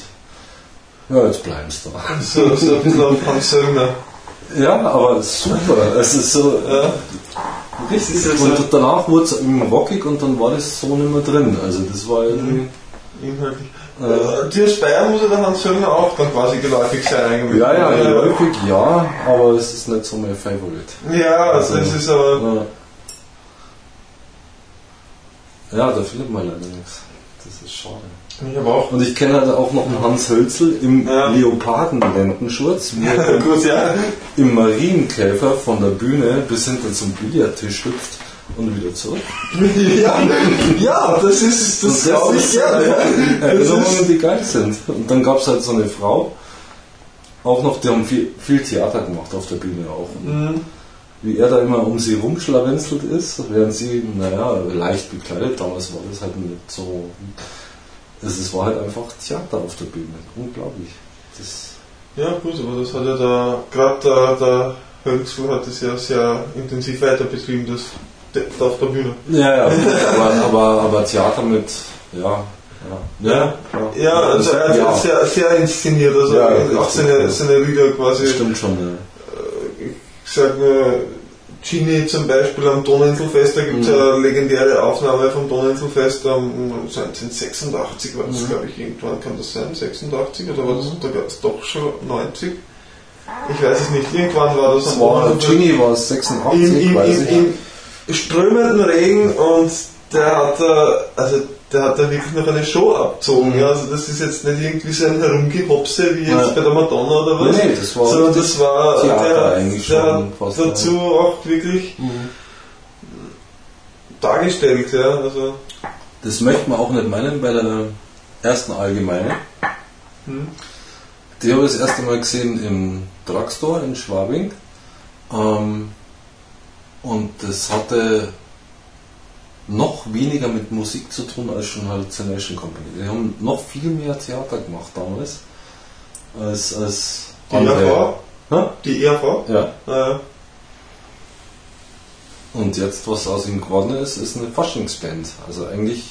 ja, jetzt bleiben sie da. so, so ein bisschen auf Hans Sögner. Ja, aber super. Es ist so. Ja. Richtig. Und danach wurde es eben rockig und dann war das so nicht mehr drin. Also das war irgendwie. inhaltlich. Äh, Äh, dir Bayern muss ja der Hans Söllner auch dann quasi geläufig sein eigentlich. ja, ja, ja. häufig ja, aber es ist nicht so mein Favorit. Ja, Also- das ist aber. Ja. ja, da findet man leider nichts. Das ist schade. Ich habe auch. Und ich kenne halt auch noch einen Hans Hölzel im Ja. Leopardenlendenschurz, Gut, ja. im Marienkäfer von der Bühne bis hinter zum Billardtisch hüpft und wieder zurück. ja, ja, das ist, das glaube ich ist. Ja. Das Erinnerungen, die geil sind. Und dann gab es halt so eine Frau, auch noch, die haben viel, viel Theater gemacht auf der Bühne auch. Mhm. Wie er da immer um sie rumschlawenzelt ist, während sie, naja, leicht bekleidet, damals war das halt nicht so. Es es war halt einfach Theater auf der Bühne. Unglaublich. Das, ja, gut, aber das hat ja da, gerade der, der Hölzl hat das ja sehr intensiv weiter betrieben, das da auf der Bühne. ja, ja, aber, aber, aber Theater mit, ja, ja. Ja, ja also er hat ja, sehr, sehr inszeniert, also Ja, auch seine, seine Lieder quasi. stimmt schon. Ja. Ich sag nur, Genie zum Beispiel am Donauinselfest, da gibt es Mhm. eine legendäre Aufnahme vom Donauinselfest am 1986 war das, Mhm. glaube ich, irgendwann kann das sein, 86 oder war das da gab's doch schon 90? Ich weiß es nicht, irgendwann war das war. Genie war es 86, Im, im, weiß im, strömenden Regen und der hat da, also der hat da wirklich noch eine Show abgezogen. Mhm. Ja, also das ist jetzt nicht irgendwie so ein Herumgehopse wie jetzt Ja. bei der Madonna oder was. Nee, nee, das war sondern das war Theater der, eigentlich der dazu auch wirklich Mhm. dargestellt, ja. Also Das möchte man auch nicht meinen bei der ersten Allgemeine. hm. Die habe ich das erste Mal gesehen im Drugstore in Schwabing. Ähm, und das hatte noch weniger mit Musik zu tun als schon Hallucination Company. Die haben noch viel mehr Theater gemacht damals als, als die ERV, Hä? die ERV, Ja. äh, Und jetzt, was aus ihm geworden ist, ist eine Faschingsband. Also eigentlich.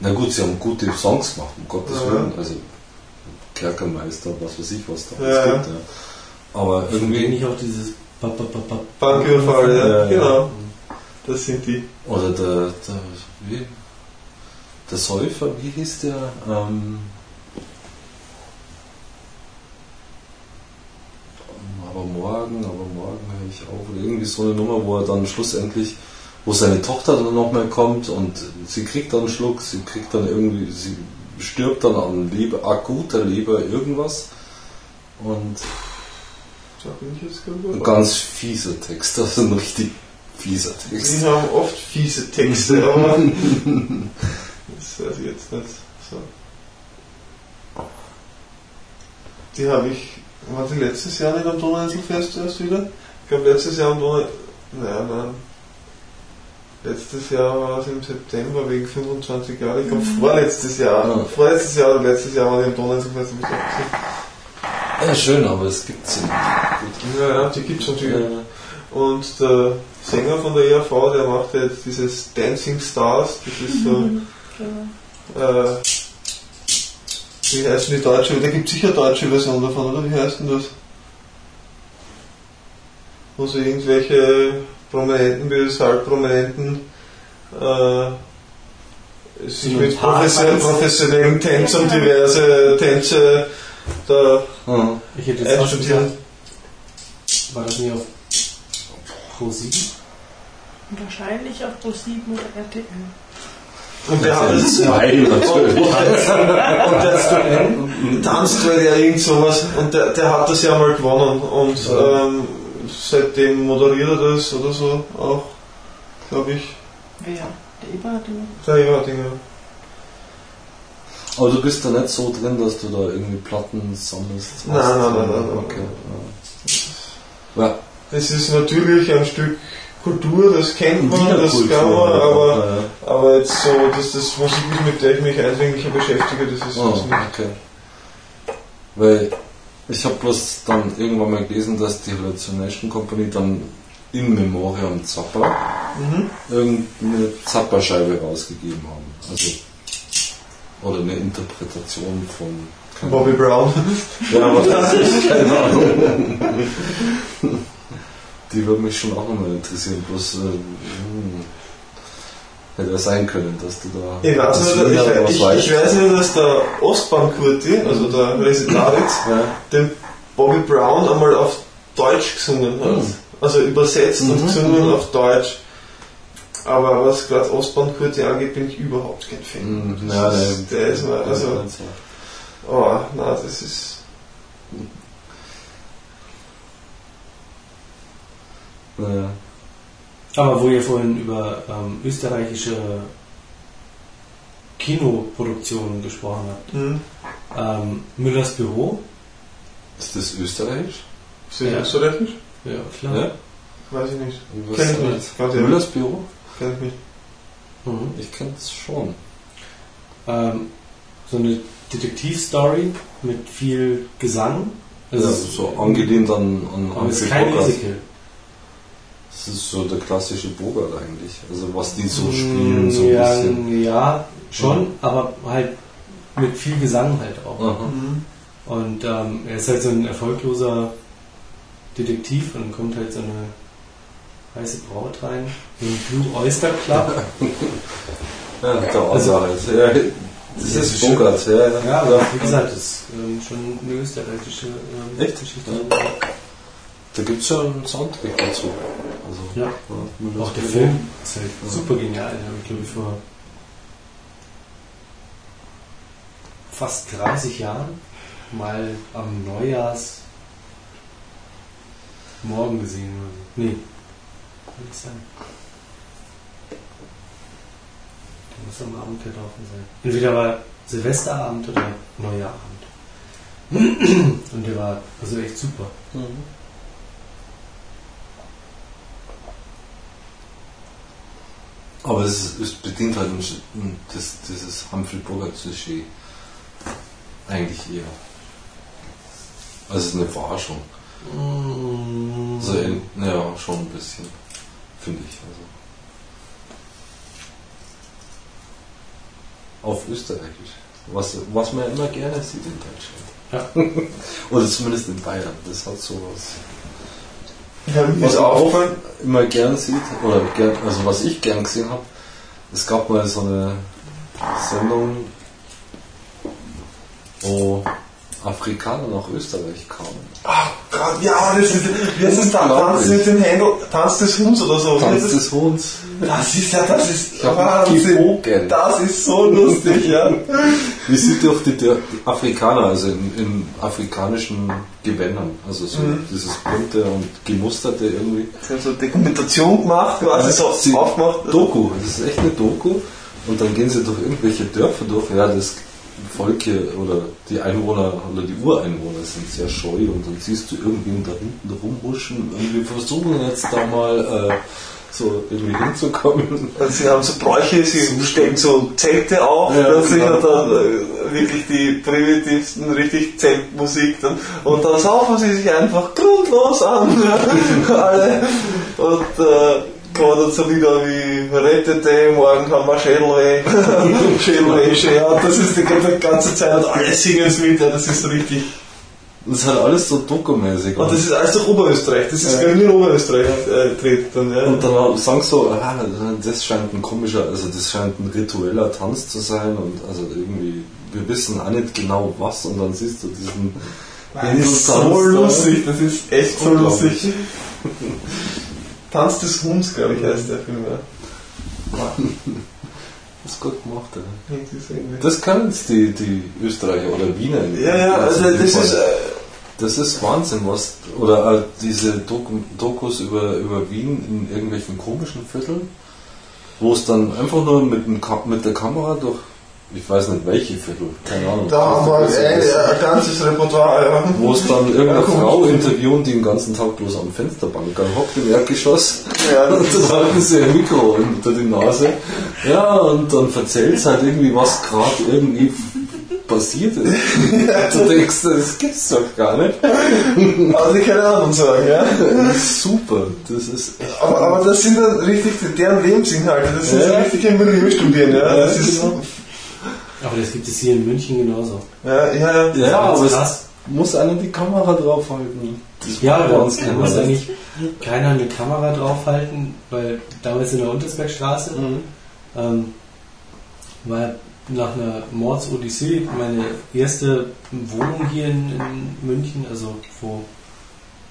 Na gut, sie haben gute Songs gemacht, um Gottes Ja. Willen. Also Kerkermeister, was weiß ich, was da Ja, alles gibt. Ja. Aber irgendwie. nicht auch dieses Ba, ba, ba, ba. Banküberfall, ja, Ja, ja. Das sind die. Oder der, der, wie, der Säufer, wie hieß der? Ähm, aber morgen, aber morgen höre ich. Oder irgendwie so eine Nummer, wo er dann schlussendlich, wo seine Tochter dann nochmal kommt und sie kriegt dann einen Schluck, sie kriegt dann irgendwie, sie stirbt dann an Leber, akuter Leber irgendwas. Und Da bin ich jetzt gerade ein dabei. ganz fieser Text, das ist ein richtig fieser Text. Die haben oft fiese Texte, aber das weiß ich jetzt nicht. So. Die habe ich, war die letztes Jahr nicht am Donauinselfest erst wieder? Ich glaube letztes Jahr am Donau... Nein, nein. Letztes Jahr war es im September wegen 25 Jahre. Ich glaube vorletztes Jahr. Ja. Vorletztes Jahr oder letztes Jahr war ich am Donauinselfest. Ja, schön, aber es gibt sie nicht. Ja, ja, die gibt es natürlich. Ja. Und der Sänger von der ERV, der macht jetzt dieses Dancing Stars, das ist so, Genau. äh, wie heißt denn die deutsche, da gibt es sicher eine deutsche Version davon, oder? Wie heißt denn das? Wo so irgendwelche Prominenten bis halbprominenten äh, sich mit professionellen, professionellen Tänzern diverse Tänze da Mhm. Ich hätte jetzt auch schon einstudieren. gesagt, war das nicht auf Pro 7? Wahrscheinlich auf Pro7 oder RTL. Und der hat es Zwei natürlich. Und der tanzt, weil er irgend sowas, und der, der hat das ja mal gewonnen und ähm, seitdem moderiert er das oder so auch, glaube ich, Wer? Der Eberhardinger? der Eberdinger. Aber du bist da nicht so drin, dass du da irgendwie Platten sammelst. Nein, nein, nein, nein, nein. Okay. Ja. Ja, Es ist natürlich ein Stück Kultur, das kennt man, das Wiener kann man, aber, ja, aber jetzt so, dass das Musik ist, mit der ich mich eindringlicher beschäftige, das ist Oh, das nicht. okay. Weil ich habe bloß dann irgendwann mal gelesen, dass die Hallucination Company dann in Memoriam Zappa Mhm. irgendeine Zappa-Scheibe rausgegeben haben. Also, oder eine Interpretation von Bobby Brown. Ja, aber das ist keine Ahnung. Die würde mich schon auch nochmal interessieren. Bloß, äh, hm, hätte ja sein können, dass du da. Ich weiß, nur, ich, was ich, weiß. ich weiß nur, dass der Ostbahn-Kurti, also der Resitaritz, Ja. den Bobby Brown einmal auf Deutsch gesungen hat. Mhm. Also übersetzt und Mhm, gesungen mhm. auf Deutsch. Aber was gerade Ostbahn-Kurti angeht, bin ich überhaupt kein Fan. Hm, Das Ja, ist, der ist mal, also, oh, na, das ist, Aber wo ihr vorhin über ähm, österreichische Kinoproduktionen gesprochen habt. hm, Ähm, Müllers Büro. Ist das österreichisch? ist das Ja. österreichisch? Ja, klar. Ja? Weiß ich nicht. Was Kenn ich nicht. ehrlich. Müllers Büro? Kenn ich nicht. Mhm. Ich kenne es schon. Ähm, so eine Detektivstory mit viel Gesang. Also ist- so angelehnt an, an aber es ist kein. Musical. Das ist so der klassische Bogart eigentlich. Also was die so spielen, so ein Mm, ja, bisschen. ja, schon, aber halt mit viel Gesang halt auch. Mhm. Und ähm, er ist halt so ein erfolgloser Detektiv und dann kommt halt so eine heiße Braut rein, so ein Blue Oyster Club. Ja, der Also- halt. Ja, das Ja, ist. Bogart, ja, ja. Ja, aber wie gesagt, das ist ähm, schon eine österreichische ähm, Echt? Geschichte. Da gibt es ja einen Soundtrack dazu. Also, Ja. Müllers Auch der. Film ist halt Ja. super genial. Den habe ich glaube ich vor fast 30 Jahren mal am Neujahrs morgen gesehen. Nee, kann nicht sein. Der muss am Abend gelaufen sein. Entweder war Silvesterabend oder Neujahrabend. Und der war also echt super. Mhm. Aber es, es bedient halt ein, das, dieses Humphrey Bogart-Klischee eigentlich eher. Also es ist eine Verarschung. So in, ja, schon ein bisschen, finde ich. Also. Auf Österreichisch. Was, was man immer gerne sieht in Deutschland. Ja. Oder zumindest in Bayern. Das hat sowas. Mir Was man auch immer gern sieht, oder gern, also was ich gern gesehen habe, es gab mal so eine Sendung, wo Afrikaner nach Österreich kamen. Gott, ja, das ist, das da? Tanz Unglaublich. mit dem Händel, Tanz des Huhns oder so. Tanz des Huhns. Das ist ja, das ist Wahnsinn. Das ist so lustig, ja. Wie sieht doch die, die Afrikaner, also in, in afrikanischen Gewändern, also so Mhm. dieses bunte und gemusterte irgendwie. Sie haben so Dokumentation gemacht, quasi so Sie- aufgemacht. Doku, das ist echt eine Doku. Und dann gehen sie durch irgendwelche Dörfer durch. Ja, das Volk hier oder die Einwohner oder die Ureinwohner sind sehr scheu und dann siehst du irgendwen da hinten rumhuschen und wir versuchen jetzt da mal äh, so irgendwie hinzukommen. Also sie haben so Bräuche, sie stellen so Zelte auf, Ja, singen genau. dann äh, wirklich die primitivsten, richtig Zeltmusik dann, und dann saufen sie sich einfach grundlos an, alle, und äh, dann so Lieder wie Rettete, morgen haben wir Schädelweh, Schädelweh, ja, das ist die ganze, ganze Zeit und alle singen es mit, ja, das ist richtig. Das ist halt alles so dokumäßig. Und das ist alles durch Oberösterreich, das ist Ja. ja. nur in Oberösterreich äh, tritt dann, ja. Und dann sagen sie so, ah, das scheint ein komischer, also das scheint ein ritueller Tanz zu sein und also irgendwie, wir wissen auch nicht genau was und dann siehst du diesen Das ist so lustig, das ist echt so lustig. Tanz des Huhns, glaube ich, heißt der Film. Ja. Das ist gut gemacht, ja. Das können jetzt die, die Österreicher oder Wiener. Ja, ja, also das ist. Äh, Das ist Wahnsinn, was. Oder äh, diese Doku, Dokus über, über Wien in irgendwelchen komischen Vierteln, wo es dann einfach nur mit, dem mit der Kamera durch. Ich weiß nicht welche Viertel, keine Ahnung. da haben wir Das ist- ein, ganzes Repertoire. Ja. wo es dann irgendeine Ja. Frau interviewen, die den ganzen Tag bloß am Fensterbank hockt im Erdgeschoss. Ja, und dann halten sie ein Mikro unter die Nase. Ja, und dann erzählt sie halt irgendwie, was gerade irgendwie passiert ist. du denkst, das gibt's doch gar nicht. Also ich keine Ahnung sagen, ja. Super. Das ist echt. Aber, aber das sind dann richtig deren Lebensinhalte, das sind Ja. so richtige Milieustudien, ja. Das Ja, ist genau. Aber das gibt es hier in München genauso. Ja, ja, ja. Ja, aber es krass. muss einer die Kamera draufhalten. Ja, bei uns keiner. muss eigentlich keiner eine Kamera draufhalten, weil damals in der Untersbergstraße Mhm. ähm, war nach einer Mordsodyssee meine erste Wohnung hier in, in München, also wo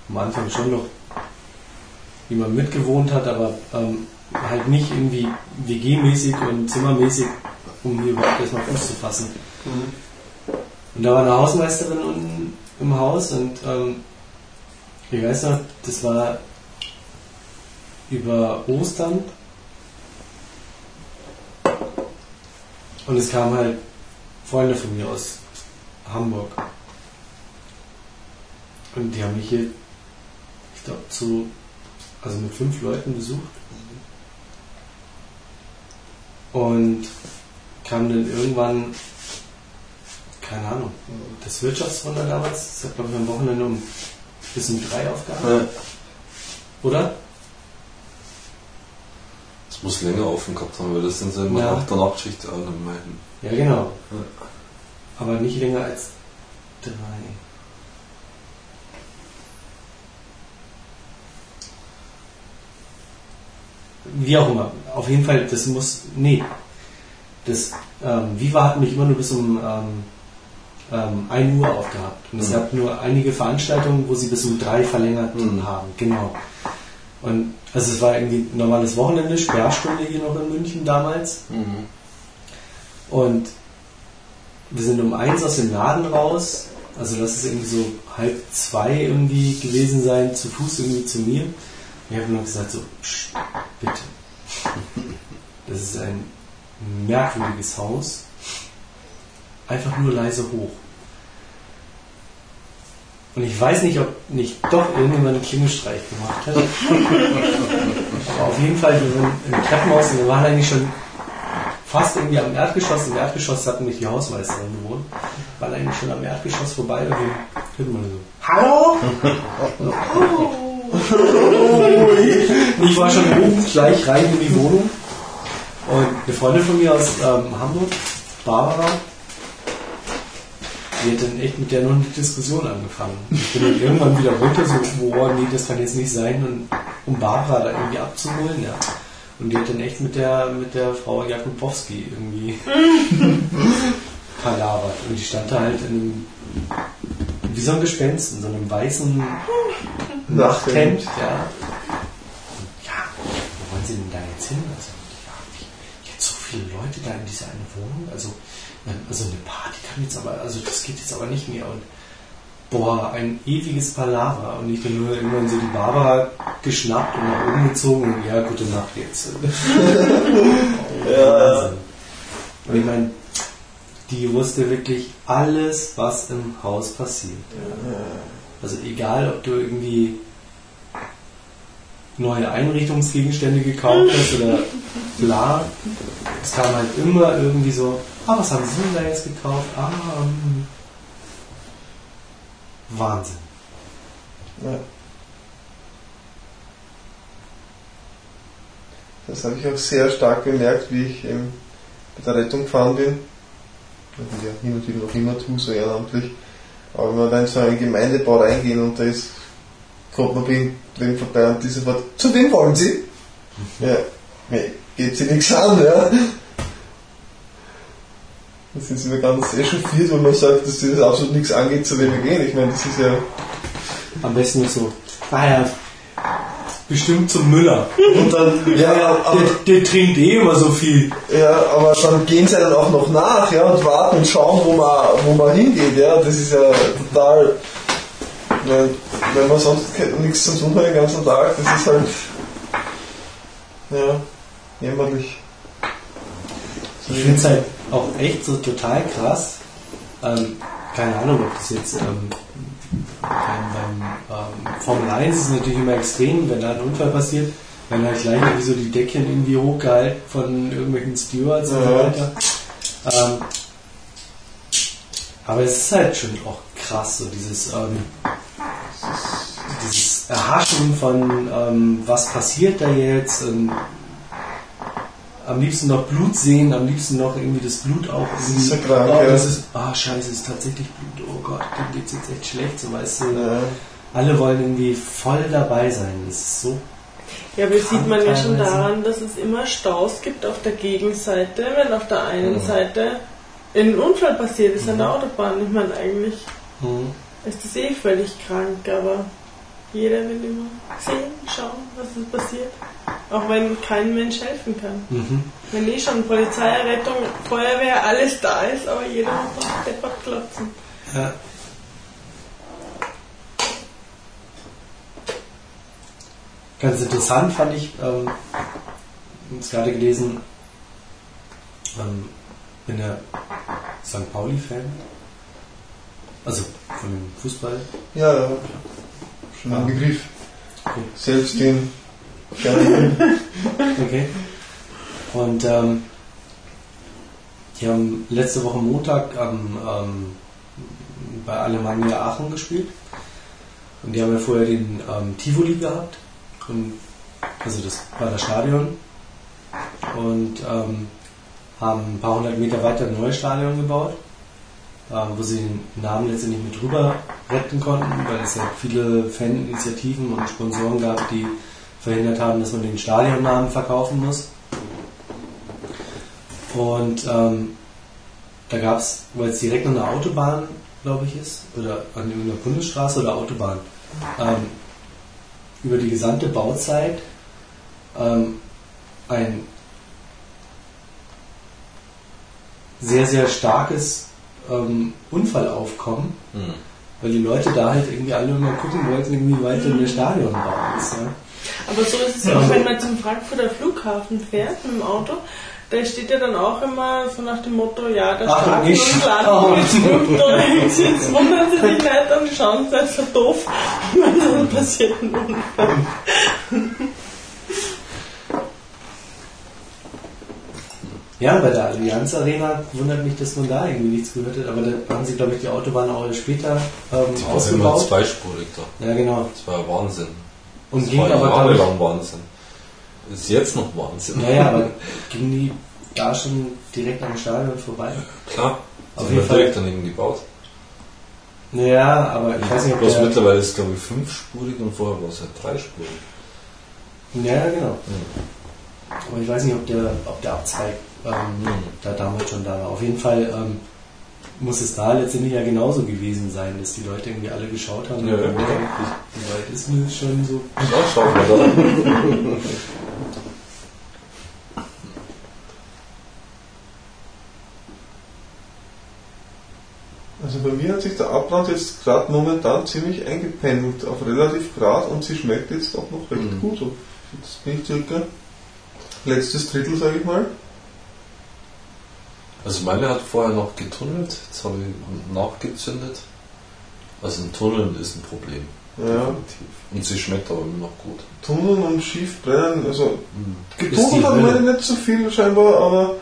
am Anfang schon noch jemand mitgewohnt hat, aber ähm, halt nicht irgendwie WG-mäßig und Zimmermäßig, um hier überhaupt erstmal Fuß zu fassen. Und da war eine Hausmeisterin unten im Haus und ähm, ich weiß noch, das war über Ostern und es kamen halt Freunde von mir aus Hamburg. Und die haben mich hier, ich glaube, zu, also mit fünf Leuten besucht. Und kam dann irgendwann, keine Ahnung, das Wirtschaftswunder damals, das hat glaube ich am Wochenende um bis um drei aufgehabt. Ja. Oder? Das muss länger offen gehabt haben, weil das sind sie immer Ja. nach der Nachtschicht am meisten. Ja, genau. Ja. Aber nicht länger als drei. Wie auch immer. Auf jeden Fall, das muss. Nee. Das ähm, Viva hat mich immer nur bis um ähm, ähm, 1 Uhr aufgehabt. Und es Mhm. gab nur einige Veranstaltungen, wo sie bis um 3 verlängert Mhm. haben. Genau. Und also es war irgendwie ein normales Wochenende, Sperrstunde hier noch in München damals. Und wir sind um eins aus dem Laden raus. Also das ist irgendwie so halb zwei irgendwie gewesen sein, zu Fuß irgendwie zu mir. Und ich habe nur gesagt so, bitte. Das ist ein merkwürdiges Haus. Einfach nur leise hoch. Und ich weiß nicht, ob nicht doch irgendjemand einen Klingelstreich gemacht hat. Aber auf jeden Fall, wir waren im Treppenhaus und wir waren eigentlich schon fast irgendwie am Erdgeschoss. Im Erdgeschoss hatten mich die Hausmeisterin gewohnt. Waren eigentlich schon am Erdgeschoss vorbei und dann hört man so, Hallo? Und ich war schon oben gleich rein in die Wohnung. Und eine Freundin von mir aus ähm, Hamburg, Barbara, die hat dann echt mit der noch eine Diskussion angefangen. Ich bin dann irgendwann wieder runter, so, boah, nee, das kann jetzt nicht sein, und, um Barbara da irgendwie abzuholen, ja. Und die hat dann echt mit der, mit der Frau Jakubowski irgendwie palavert. Und die stand da halt in einem, wie so ein Gespenst, in so einem weißen Nachthemd, ja. Und ja, wo wollen Sie denn da jetzt hin? Also, ja, wie, jetzt so viele Leute da in dieser eine Wohnung, also, also eine Party kann jetzt aber, also das geht jetzt aber nicht mehr. Und boah, ein ewiges Palaver. Und ich bin nur irgendwann so die Barbara geschnappt und nach oben gezogen und ja, gute Nacht jetzt. Wahnsinn. Und ich meine, die wusste wirklich alles, was im Haus passiert. Also egal, ob du irgendwie neue Einrichtungsgegenstände gekauft hast oder bla, es kam halt immer irgendwie so, ah, was haben Sie denn da jetzt gekauft? Ah, ähm, Wahnsinn. Ja. Das habe ich auch sehr stark bemerkt, wie ich ähm, bei der Rettung gefahren bin. Ja hin und wieder noch immer tue, so ehrenamtlich. Aber wenn wir da in so einen Gemeindebau reingehen und da ist, kommt man bei wem vorbei und diese Wort, zu wem wollen Sie? Ja, nee, geht Sie nichts an, ja. Da sind sie mir ganz echauffiert, weil man sagt, dass sie das absolut nichts angeht, zu wem wir gehen. Ich meine, das ist ja Am besten noch so, ah ja, bestimmt zum Müller. Und dann, ja, aber, Der, der trinkt eh immer so viel. ja, aber dann gehen sie dann auch noch nach, ja, und warten und schauen, wo man, wo man hingeht, ja. Das ist ja total, wenn, wenn man sonst nichts zum tun hat den ganzen Tag, das ist halt, ja, jämmerlich. Ich finde es halt auch echt so total krass. Ähm, keine Ahnung, ob das jetzt ähm, beim, ähm, Formel 1 ist es natürlich immer extrem, wenn da ein Unfall passiert, wenn da gleich irgendwie so die Deckchen irgendwie hochgehalten von irgendwelchen Stewards und so Ja. weiter. Ähm, aber es ist halt schon auch krass, so dieses, ähm, dieses Erhaschen von, ähm, was passiert da jetzt. Und, am liebsten noch Blut sehen, am liebsten noch irgendwie das Blut auch irgendwie. ist ja krank, oh, das ist, ah, scheiße, es ist tatsächlich Blut. Oh Gott, dem geht's jetzt echt schlecht. So, weißt du, Ja. alle wollen irgendwie voll dabei sein. Das ist so. Ja, aber das sieht man ja schon daran, dass es immer Staus gibt auf der Gegenseite, wenn auf der einen Mhm. Seite ein Unfall passiert ist an der Autobahn. Ich meine, eigentlich Hm. ist das eh völlig krank, aber jeder will immer sehen, schauen, was ist passiert. Auch wenn kein Mensch helfen kann. Mhm. Wenn eh schon Polizei, Rettung, Feuerwehr, alles da ist, aber jeder muss deppert klotzen. Ja. Ganz interessant fand ich, ähm, jetzt gerade gelesen, ähm, bin ja St. Pauli-Fan. Also von dem Fußball. Ja, ja. Schon Ja. ein Begriff. Okay. Selbst den. Okay. Und ähm, die haben letzte Woche Montag am, ähm, bei Alemannia Aachen gespielt. Und die haben ja vorher den ähm, Tivoli gehabt. Und, also das war das Stadion. Und ähm, haben ein paar hundert Meter weiter ein neues Stadion gebaut, ähm, wo sie den Namen letztendlich mit rüber retten konnten, weil es ja viele Faninitiativen und Sponsoren gab, die verhindert haben, dass man den Stadionnamen verkaufen muss. Und ähm, da gab es, weil es direkt an der Autobahn, glaube ich, ist, oder an irgendeiner Bundesstraße oder Autobahn, ähm, über die gesamte Bauzeit ähm, ein sehr, sehr starkes ähm, Unfallaufkommen, Mhm. weil die Leute da halt irgendwie alle immer gucken wollten, irgendwie weiter in der Stadion bauen ist. Ja? Aber so ist es ja auch, wenn man zum Frankfurter Flughafen fährt mit dem Auto. Da steht ja dann auch immer so nach dem Motto, ja, der Ach, Start nicht. und Land Oh. mit Flugzeug. Jetzt wundern sie sich nicht und schauen sie halt so doof, wenn dann passiert ein Unfall. Ja, bei der Allianz Arena wundert mich, dass man da irgendwie nichts gehört hat, aber da haben sie, glaube ich, die Autobahn auch später ähm, Die war immer ausgebaut. zweispurig da. Ja, genau. Das war ja Wahnsinn. Und das ging war aber, jahrelang Wahnsinn. Ist jetzt noch Wahnsinn. naja, aber ging die da schon direkt am Stadion vorbei? Klar. Auf jeden Fall. direkt daneben gebaut. Ja, aber ich weiß nicht, ob Bloß der, mittlerweile ist es glaube ich fünfspurig und vorher war es halt dreispurig. Ja, genau. Aber ich weiß nicht, ob der, ob der Abzweig ähm, da damals schon da war. Auf jeden Fall ähm, muss es da letztendlich ja genauso gewesen sein, dass die Leute irgendwie alle geschaut haben. Ja, ja, wie weit ist das schon so? Ja, schauen wir da. Also bei mir hat sich der Abbrand jetzt gerade momentan ziemlich eingependelt auf relativ grad und sie schmeckt jetzt auch noch recht Mhm. gut. Jetzt bin ich circa letztes Drittel, sage ich mal. Also meine hat vorher noch getunnelt, jetzt habe ich nachgezündet. Also ein Tunneln ist ein Problem. Ja. Definitiv. Und sie schmeckt aber immer noch gut. Tunneln und schief brennen, also die getunnelt Hölle. wir nicht so viel scheinbar, aber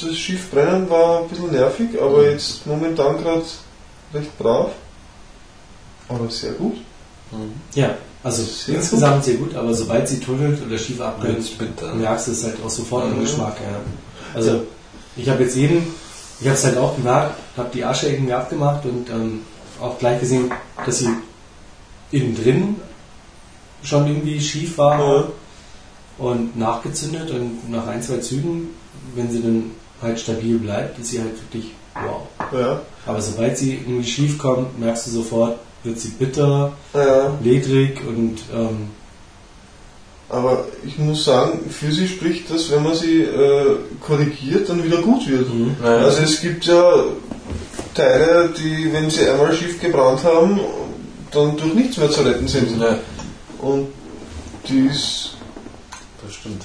das schief brennen war ein bisschen nervig, aber jetzt momentan gerade recht brav. Aber sehr gut. Ja, also Sehr insgesamt sehr gut, aber sobald sie tunnelt oder schief Wird's bitter. merkst du es halt auch sofort im Mhm. Geschmack. Ja. Also ich habe jetzt jeden, ich habe es halt auch gemerkt, habe die Asche irgendwie abgemacht und ähm, auch gleich gesehen, dass sie innen drin schon irgendwie schief war Ja. und nachgezündet und nach ein, zwei Zügen, wenn sie dann halt stabil bleibt, ist sie halt wirklich wow. Ja. Aber sobald sie irgendwie schief kommt, merkst du sofort, wird sie bitter, Ja. ledrig und ähm, Aber ich muss sagen, für sie spricht das, wenn man sie äh, korrigiert, dann wieder gut wird. Naja, Also es gibt ja Teile, die, wenn sie einmal schief gebrannt haben, dann durch nichts mehr zu retten sind. ja, Und die ist das stimmt.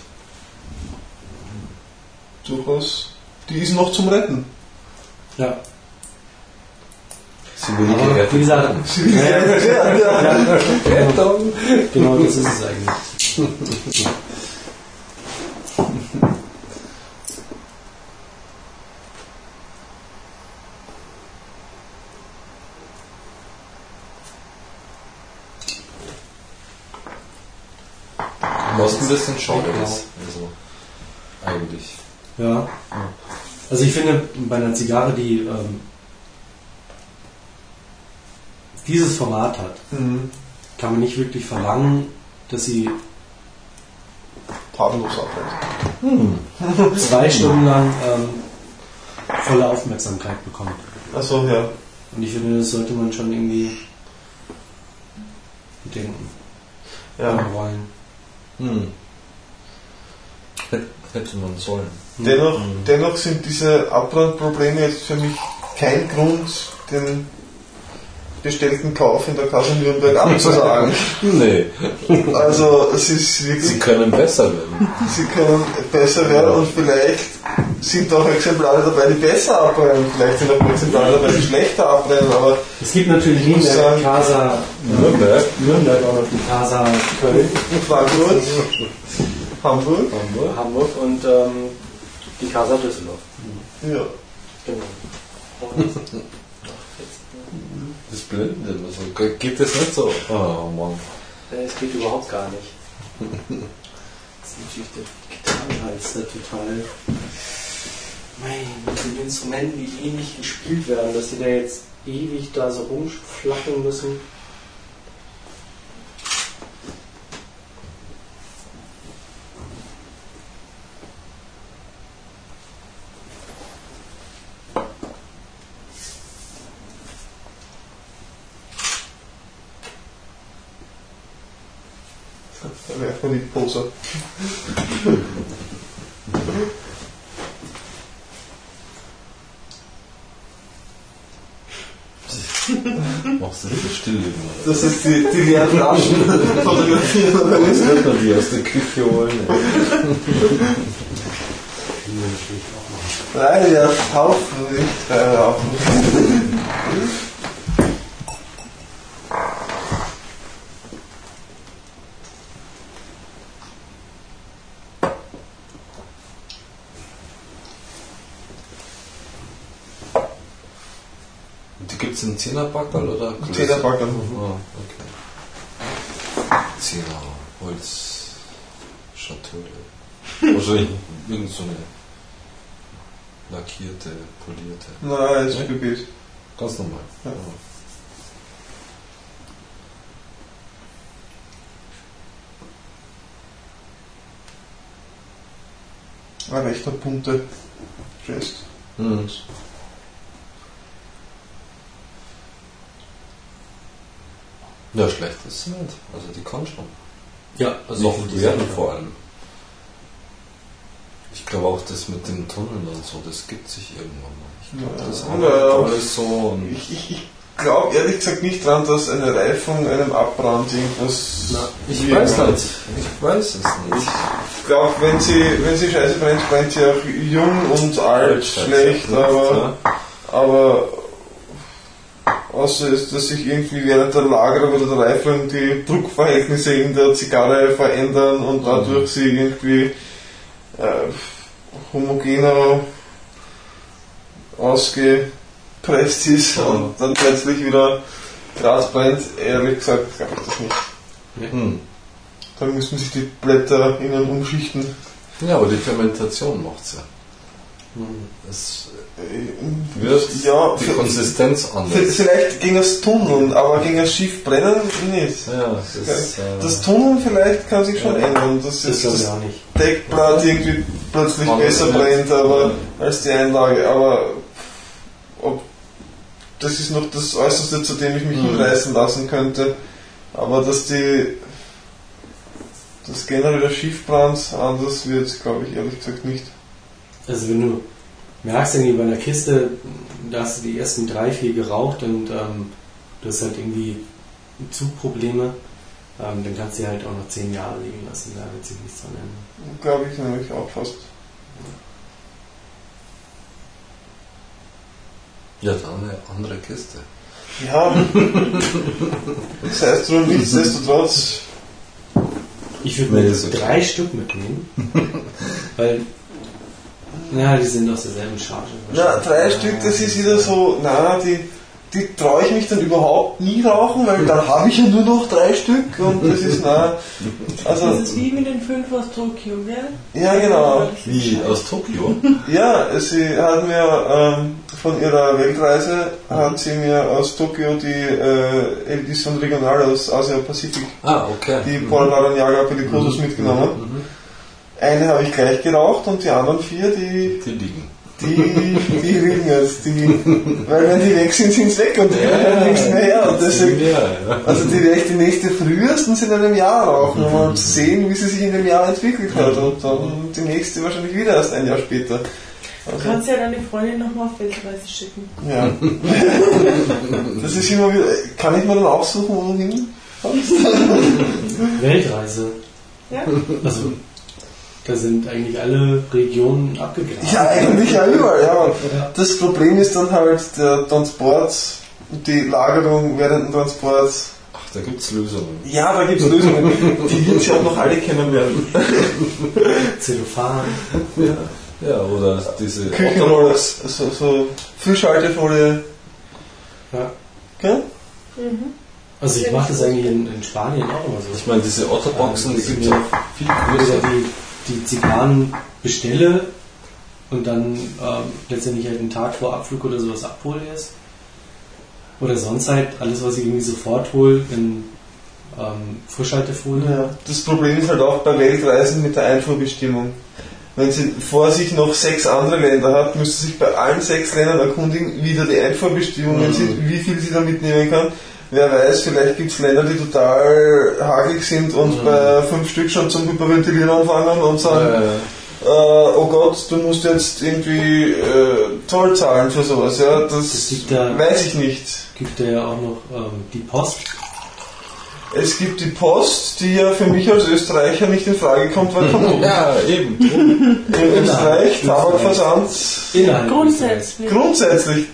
durchaus, die ist noch zum Retten. ja. Sie will gerettet wie gesagt, werden. ja, ja, ja, ja. Genau das ist es eigentlich. Was ein bisschen schade ist. Also, Ja. Also ich finde, bei einer Zigarre, die ähm, dieses Format hat, Mhm. kann man nicht wirklich verlangen, dass sie Tatenlos abbrennt. zwei Stunden lang ähm, volle Aufmerksamkeit bekommt. Achso, ja. Und ich finde, das sollte man schon irgendwie bedenken. ja. Wollen. Hm. Hätt- Hätte man sollen. Dennoch, dennoch sind diese Abbrandprobleme jetzt für mich kein Grund, den bestellten Kauf in der Kasse Nürnberg abzusagen. Nee, Also es ist sie wirklich, können besser werden. sie können besser werden und vielleicht sind auch Exemplare dabei, die besser abbrennen. Vielleicht sind auch Exemplare dabei, die schlechter abbrennen, aber Es gibt natürlich der sagen- Casa Nürnberg, Nürnberg auch noch die Casa Köln, Frankfurt, Hamburg, Hamburg. Hamburg und ähm, die Casa Düsseldorf. ja. Genau. Das blind. Also, geht das nicht so? Oh Mann. Äh, Es geht überhaupt gar nicht. Das ist natürlich der Gitarrenhals, der total. Mein, mit den Instrumenten, die eh nicht gespielt werden, dass die da jetzt ewig da so rumflacken müssen. Da werfen wir die Poser. Machst du das stillleben? oder? Das ist die, die leeren Flaschen fotografieren. Jetzt wird man die aus der Küche holen. Nein, ja, Haufen nicht. Äh, es in Zehnerbackerl oder? Zehnerbackerl. Ah, okay. Zehner, Holz, Schatulle. Wahrscheinlich irgend so eine lackierte, polierte. Nein, ist? Gebet. Ganz normal. Ja. Ein rechter bunte Rest. Mhm. Ja, schlecht ist sie nicht. Also die kann schon. Ja, also Noch ich werden vor allem. Ich glaube auch das mit den Tunneln und so, das gibt sich irgendwann mal. Ich glaube, Ja. das ist Ja, ja. alles so. Und Ich, ich, ich glaube ehrlich gesagt nicht dran, dass eine Reifung einem Abbrand irgendwas. Na, ich weiß nicht. Ich weiß es nicht. Ich glaube, wenn sie, wenn sie Scheiße brennt, brennt sie auch jung und alt schlecht, aber, aber außer ist, dass sich irgendwie während der Lagerung oder der Reifung die Druckverhältnisse in der Zigarre verändern und dadurch sie irgendwie äh, homogener ausgepresst ist und dann plötzlich wieder Gras brennt. Ehrlich gesagt glaube ich das nicht. Hm. Dann müssen sich die Blätter innen umschichten. Ja, aber die Fermentation macht's ja. Es Äh, wird Ja, die Konsistenz anders. Vielleicht ging es tunneln, aber ging es schief brennen nicht. Ja, das, äh, Das Tunneln vielleicht kann sich schon Ja. ändern, dass Das das nicht. Deckblatt irgendwie plötzlich Anders besser brennt aber, als die Einlage. Aber ob, das ist noch das Äußerste, zu dem ich mich Mhm. hinreißen lassen könnte. Aber dass die das generelle Schiefbrand anders wird, glaube ich ehrlich gesagt nicht. Also wenn du merkst irgendwie bei einer Kiste, da hast du die ersten drei, vier geraucht und ähm, du hast halt irgendwie Zugprobleme, ähm, dann kannst du die halt auch noch zehn Jahre liegen lassen, da wird sich nichts dran ändern. Glaube ich nämlich auch fast. ja, dann eine andere Kiste. Ja, das heißt nur nichtsdestotrotz, Ich würde mir drei Stück mitnehmen, weil, ja, die sind aus derselben Charge. na, drei Stück, das ist wieder so, na, die, die traue ich mich dann überhaupt nie rauchen, weil dann habe ich ja nur noch drei Stück und das ist na. Also, Das ist wie mit den fünf aus Tokio, gell? ja genau. Wie aus Tokio? Ja, sie hat mir ähm, von ihrer Weltreise hat sie mir aus Tokio die äh, Edition Regional aus Asia Pacific, Ah, okay. die Paul Laranjaga Pelicosus mitgenommen. Eine habe ich gleich geraucht und die anderen vier, die, Die liegen. die, die liegen jetzt. Die, weil wenn die weg sind, sind sie weg und die ja, nichts mehr her. Und deswegen, Ja, ja. also die werde ich die nächste frühestens in einem Jahr rauchen um mal zu sehen, wie sie sich in dem Jahr entwickelt hat. Und dann die nächste wahrscheinlich wieder erst ein Jahr später. Du kannst ja deine Freundin nochmal auf Weltreise schicken. Ja. Das ist immer wieder. Kann ich mir dann aussuchen, wohin? Weltreise. Ja? Also, da sind eigentlich alle Regionen abgegrast. Ja, eigentlich ja überall, ja. Das Problem ist dann halt der Transport, die Lagerung während dem Transport. Ach, da gibt's Lösungen. Ja, da gibt es Lösungen. Die wird sie auch noch alle kennenlernen. Zellophan. Ja, oder diese Küchenrolle, so, so Frischhaltefolie. Ja. Gell? Also ich mache das eigentlich in, in Spanien auch immer so. Ich meine, diese Otterboxen, die gibt ja viel ja größer. die, die Zigarren bestelle und dann ähm, letztendlich halt einen Tag vor Abflug oder sowas abhole erst. Oder sonst halt alles, was ich irgendwie sofort hole, in ähm, Frischhaltefolie. Ja. Das Problem ist halt auch bei Weltreisen mit der Einfuhrbestimmung. Wenn sie vor sich noch sechs andere Länder hat, müsste sie sich bei allen sechs Ländern erkundigen, wie da die Einfuhrbestimmungen sind, wie viel sie da mitnehmen kann. Wer weiß, vielleicht gibt es Länder, die total hagelig sind und bei fünf Stück schon zum Hyperventilieren anfangen und sagen, Äh, äh, oh Gott, du musst jetzt irgendwie äh, Zoll zahlen für sowas. Ja, das, Das da- weiß ich nicht. Gibt da ja auch noch ähm, die Post. Es gibt die Post, die ja für mich als Österreicher nicht in Frage kommt, weil von ja, eben. in Österreich Tabakversand Grundsätzlich. grundsätzlich,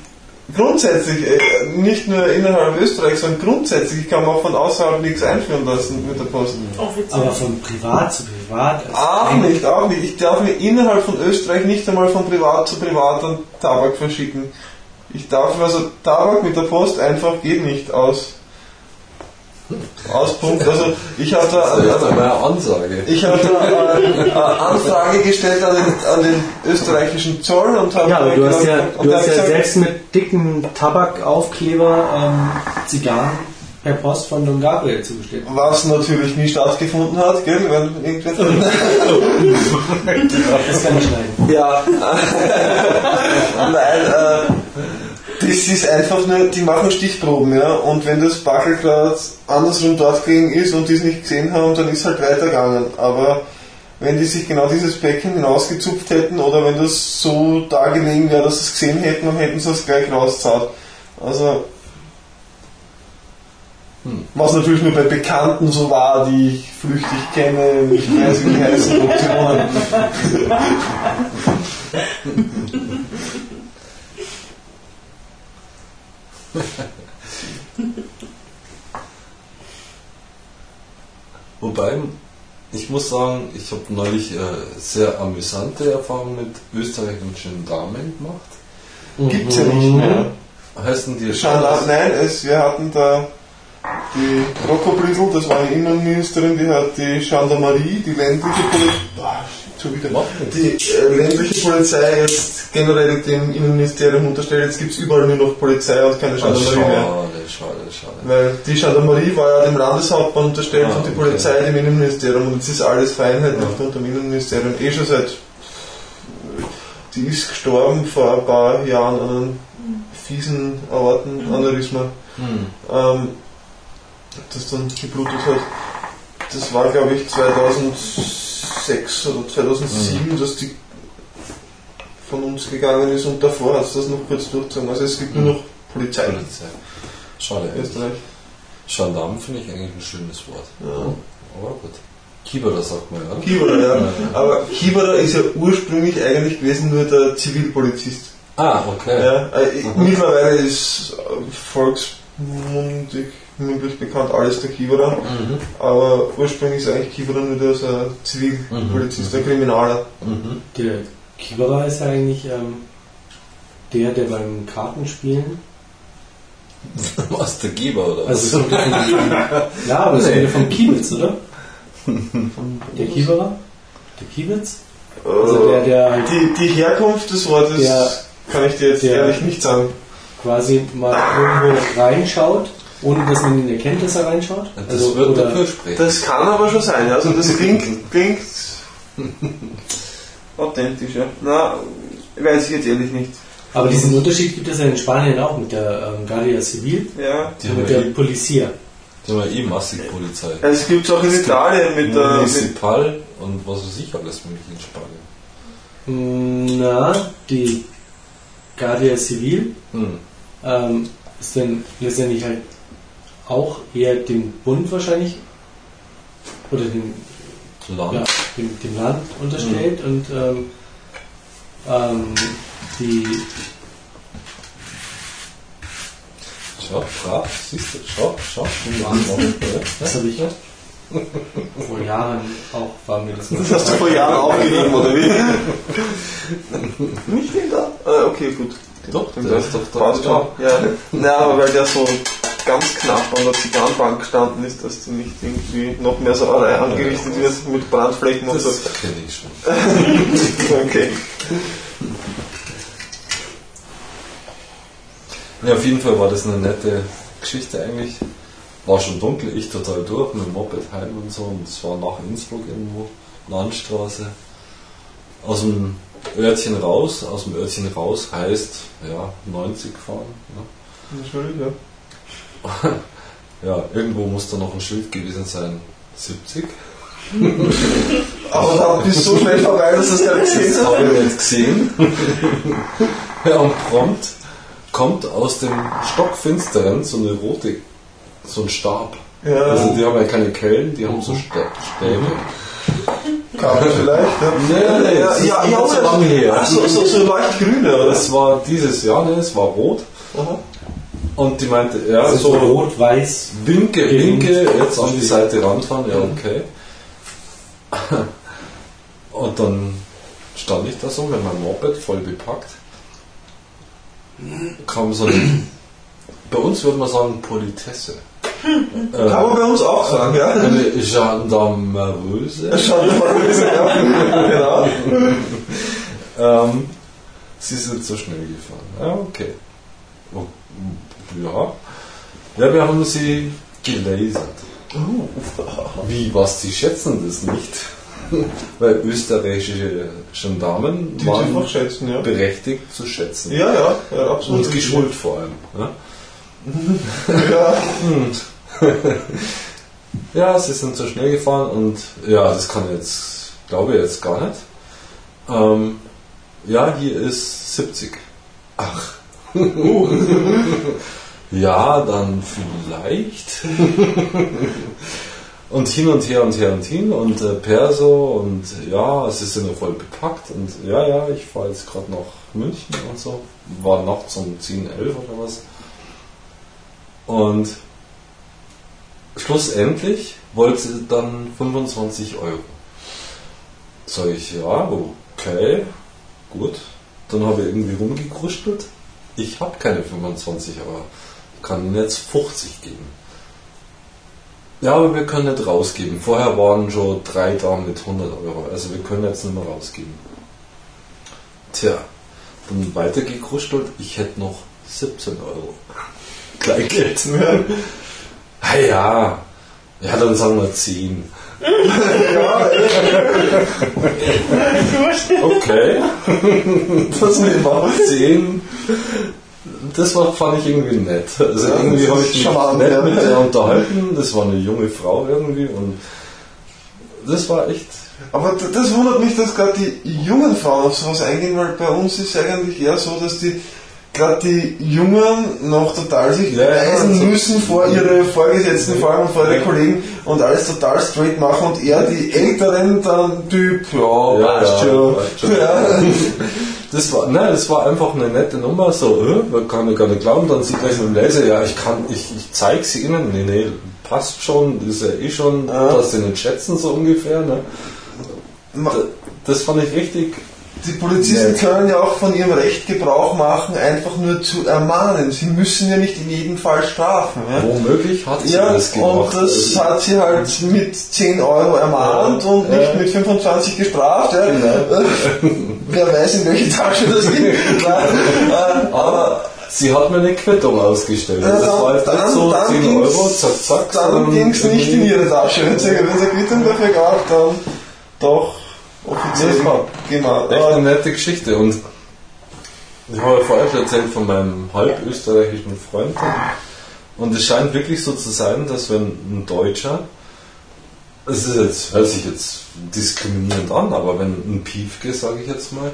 grundsätzlich, äh, nicht nur innerhalb Österreichs, sondern grundsätzlich, ich kann man auch von außerhalb nichts einführen lassen mit der Post. Offiziell. Aber von privat zu privat. also Auch nicht, auch nicht. Ich darf mir innerhalb von Österreich nicht einmal von privat zu privat an Tabak verschicken. Ich darf also Tabak mit der Post einfach geht nicht aus. Aus Punkt. Also ich habe da, also, aber eine Ansage. ich habe da äh, eine Anfrage gestellt an den, an den österreichischen Zoll und habe Ja, aber du hast ja, du hast ja gesagt, selbst mit dicken Tabakaufkleber ähm, Zigarren per Post von Don Gabriel zugestellt. was natürlich nie stattgefunden hat, gell, wenn irgendwer Das kann ich schneiden. Ja. Nein, äh, das ist einfach nur, die machen Stichproben, ja. Und wenn das Backel gerade andersrum dort gelegen ist und die es nicht gesehen haben, dann ist halt weitergegangen. Aber wenn die sich genau dieses Becken hinausgezupft hätten oder wenn das so da gelegen wäre, dass sie es gesehen hätten, dann hätten sie es gleich rauszahlt. Also, was natürlich nur bei Bekannten so war, die ich flüchtig kenne, nicht weiß, wie die heißen, Optionen. Wobei, ich muss sagen, ich habe neulich äh, sehr amüsante Erfahrungen mit österreichischen Damen gemacht. Gibt's ja nicht mehr. Heißen die Gendarm, nein, es, wir hatten da die Rocco Brindl, das war eine Innenministerin, die hat die Gendarmerie, die ländliche Polizei, schon wieder, die äh, ländliche Polizei jetzt generell dem Innenministerium unterstellt. Jetzt gibt es überall nur noch Polizei und keine Ah, Gendarmerie mehr. schade, schade, schade. Weil die Gendarmerie war ja dem Landeshauptmann unterstellt Ah, und die okay. Polizei dem Innenministerium und jetzt ist alles Vereinheitlicht unter dem Innenministerium. Eh schon seit. Die ist gestorben vor ein paar Jahren an einem fiesen Aortenaneurysma, Hm. ähm, das dann geblutet hat. Das war glaube ich 2006 oder 2007, dass die von uns gegangen ist und davor hat es das noch kurz durchgezogen. Also es gibt nur noch Polizei Polizei. Schade. Österreich. Gendarm finde ich eigentlich ein schönes Wort. Ja. Aber gut. Kieberer sagt man ja. Kieberer, ja. Aber Kieberer ist ja ursprünglich eigentlich gewesen nur der Zivilpolizist. Ah, okay. Ja, äh, Mhm. Mittlerweile ist äh, volksmundig mündlich bekannt alles der Kieberer. Mhm. Aber ursprünglich ist eigentlich Kieberer nur der so ein Zivilpolizist, der Kriminaler. Mhm. Der Kieberer ist eigentlich ähm, der, der beim Kartenspielen Was, der Geber oder Also was? kommt ja aber das Nee. kommt ja vom Kiebitz, oder? Der Kieberer? Der Kiebitz? Also der, der halt die, die Herkunft des Wortes Der- kann ich dir jetzt der- ehrlich nicht sagen. quasi mal irgendwo reinschaut, ohne dass man ihn erkennt, dass er reinschaut. Das Also, wird oder, dafür sprechen. Das kann aber schon sein. Also das klingt, klingt authentisch, ja. Na, weiß ich jetzt ehrlich nicht. aber diesen Unterschied gibt es ja in Spanien auch mit der ähm, Guardia Civil Ja. Die und haben mit ja der eh, Polizia. die haben ja eh massig Polizei. Es gibt es auch in Italien mit der. Municipal und was weiß ich alles für mich in Spanien. Mm, Na, die Guardia Civil Hm. ähm, ist dann letztendlich halt auch eher dem Bund wahrscheinlich oder dem, Land. ja, dem, dem Land unterstellt und ähm, ähm, die Schau, brav, siehst du, schau, schau. Wahnsinn. das habe ich vor Jahren auch war mir das das hast du vor Jahren aufgegeben, oder wie? nicht in da? Äh, okay, gut. Doch, Den der ist doch da. Ja. Na, aber weil der so ganz knapp an der Zigarrenbank gestanden ist, dass die nicht irgendwie noch mehr Sauerei angerichtet wird mit Brandflächen und so. Das kenne ich schon. Okay. Ja, auf jeden Fall war das eine nette Geschichte eigentlich. War schon dunkel, ich total durch mit dem Moped heim und so. Und es war nach Innsbruck irgendwo, Landstraße. Aus dem Örtchen raus, aus dem Örtchen raus heißt, ja, 90 fahren. Ne? Natürlich, ja. Ja, irgendwo muss da noch ein Schild gewesen sein, 70. Aber da bist du so schnell vorbei, dass du es gar nicht gesehen Das hast. habe ich nicht gesehen. ja, und prompt kommt aus dem Stockfinsteren so eine rote, so ein Stab. Ja, Also die haben ja keine Kellen, die haben so Stä- Stäbe. man vielleicht. Ja, Nee, nee, ja, das ist ja, nicht ja, so her. Ach, so, so, so leicht grüne, oder? Das war dieses Jahr, ne, es war rot. Aha. Und die meinte, ja, also so rot-weiß. winke, winke, jetzt an die Seite ranfahren, ja, okay. Und dann stand ich da so mit meinem Moped voll bepackt. Kam so eine, bei uns würde man sagen, Politesse. Kann Äh, man bei uns auch sagen, ja? eine wie sie ja. Genau. Ähm, sie sind so schnell gefahren. Ja, okay. Oh, Ja. Ja, wir haben sie gelasert. Wie, was? Sie schätzen das nicht? Weil österreichische Gendarmen Die waren schätzen, ja. berechtigt zu schätzen. Ja, ja, ja, absolut. Und geschult vor allem. Ja? Ja. Ja, sie sind so schnell gefahren und ja, das kann jetzt, glaube ich jetzt gar nicht. Ähm, ja, hier ist 70. Ach. ja, dann vielleicht. und hin und her und her und hin und äh, Perso und ja, sie sind ja voll bepackt und ja, ja, ich fahre jetzt gerade nach München und so. War nachts um 10, 11 oder was. Und schlussendlich wollte sie dann 25 Euro. Sag ich, ja, okay, gut. Dann habe ich irgendwie rumgekruschtelt. Ich habe keine 25, aber kann Ihnen jetzt 50 geben. Ja, aber wir können nicht rausgeben. Vorher waren schon drei da mit 100 Euro. Also wir können jetzt nicht mehr rausgeben. Tja, dann weiter gekruschelt. Ich hätte noch 17 Euro. Kleingeld. Ja. Ah ja, ja, dann sagen wir 10. Okay, Das nehmen wir. 10. Das war, fand ich irgendwie nett. Also Ja, irgendwie habe ich mich charmant, nett ja. mit der unterhalten. Das war eine junge Frau irgendwie und das war echt. Aber das wundert mich, dass gerade die jungen Frauen auf sowas eingehen, weil bei uns ist es eigentlich eher so, dass die gerade die Jungen noch total sich Ja, ja, beweisen also- müssen vor ihre Vorgesetzten, vor allem vor ihre. Kollegen und alles total straight machen und eher die Älteren dann Typ, ja, Ja, weißt schon. Das war, nein, das war einfach eine nette Nummer, so, äh, man kann mir gar nicht glauben, dann sieht gleich mit dem Laser, ja, ich kann, ich, ich zeige sie ihnen, nee, nee, passt schon, ist ja eh schon, dass sie nicht schätzen, so ungefähr, ne. Das fand ich richtig die Polizisten können ja auch von ihrem Recht Gebrauch machen, einfach nur zu ermahnen. Sie müssen ja nicht in jedem Fall strafen. Ja? Womöglich hat sie Ja, das und gemacht. das Also, hat sie halt mit 10 Euro ermahnt Ja, und nicht mit 25 gestraft. Ja. Genau. Wer weiß, in welche Tasche das ging. Aber sie hat mir eine Quittung ausgestellt. Ja, das war jetzt dann- so dann 10 ging's- Euro, zack, zack. dann ging es nicht in ihre Tasche. Wenn sie, wenn sie eine Quittung dafür gab, dann doch offiziell gemacht. Echt eine nette Geschichte. Und ich habe ja vorher schon erzählt von meinem halb österreichischen Freund. Und es scheint wirklich so zu sein, dass wenn ein Deutscher, es ist jetzt, hört sich jetzt diskriminierend an, aber wenn ein Piefke, sage ich jetzt mal,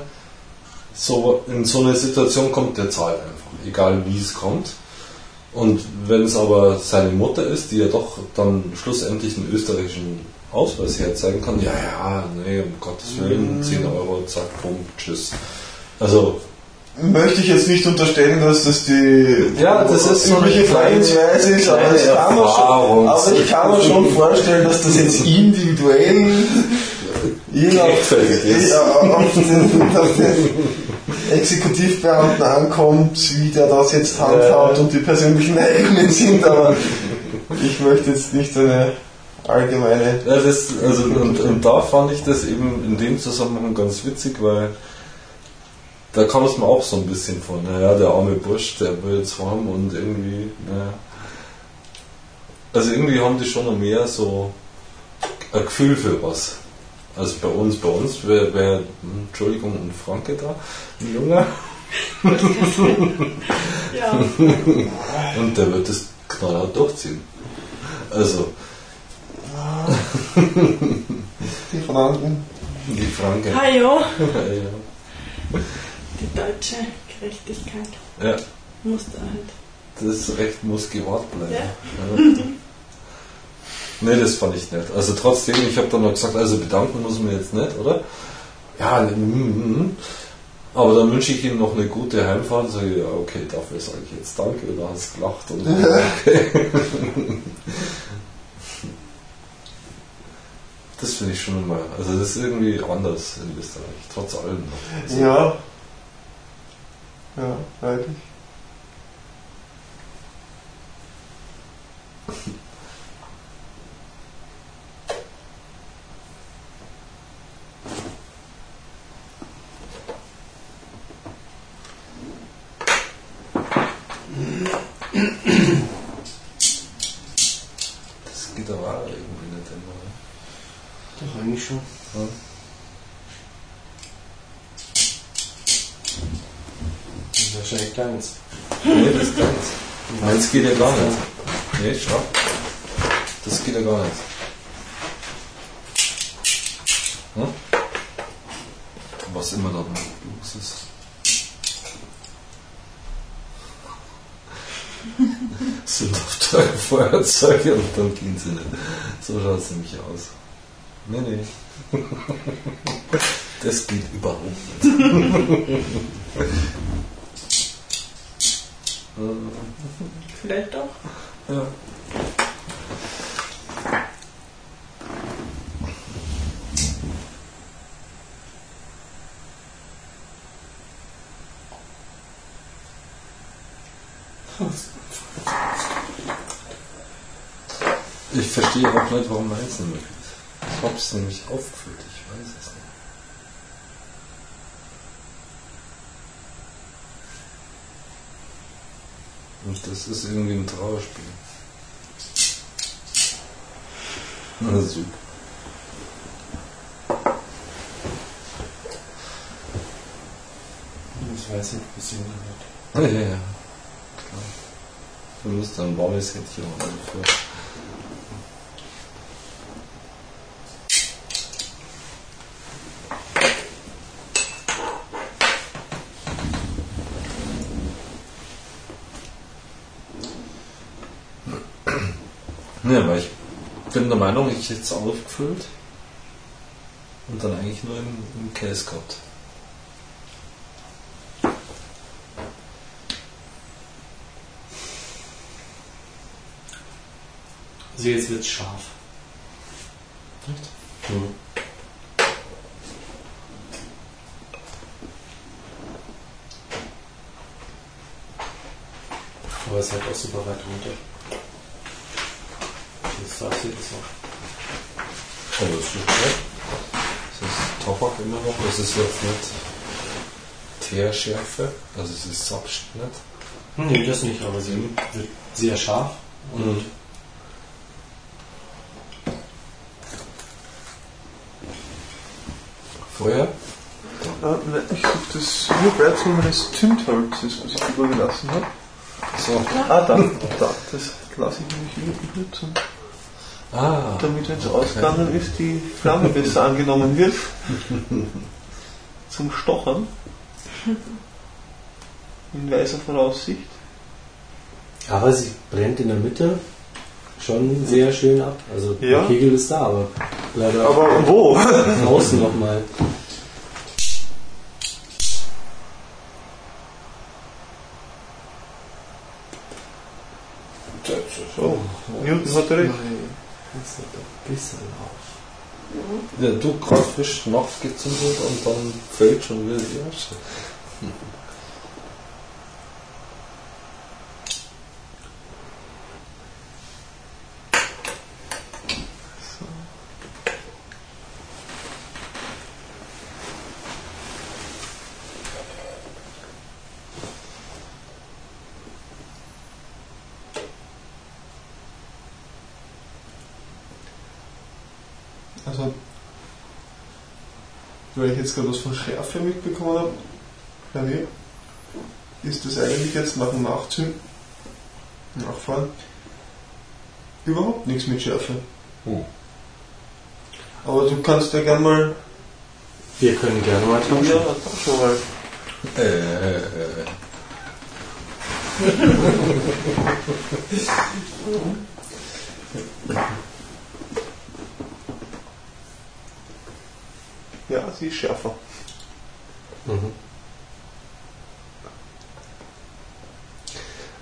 so in so eine Situation kommt, der zahlt einfach, egal wie es kommt. Und wenn es aber seine Mutter ist, die ja doch dann schlussendlich einen österreichischen Ausweis herzeigen kann, ja, ja, nee, um Gottes Willen, 10 Euro, zack, bumm, tschüss. Also, möchte ich jetzt nicht unterstellen, dass das die Ja, das ist so eine Vorgehensweise ist, aber, ich kann schon, aber ich kann mir schon vorstellen, dass das jetzt individuell je auf, den, Exekutivbeamten ankommt, wie der das jetzt handhabt Ja. und die persönlichen Neigungen sind, aber ich möchte jetzt nicht eine allgemeine ja, das, also und, und da fand ich das eben in dem Zusammenhang ganz witzig, weil da kam es mir auch so ein bisschen von, naja, der arme Bursch, der will jetzt haben und irgendwie, naja. Also irgendwie haben die schon noch mehr so ein Gefühl für was. Also bei uns, bei uns wäre, wär, hm, Entschuldigung, ein Franke da, ein Junger, Ja, und der wird das knallhart durchziehen. Also, die Franken. die Franke. Hajo, ja. die deutsche Gerechtigkeit ja. muss da halt. Das Recht muss gewahrt bleiben. Ja. Ja. Nee, das fand ich nett. Also trotzdem, ich habe dann noch gesagt, also bedanken muss man jetzt nicht, oder? Ja, mm, mm, mm. aber dann wünsche ich Ihnen noch eine gute Heimfahrt. So, ja, okay, dafür sage ich jetzt Danke. Und da hast du gelacht. Und okay. Das finde ich schon immer, also das ist irgendwie anders in Österreich, trotz allem. Also, Ja. Ja, eigentlich. Das geht aber auch irgendwie nicht immer. ne? Doch, eigentlich schon. Ja. Das ist wahrscheinlich kleines. Nee, das ist ganz. Meins geht ja gar nicht. Nee, schau. Das geht ja gar nicht. Hm? Was immer da los ist. So läuft eure Feuerzeuge und dann gehen sie nicht. So schaut es nämlich aus. Nee, nee. Das geht überhaupt nicht. Vielleicht doch. Ja. Ich verstehe auch nicht, warum meins nicht möglich ist. Ich habe es nämlich aufgefüllt, ich weiß es nicht. Und das ist irgendwie ein Trauerspiel. Na super. Ich weiß nicht, was sie wird. Ja, ja, ja. Klar. Du musst ein warmes Händchen haben dafür. Ne, weil ich bin der Meinung, ich hätte es aufgefüllt und dann eigentlich nur im, im Case gehabt. Sieh, jetzt wird es scharf. Echt? Mhm. Aber es hat auch super weit runter. Sie das auch. Aber das ist nicht schlecht. Das ist Tabak immer noch. Das ist jetzt nicht Teerschärfe. Also es ist sapscht nicht. Hm, Nee, das nicht, aber sie wird sehr scharf und Mhm. Feuer? Ah, nein, ich suche das Überbleibsel meines Zündholzes, was ich übergelassen habe. So. Ah, da, da, das lasse ich nämlich wieder benutzen. Ah. Damit, wenn es ausgegangen ist, die Flamme besser angenommen wird. Zum Stochern. In weiser Voraussicht. aber sie brennt in der Mitte schon sehr schön ab. Also Ja. der Kegel ist da, aber leider Aber wo? außen nochmal. So, Newton hatte recht. Das wird doch ein bisschen auf. Ja, du gerade frisch nachgezündet und dann fällt schon wieder die Asche. Also, weil ich jetzt gerade was von Schärfe mitbekommen habe, bei mir, ist das eigentlich jetzt nach dem Nachzünden, Nachfahren, überhaupt nichts mit Schärfe. Oh. Aber du kannst ja gerne mal. Wir können gerne mal tauschen. Ja, tauschen mal. Äh, äh, Ja, sie ist schärfer. Mhm.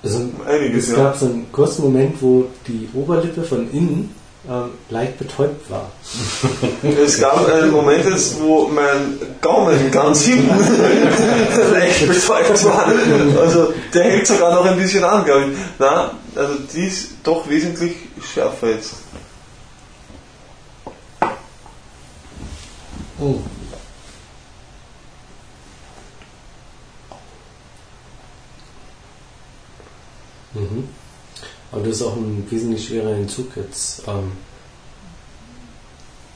Also Einiges, es ja. gab so einen kurzen Moment, wo die Oberlippe von innen ähm, leicht betäubt war. Es gab einen Moment jetzt, wo mein Gaumen ganz hinten leicht betäubt war. Also der hält sogar noch ein bisschen an, glaube ich. Na, also die ist doch wesentlich schärfer jetzt. Oh. Mhm. Aber das ist auch ein wesentlich schwerer Zug jetzt ähm,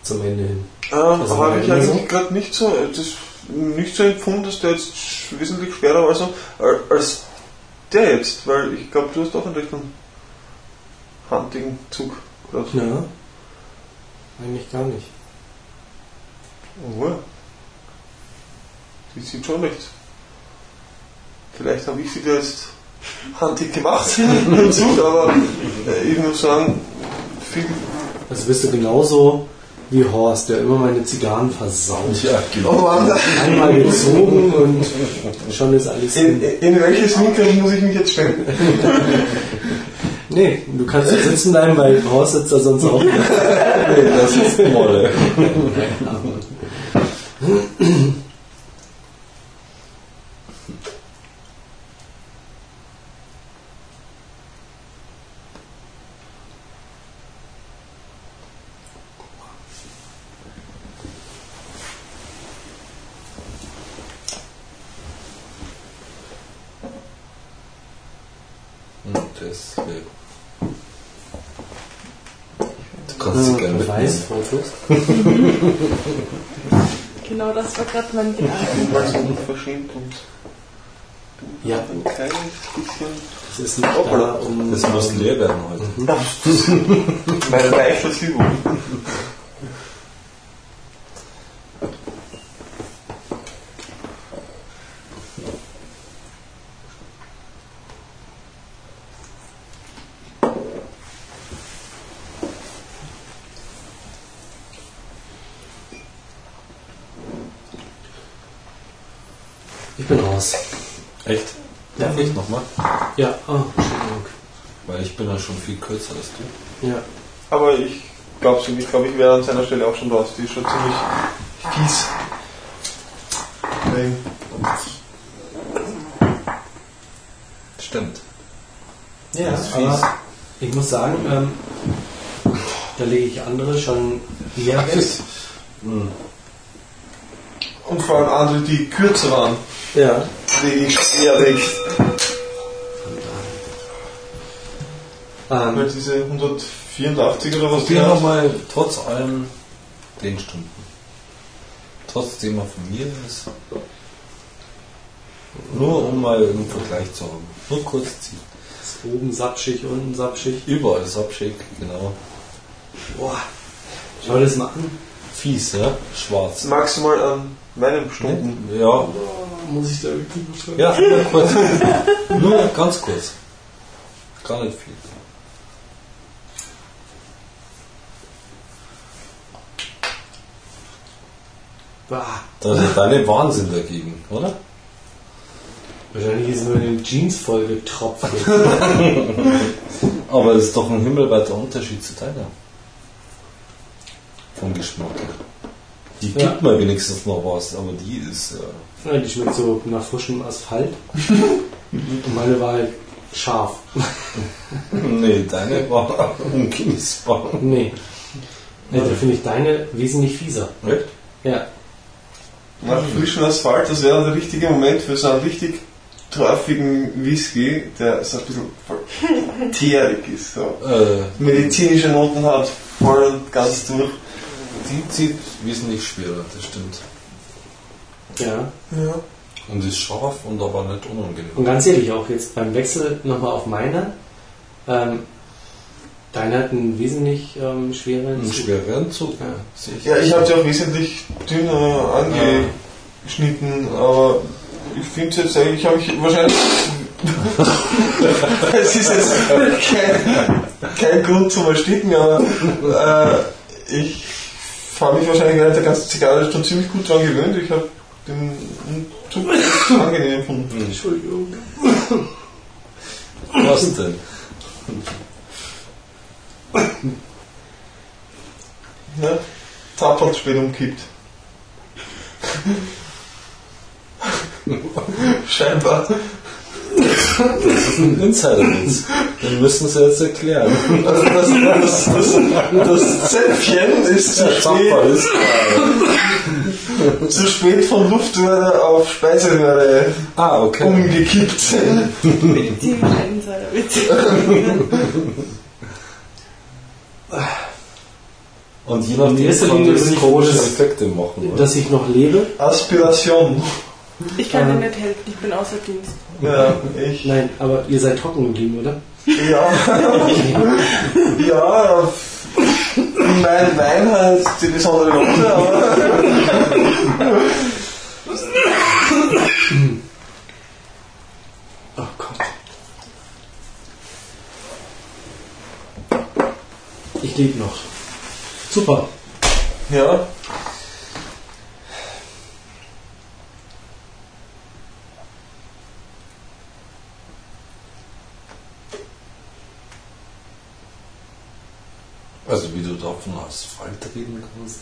zum Ende hin. Ähm, Also habe ich eigentlich gerade nicht so, das nicht so empfunden, dass der jetzt wesentlich schwerer war so, äh, als der jetzt, weil ich glaube, du hast auch einen recht einen handigen Zug. So. Ja. Eigentlich gar nicht. Oh, ja. Die sieht schon recht. Vielleicht habe ich sie da jetzt handig gemacht im Zug, aber äh, ich muss sagen, viel. Also bist du genauso wie Horst, der immer meine Zigarren versaut. ja, genau. Einmal gezogen und schon ist alles in, in welches Winkel muss ich mich jetzt stellen? Nee, du kannst da sitzen bleiben, weil Horst sitzt da sonst auch. Nee, das ist Molle. Hm, Das, äh, du kannst sie gerne mitnehmen. Beweisfotos. Genau das war gerade mein Gedanke. Weil so unverschämt und Ja, ein kleines bisschen. das ist da, um. Das muss leer werden heute. Meine leichte Übung. Raus. Echt? Darf ich nochmal? Ja, oh, Entschuldigung. Weil ich bin ja schon viel kürzer als du. Ja. Aber ich glaube. Ich glaube, ich wäre an seiner Stelle auch schon raus. Die ist schon ziemlich fies. Nein. Stimmt. Ja, Das ist fies. aber ich muss sagen, ähm, da lege ich andere schon eher weg. Hm. Und vor allem andere, die kürzer waren, Ja. ich eher weg. Weil Ähm, diese 184 oder was die Probier haben. nochmal trotz allem den Stunden. Trotzdem er von mir ist. Nur um mal einen Vergleich zu haben. Nur kurz ziehen. ist oben sapschig, unten sapschig. Überall ist Abschick, genau. Boah. Schau das mal an. Fies, ja? Schwarz. Maximal an meinen Stunden. Ja, Muss ich da wirklich beschreiben? ja, nur kurz. nur ganz kurz. Gar nicht viel. Bah. Das ist deine Wahnsinn dagegen, oder? Wahrscheinlich ist nur in den Jeans voll getropft. Aber es ist doch ein himmelweiter Unterschied zu deiner. Vom Geschmack her. Die Ja. gibt mir wenigstens noch was, aber die ist äh, ja, die schmeckt so nach frischem Asphalt. Und meine war halt scharf. Nee, deine war ungenießbar. Nee. Ja, da finde ich deine wesentlich fieser. Echt? Ja. Nach frischem Asphalt, das wäre der richtige Moment für so einen richtig torfigen Whisky, der so ein bisschen teerig ist. So. Äh, Medizinische Noten hat, voll und ganz durch. die zieht wesentlich schwerer, das stimmt. Ja. Ja. Und ist scharf und aber nicht unangenehm. Und ganz ehrlich, auch jetzt beim Wechsel nochmal auf meine. Ähm, deine hat einen wesentlich ähm, schwereren. Einen schwereren Zug. Ja. Ja, ich habe die auch wesentlich dünner angeschnitten, aber ich finde jetzt eigentlich, habe ich wahrscheinlich. es ist jetzt kein, kein Grund zum Ersticken, aber äh, ich habe mich wahrscheinlich während der ganzen Zigarre schon ziemlich gut dran gewöhnt. Ich habe den Zug angenehm gefunden. Entschuldigung. Was denn? Ne? Hat spät umkippt. Scheinbar. Das ist ein Insider-Witz. Den müssen sie jetzt erklären. Also das, das, das, das Zäpfchen ist zu spät, zu spät von Luftröhre auf Speiseröhre Ah, okay. umgekippt. Die Insider-Witze. Und je nachdem kann ich froh, komische Effekte machen. Oder? Dass ich noch lebe? Aspiration. Ich kann Ähm. dir nicht helfen, ich bin außer Dienst. Ja, ich. Nein, aber ihr seid trocken geblieben, oder? Ja. ja, mein Wein hat die besondere Note, aber. Oh Gott. Ich lebe noch. Super. Ja. Also wie du da von Asphalt reden kannst.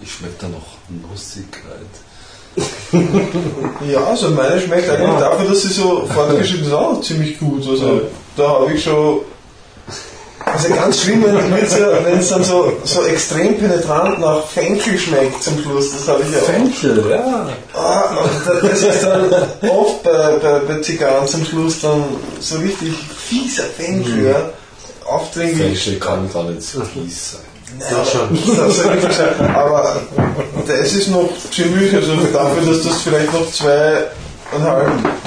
Ich schmecke da noch Nussigkeit. Ja, also meine schmeckt eigentlich Ja. dafür, dass sie so fortgeschritten ist, auch ziemlich gut. Also da habe ich schon. Also ganz schlimm, wenn es dann so, so extrem penetrant nach Fenchel schmeckt zum Schluss. Das habe ich ja auch. Fenchel, ja. Ah, das ist dann oft bei, bei, bei Zigarren zum Schluss dann so richtig fieser Fenchel, ja. Aufdringlich. Fenchel kann gar nicht so fies sein. Ja, schon. Das sein. Aber das ist noch ziemlich, also dafür, dass das vielleicht noch zweieinhalb,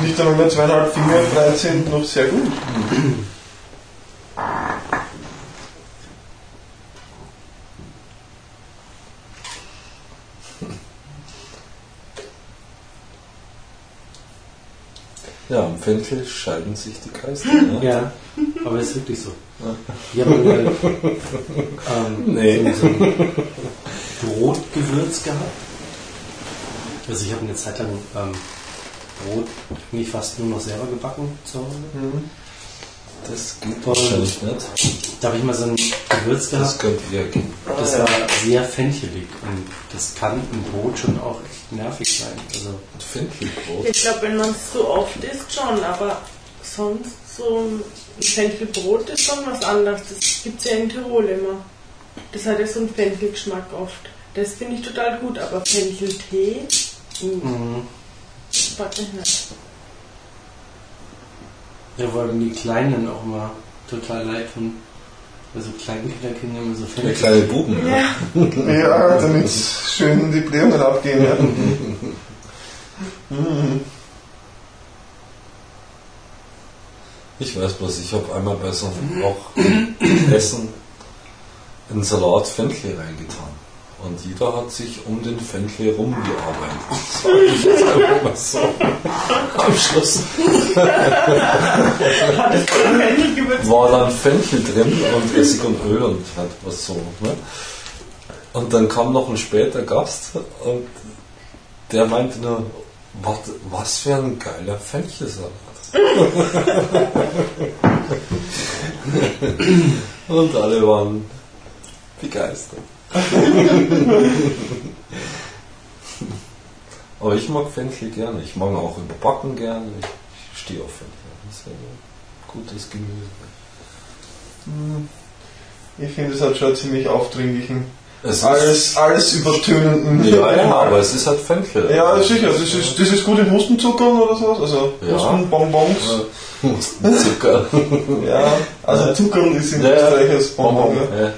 nicht einmal mehr zweieinhalb Finger breit sind, noch sehr gut. Ja, am Fenchel scheiden sich die Geister. Ne? Ja, aber ist wirklich so. Ich habe mal ähm, Nee. so ein Brotgewürz gehabt. Also ich habe eine Zeit lang ähm, Brot nicht fast nur noch selber gebacken zu Hause. Das geht wahrscheinlich nicht. Da habe ich mal so ein Gewürz Das gehabt, könnte eher gehen. das war sehr fenchelig und das kann im Brot schon auch echt nervig sein. Also Fenchelbrot. Ich glaube, wenn man es so oft isst, schon, aber sonst so ein Fenchelbrot ist schon was anderes. Das gibt es ja in Tirol immer. Das hat ja so einen Fenchelgeschmack oft. Das finde ich total gut, aber Fencheltee, uh, Mhm. mag ich nicht. Ja, weil die Kleinen auch immer total leid von. Also Kleinkinder kriegen immer so Der Fälle. kleine Buben. Ja. Ja, Ja, damit schön die Blähungen abgehen. Ja. Mhm. Ich weiß bloß, ich habe einmal bei so einem auch Essen einen Salat Fenchel reingetan. Und jeder hat sich um den Fenchel rumgearbeitet. Das war ich jetzt einfach mal so am Schluss. War dann Fenchel drin und Essig und Öl und halt was so. Ne? Und dann kam noch ein später Gast und der meinte nur, was, was für ein geiler Fenchelsalat. und alle waren begeistert. Aber ich mag Fenchel gerne. Ich mag auch überbacken gerne. Ich, stehe auf Fenchel. Das ist ein gutes Gemüse. Ich finde, es hat schon ziemlich aufdringlichen, Es alles, alles übertönenden. Ja, ja, aber es ist halt Fenchel. Ja, sicher. Das ist, das ist gut in Hustenzuckern oder sowas. Also Ja. Hustenbonbons. Äh, Zucker. Ja, also Zuckern ist in Ja. Österreich als Bonbon. Ja. Ja.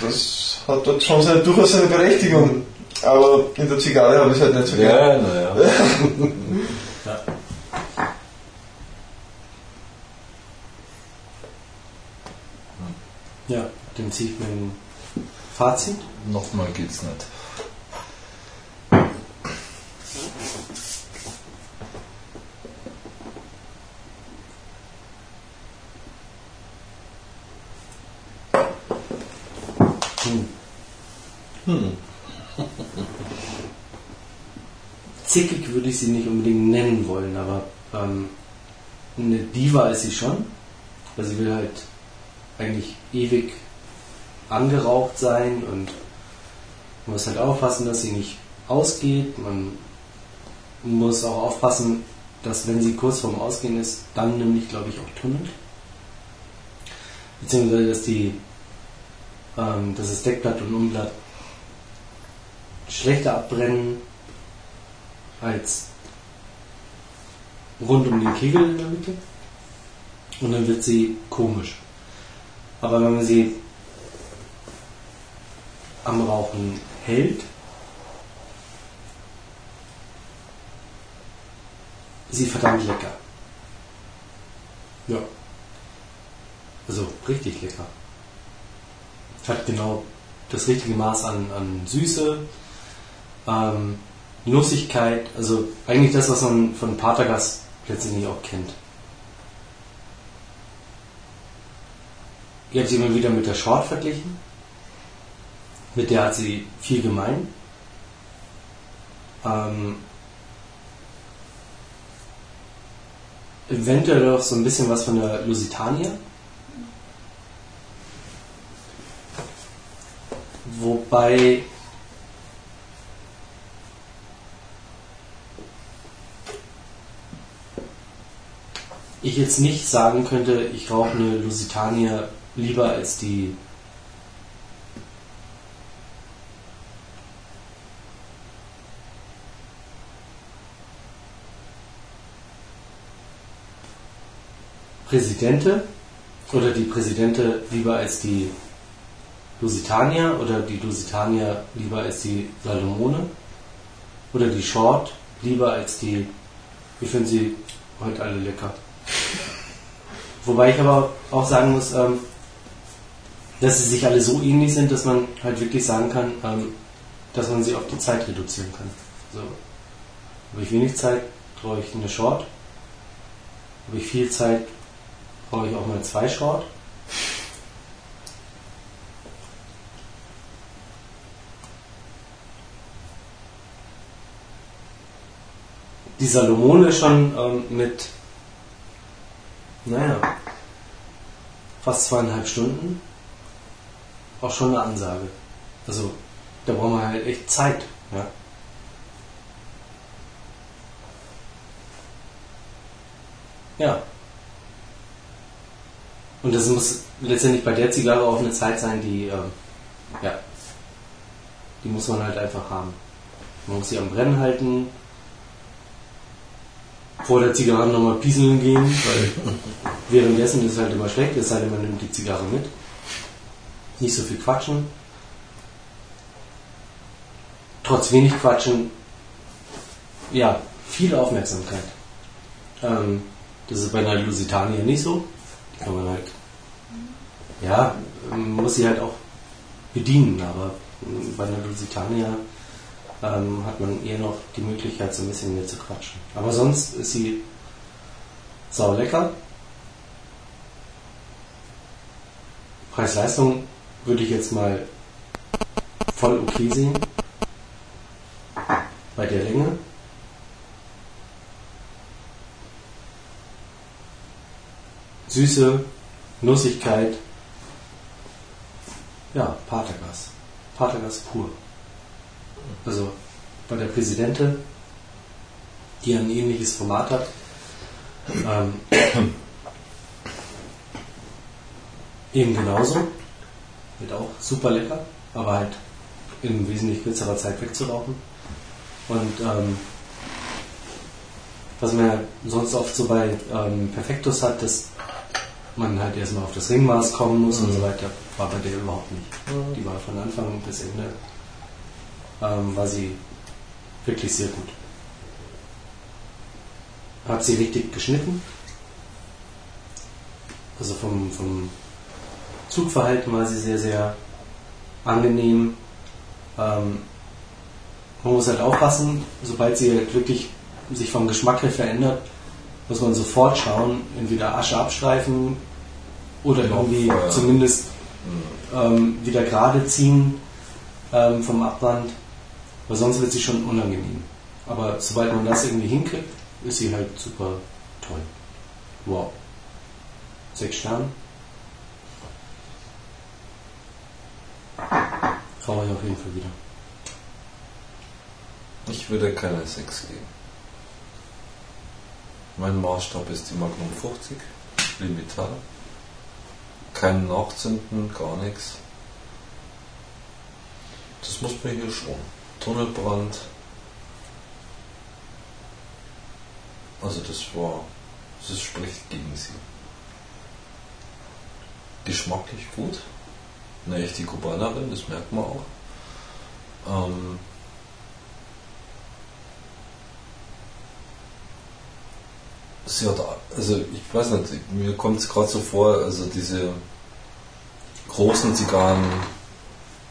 Das hat dort schon seine, durchaus seine Berechtigung. Aber in der Zigarre habe ich es halt nicht so gern. Ja, naja. Ja, dann ziehe ich mir ein Fazit. Nochmal geht's nicht. Zickig würde ich sie nicht unbedingt nennen wollen, aber ähm, eine Diva ist sie schon. Also sie will halt eigentlich ewig angeraucht sein und man muss halt aufpassen, dass sie nicht ausgeht. Man muss auch aufpassen, dass wenn sie kurz vorm Ausgehen ist, dann nämlich, glaube ich, auch tunnelt. Beziehungsweise, dass die ähm, dass das Deckblatt und Umblatt schlechter abbrennen als rund um den Kegel in der Mitte. Und dann wird sie komisch. Aber wenn man sie am Rauchen hält, sie verdammt lecker. Ja. Also richtig lecker. Hat genau das richtige Maß an, an Süße, ähm, Nussigkeit, also eigentlich das, was man von Patergas letztendlich auch kennt. Ich habe sie immer wieder mit der Short verglichen. Mit der hat sie viel gemein. Ähm, eventuell auch so ein bisschen was von der Lusitania. Wobei ich jetzt nicht sagen könnte, ich rauche eine Lusitania lieber als die Präsidente oder die Präsidente lieber als die Lusitania oder die Lusitania lieber als die Salomone oder die Short lieber als die. Ich finde sie heute alle lecker. Wobei ich aber auch sagen muss, ähm, dass sie sich alle so ähnlich sind, dass man halt wirklich sagen kann, ähm, dass man sie auf die Zeit reduzieren kann. So. Habe ich wenig Zeit, brauche ich eine Short. Habe ich viel Zeit, brauche ich auch mal zwei Short. Die Salomone schon ähm, mit, naja, fast zweieinhalb Stunden auch schon eine Ansage. Also da brauchen wir halt echt Zeit. Ja. Ja. Und das muss letztendlich bei der Zigarre auch eine Zeit sein, die, ähm, ja, die muss man halt einfach haben. Man muss sie am Brennen halten, vor der Zigarre nochmal pieseln gehen, weil währenddessen ist es halt immer schlecht, es sei denn, man nimmt die Zigarre mit. Nicht so viel quatschen. Trotz wenig quatschen, ja, viel Aufmerksamkeit. Ähm, das ist bei einer Lusitania nicht so. Kann man halt, ja, muss sie halt auch bedienen, aber bei einer Lusitania ähm, hat man eher noch die Möglichkeit, so ein bisschen mehr zu quatschen. Aber sonst ist sie sau lecker. Preis-Leistung würde ich jetzt mal voll okay sehen. Bei der Länge. Süße, Nussigkeit. Ja, Patergas. Patergas pur. Also bei der Präsidente, die ein ähnliches Format hat. Ähm, eben genauso. Wird auch super lecker, aber halt in wesentlich kürzerer Zeit wegzurauchen. Und ähm, was man ja sonst oft so bei ähm, Perfektus hat, dass man halt erstmal auf das Ringmaß kommen muss und so weiter, war bei der überhaupt nicht. Die war von Anfang bis Ende, ähm, war sie wirklich sehr gut. Hat sie richtig geschnitten. Also vom, vom Zugverhalten war sie sehr, sehr angenehm. Ähm, man muss halt aufpassen, sobald sie halt wirklich sich vom Geschmack her verändert, muss man sofort schauen, entweder Asche abstreifen oder irgendwie vorher. zumindest ähm, wieder gerade ziehen ähm, vom Abband, weil sonst wird sie schon unangenehm. Aber sobald man das irgendwie hinkriegt, ist sie halt super toll. Wow. Sechs Sterne. Brauche ich auf jeden Fall wieder. Ich würde keine 6 geben. Mein Maßstab ist die Magnum 50, Limitar. Kein Nachzünden, gar nichts. Das muss man hier schon. Tunnelbrand. Also das war, das spricht gegen sie. Geschmacklich gut. Eine echte Kubanerin, das merkt man auch. Ähm, sie hat, also ich weiß nicht, mir kommt es gerade so vor, also diese großen Zigarren,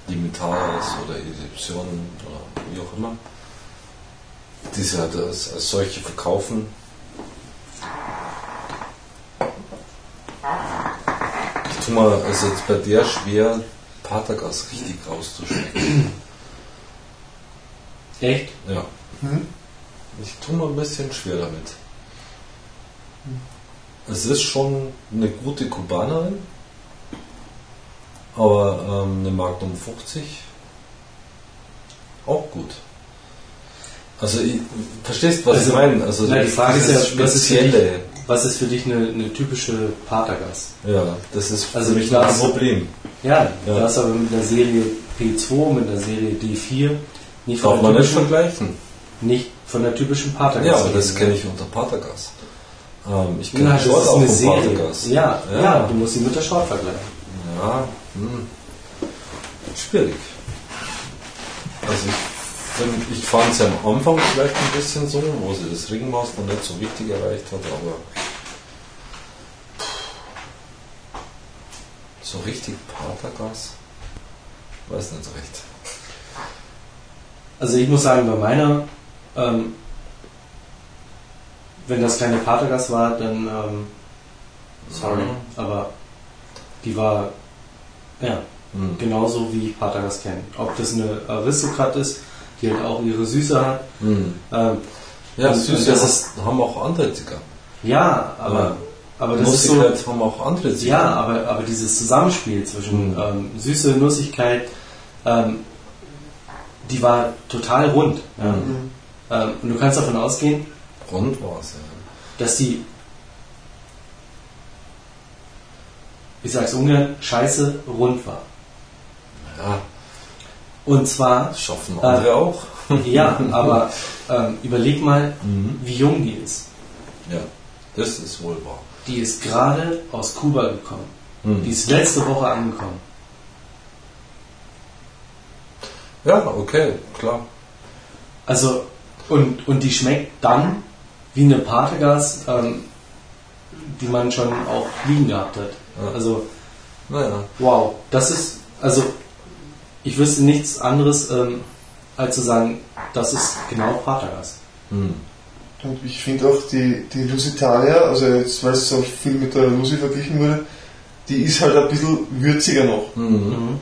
Limitaris oder Editionen oder wie auch immer, die sie halt als, als solche verkaufen. Ich tue mal, also jetzt bei der schwer Patergas richtig rauszuschmecken. Echt? Ja. Ich tue mir ein bisschen schwer damit. Es ist schon eine gute Kubanerin, aber ähm, eine Magnum 50 auch gut. Also, ich, verstehst was Also, ich meine? Also, na, die Frage ist ja, dieses was ist für spezielle. Was ist für dich eine, eine typische Patergas? Ja, das ist Also für mich klar, ein Problem. Ja, Ja. du hast aber mit der Serie P2, mit der Serie D4 nicht Darf von man nicht typischen, vergleichen. nicht von der typischen Patergas. Ja, aber das kenne ne? ich unter Patergas. Ähm, ich kenne die das Short auch eine Serie. Ja, ja, Ja. du musst sie mit der Short vergleichen. Ja, hm. schwierig. Also ich, ich fand es am Anfang vielleicht ein bisschen so, wo sie das Ringmaß noch nicht so richtig erreicht hat, aber so richtig Patergas, weiß nicht so recht. Also ich muss sagen, bei meiner, ähm, wenn das keine Patergas war, dann ähm, sorry, Mhm. aber die war ja Hm. genauso wie ich Patergas kenne. Ob das eine Aristokrat ist, die halt auch ihre Süße hat. Hm. Ähm, Ja, Und- süß, und das das ist, haben auch andere Zigarren. ja, aber, Ja. aber das ist so. Haben auch andere Ja, Zigarren. aber, aber dieses Zusammenspiel zwischen Mhm. ähm, Süße, Nussigkeit, ähm, die war total rund. Ja. Mhm. Ähm, und du kannst davon ausgehen, Rund war es, ja. dass die ich sag's ungern, scheiße rund war. Ja, Und zwar, schaffen andere auch. ja, aber ähm, überleg mal, Mhm. wie jung die ist. Ja, das ist wohl wahr. Die ist gerade aus Kuba gekommen. Mhm. Die ist letzte Woche angekommen. Ja, okay, klar. Also, und, und die schmeckt dann wie eine Pategas, ähm, die man schon auch liegen gehabt hat. Ja. Also, Naja. wow, das ist, also, ich wüsste nichts anderes, ähm, als zu sagen, das ist genau Pategas. Mhm. Und ich finde auch die, die Lusitania, also jetzt, weil es so viel mit der Lusi verglichen wurde, die ist halt ein bisschen würziger noch. Mhm.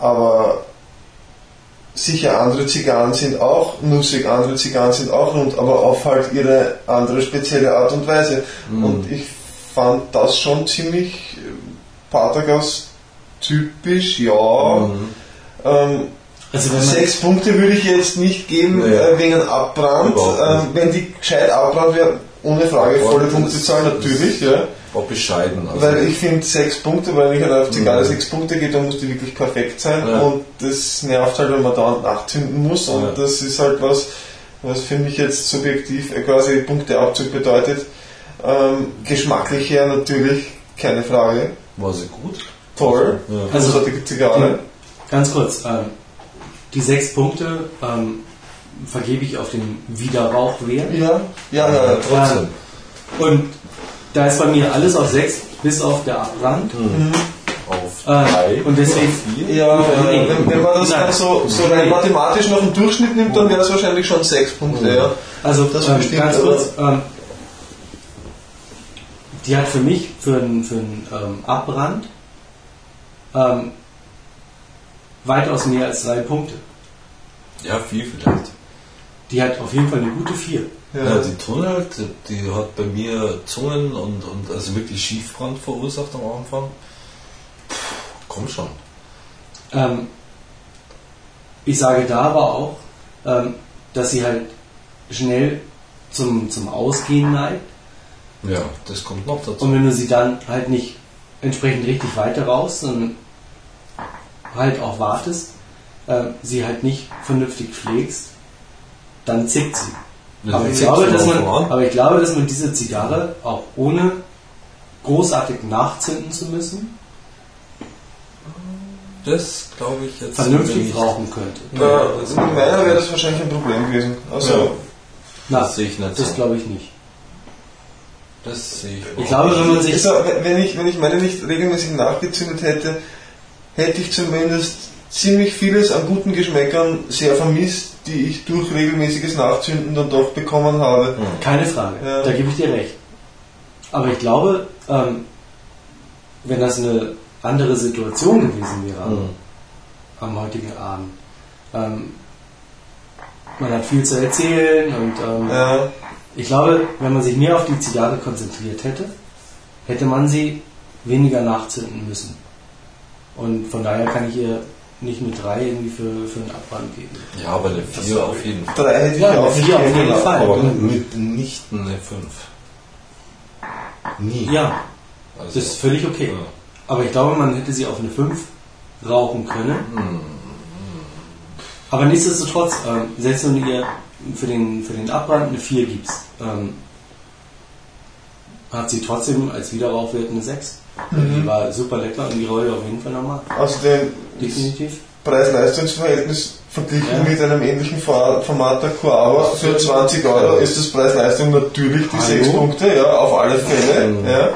Aber sicher, andere Zigarren sind auch nussig, andere Zigarren sind auch rund, aber auf halt ihre andere spezielle Art und Weise. Mhm. Und ich fand das schon ziemlich äh, Patergas typisch, ja. Mhm. Ähm, Also, Sechs Punkte würde ich jetzt nicht geben Nee. äh, wegen Abbrand. Ähm, wenn die gescheit abbrannt wäre, ohne Frage volle Punkte zahlen, natürlich. Ja. War bescheiden. Also. Weil ich finde, sechs Punkte, weil wenn ich halt auf Zigarre Mhm. sechs Punkte gehe, dann muss die wirklich perfekt sein. Ja. Und das nervt halt, wenn man dauernd nachzünden muss. Und Ja. das ist halt was, was für mich jetzt subjektiv äh, quasi Punkteabzug bedeutet. Ähm, geschmacklich her natürlich, keine Frage. war sie gut? Toll. Ja. Also- Großartige Zigarre. ganz kurz, ähm, die sechs Punkte ähm, vergebe ich auf den Wiederrauchwert. Ja, ja, ja. ja. Trotzdem. Und da ist bei mir alles auf sechs, bis auf der Abbrand. Mhm. Auf Äh, drei. und deswegen, vier. Ja, äh, wenn, wenn man das Nein. dann so, so rein mathematisch noch im Durchschnitt nimmt, dann wäre es wahrscheinlich schon sechs Punkte, ja. also Das ähm, bestimmt, ganz kurz, ähm, die hat für mich für einen für einen, ähm, Abbrand ähm, weitaus mehr als drei Punkte. Ja, vier vielleicht. Die hat auf jeden Fall eine gute vier. Ja, die Tunnel, die, die hat bei mir Zungen und, und also wirklich Schiefbrand verursacht am Anfang. Puh, komm schon. Ähm, ich sage da aber auch, ähm, dass sie halt schnell zum, zum Ausgehen neigt. Ja, das kommt noch dazu. Und wenn du sie dann halt nicht entsprechend richtig weiter raus, sondern halt auch wartest, äh, sie halt nicht vernünftig pflegst, dann zickt sie. Ja, aber, ich glaube, dass man, aber ich glaube, dass man diese Zigarre auch ohne großartig nachzünden zu müssen, Das glaube ich jetzt vernünftig nicht. rauchen könnte. Ja, in meiner wäre das wahrscheinlich ein Problem gewesen. Also, Na, Das sehe ich nicht das glaube ich nicht. Das sehe ich Ich glaube, wenn man sich also, wenn, ich, wenn ich meine nicht regelmäßig nachgezündet hätte, hätte ich zumindest ziemlich vieles an guten Geschmäckern sehr vermisst, die ich durch regelmäßiges Nachzünden dann doch bekommen habe. Keine Frage, Ja. da gebe ich dir recht. Aber ich glaube, ähm, wenn das eine andere Situation gewesen wäre am- Mhm. am heutigen Abend, ähm, man hat viel zu erzählen und ähm, Ja, ich glaube, wenn man sich mehr auf die Zigarre konzentriert hätte, hätte man sie weniger nachzünden müssen. Und von daher kann ich ihr nicht eine 3 irgendwie für, für einen Abbrand geben. Ja, aber eine 4 auf jeden Fall. drei hätte ich Ja, auch vier nicht auf jeden. Fall. Aber mit nicht eine 5. Nie. Ja, also, das ist völlig okay. Ja. Aber ich glaube, man hätte sie auf eine 5 rauchen können. Hm. Aber nichtsdestotrotz, ähm, selbst wenn du ihr für den, für den Abbrand eine 4 gibst, ähm, hat sie trotzdem als Wiederrauchwert eine 6. Die war super lecker und die Rolle auf jeden Fall nochmal. Außerdem Definitiv. Preis-Leistungs-Verhältnis verglichen Ja. mit einem ähnlichen For- Format der Coava für 20 Euro ist das Preis-Leistung natürlich die Hallo? 6 Punkte, ja, auf alle Fälle. Mhm. Ja,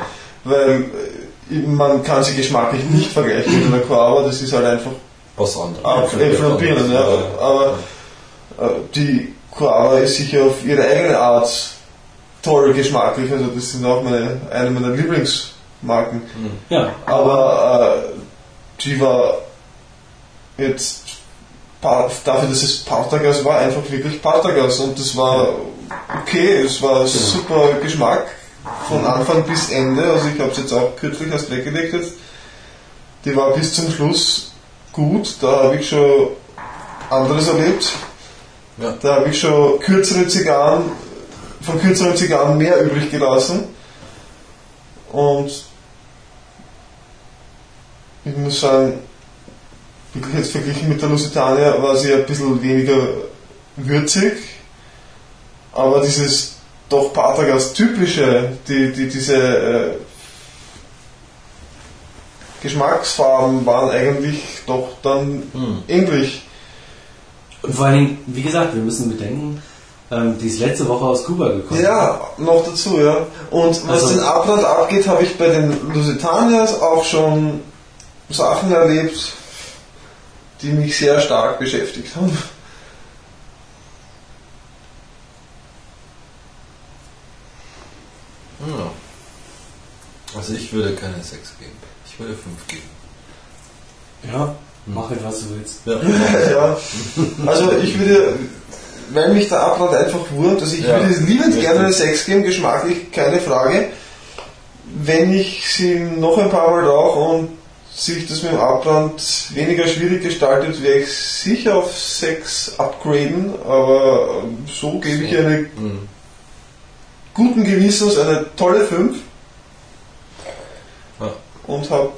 weil äh, man kann sie geschmacklich nicht vergleichen mit einer Coava, das ist halt einfach Was anderes. Ja. Aber äh, die Coava ist sicher auf ihre eigene Art toll geschmacklich, also das sind auch meine, eine meiner Lieblingsmarken. Ja, Aber äh, die war jetzt dafür, dass es Partagas war, einfach wirklich Partagas und das war okay, es war super Geschmack von Anfang bis Ende, also ich habe es jetzt auch kürzlich erst weggelegt jetzt. Die war bis zum Schluss gut, da habe ich schon anderes erlebt. Ja. Da habe ich schon kürzere Zigarren, von kürzeren Zigarren mehr übrig gelassen. Und ich muss sagen, jetzt verglichen mit der Lusitania war sie ein bisschen weniger würzig, aber dieses doch Patergas typische, die, die, diese äh, Geschmacksfarben waren eigentlich doch dann Hm. ähnlich. Und vor allen Dingen, wie gesagt, wir müssen bedenken, ähm, die ist letzte Woche aus Kuba gekommen. Ja, noch dazu, ja. Und was Also- den Abbrand abgeht, habe ich bei den Lusitanias auch schon Sachen erlebt, die mich sehr stark beschäftigt haben. Ja. Also ich würde keine 6 geben. Ich würde 5 geben. Ja, mach halt, was du willst. Ja. ja. Also ich würde, weil mich der Abbrand einfach wurmt, also ich Ja. würde liebend Richtig. gerne eine 6 geben, geschmacklich, keine Frage. Wenn ich sie noch ein paar Mal rauche und sich das mit dem Abbrand weniger schwierig gestaltet, werde ich sicher auf 6 upgraden, aber so gebe ich eine Hm. guten Gewissens eine tolle 5 Ja. und habe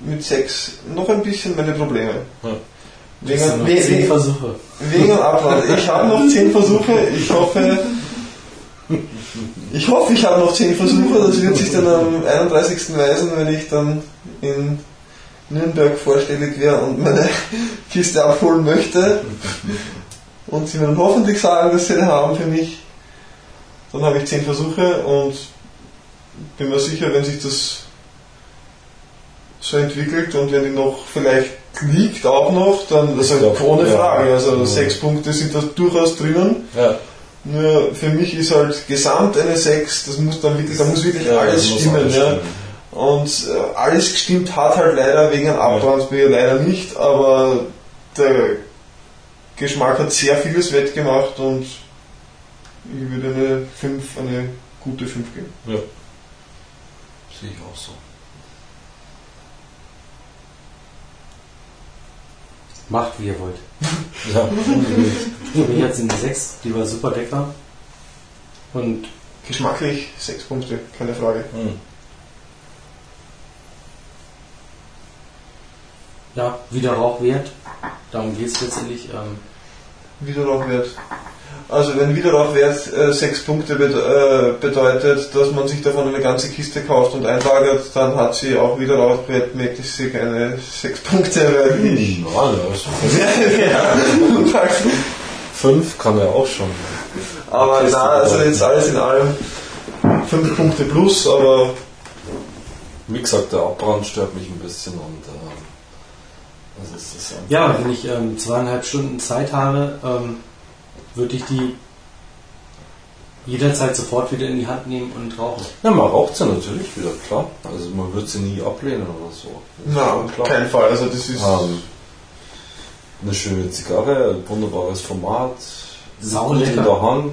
mit 6 noch ein bisschen meine Probleme. Ja. Wegen, noch we- zehn we- Versuche. wegen Abwand. Ich habe noch 10 Versuche. Ich hoffe, ich hoffe, ich habe noch 10 Versuche. Das wird sich dann am 31. weisen, wenn ich dann in Nürnberg vorstellig wäre und meine Kiste abholen möchte. Und sie mir dann hoffentlich sagen, dass sie eine haben für mich. Dann habe ich 10 Versuche und bin mir sicher, wenn sich das so entwickelt und wenn die noch vielleicht liegt auch noch, dann also ohne. Frage. Also sechs Punkte sind da durchaus drinnen. Ja. Nur für mich ist halt gesamt eine 6, das muss dann wirklich, da muss wirklich Ja, alles muss stimmen. alles ja. stimmen. Und äh, alles gestimmt hat halt leider wegen einem Abbrandbier leider nicht, aber der Geschmack hat sehr vieles wettgemacht und ich würde eine 5, eine gute 5 geben. Ja. Sehe ich auch so. Macht, wie ihr wollt. Ja, mich hat eine 6, die war super lecker. Und Geschmacklich 6 Punkte, keine Frage. Hm. ja, wieder Rauchwert. Darum geht es letztendlich. Ähm, Widerrauchwert. Also wenn Widerrauchwert äh, 6 Punkte bet äh, bedeutet, dass man sich davon eine ganze Kiste kauft und einlagert, dann hat sie auch Widerrauchwert mäßig eine 6 Punkte, ich. Hm, na, ja, ja, fünf kann er auch schon. aber na, also jetzt alles in allem 5 Punkte plus, aber Wie gesagt, der Abbrand stört mich ein bisschen und ähm, also es ist einfach, ja, wenn ich ähm, zweieinhalb Stunden Zeit habe, ähm, würde ich die jederzeit sofort wieder in die Hand nehmen und rauchen. Ja, man raucht sie natürlich wieder, klar. Also man wird sie nie ablehnen oder so. Na, schon klar. kein Fall. Also das ist. Ähm, eine schöne Zigarre, ein wunderbares Format, gut in der Hand,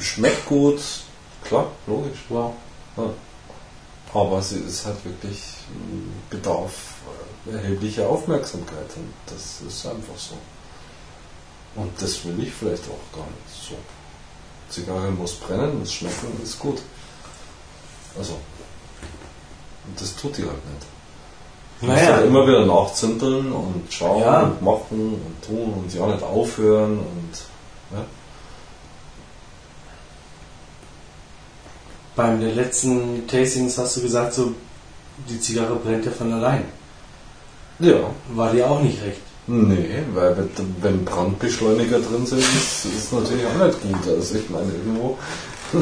schmeckt gut, klar, logisch. Wow. Aber sie ist halt wirklich bedarf äh, erheblicher Aufmerksamkeit und das ist einfach so. Und das will ich vielleicht auch gar nicht so. Zigarre muss brennen, muss schmecken, ist gut. Also, und das tut die halt nicht. Naja, halt immer wieder nachzündern und schauen Ja. und machen und tun und ja nicht aufhören und ja. beim der letzten Tastings hast du gesagt, so die Zigarre brennt ja von allein. Ja. War dir auch nicht recht. Nee, weil wenn, Brandbeschleuniger drin sind, ist, ist natürlich auch nicht gut. Also ich meine, irgendwo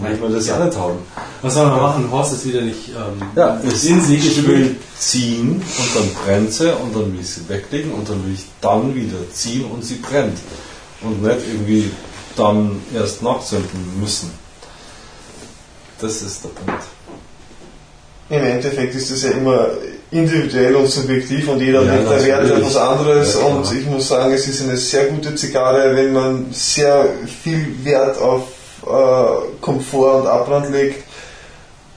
will man das ja nicht haben. Was soll man machen? Horst ist wieder nicht ähm, Ja, es in sich ich will gespült. ziehen und dann brennt sie und dann will ich sie weglegen und dann will ich dann wieder ziehen und sie brennt. Und nicht irgendwie dann erst nachzünden müssen. Das ist der Punkt. Im Endeffekt ist das ja immer individuell und subjektiv und jeder Ja, legt der Wert auf was anderes Ja, und ich muss sagen, es ist eine sehr gute Zigarre, wenn man sehr viel Wert auf äh, Komfort und Abbrand legt,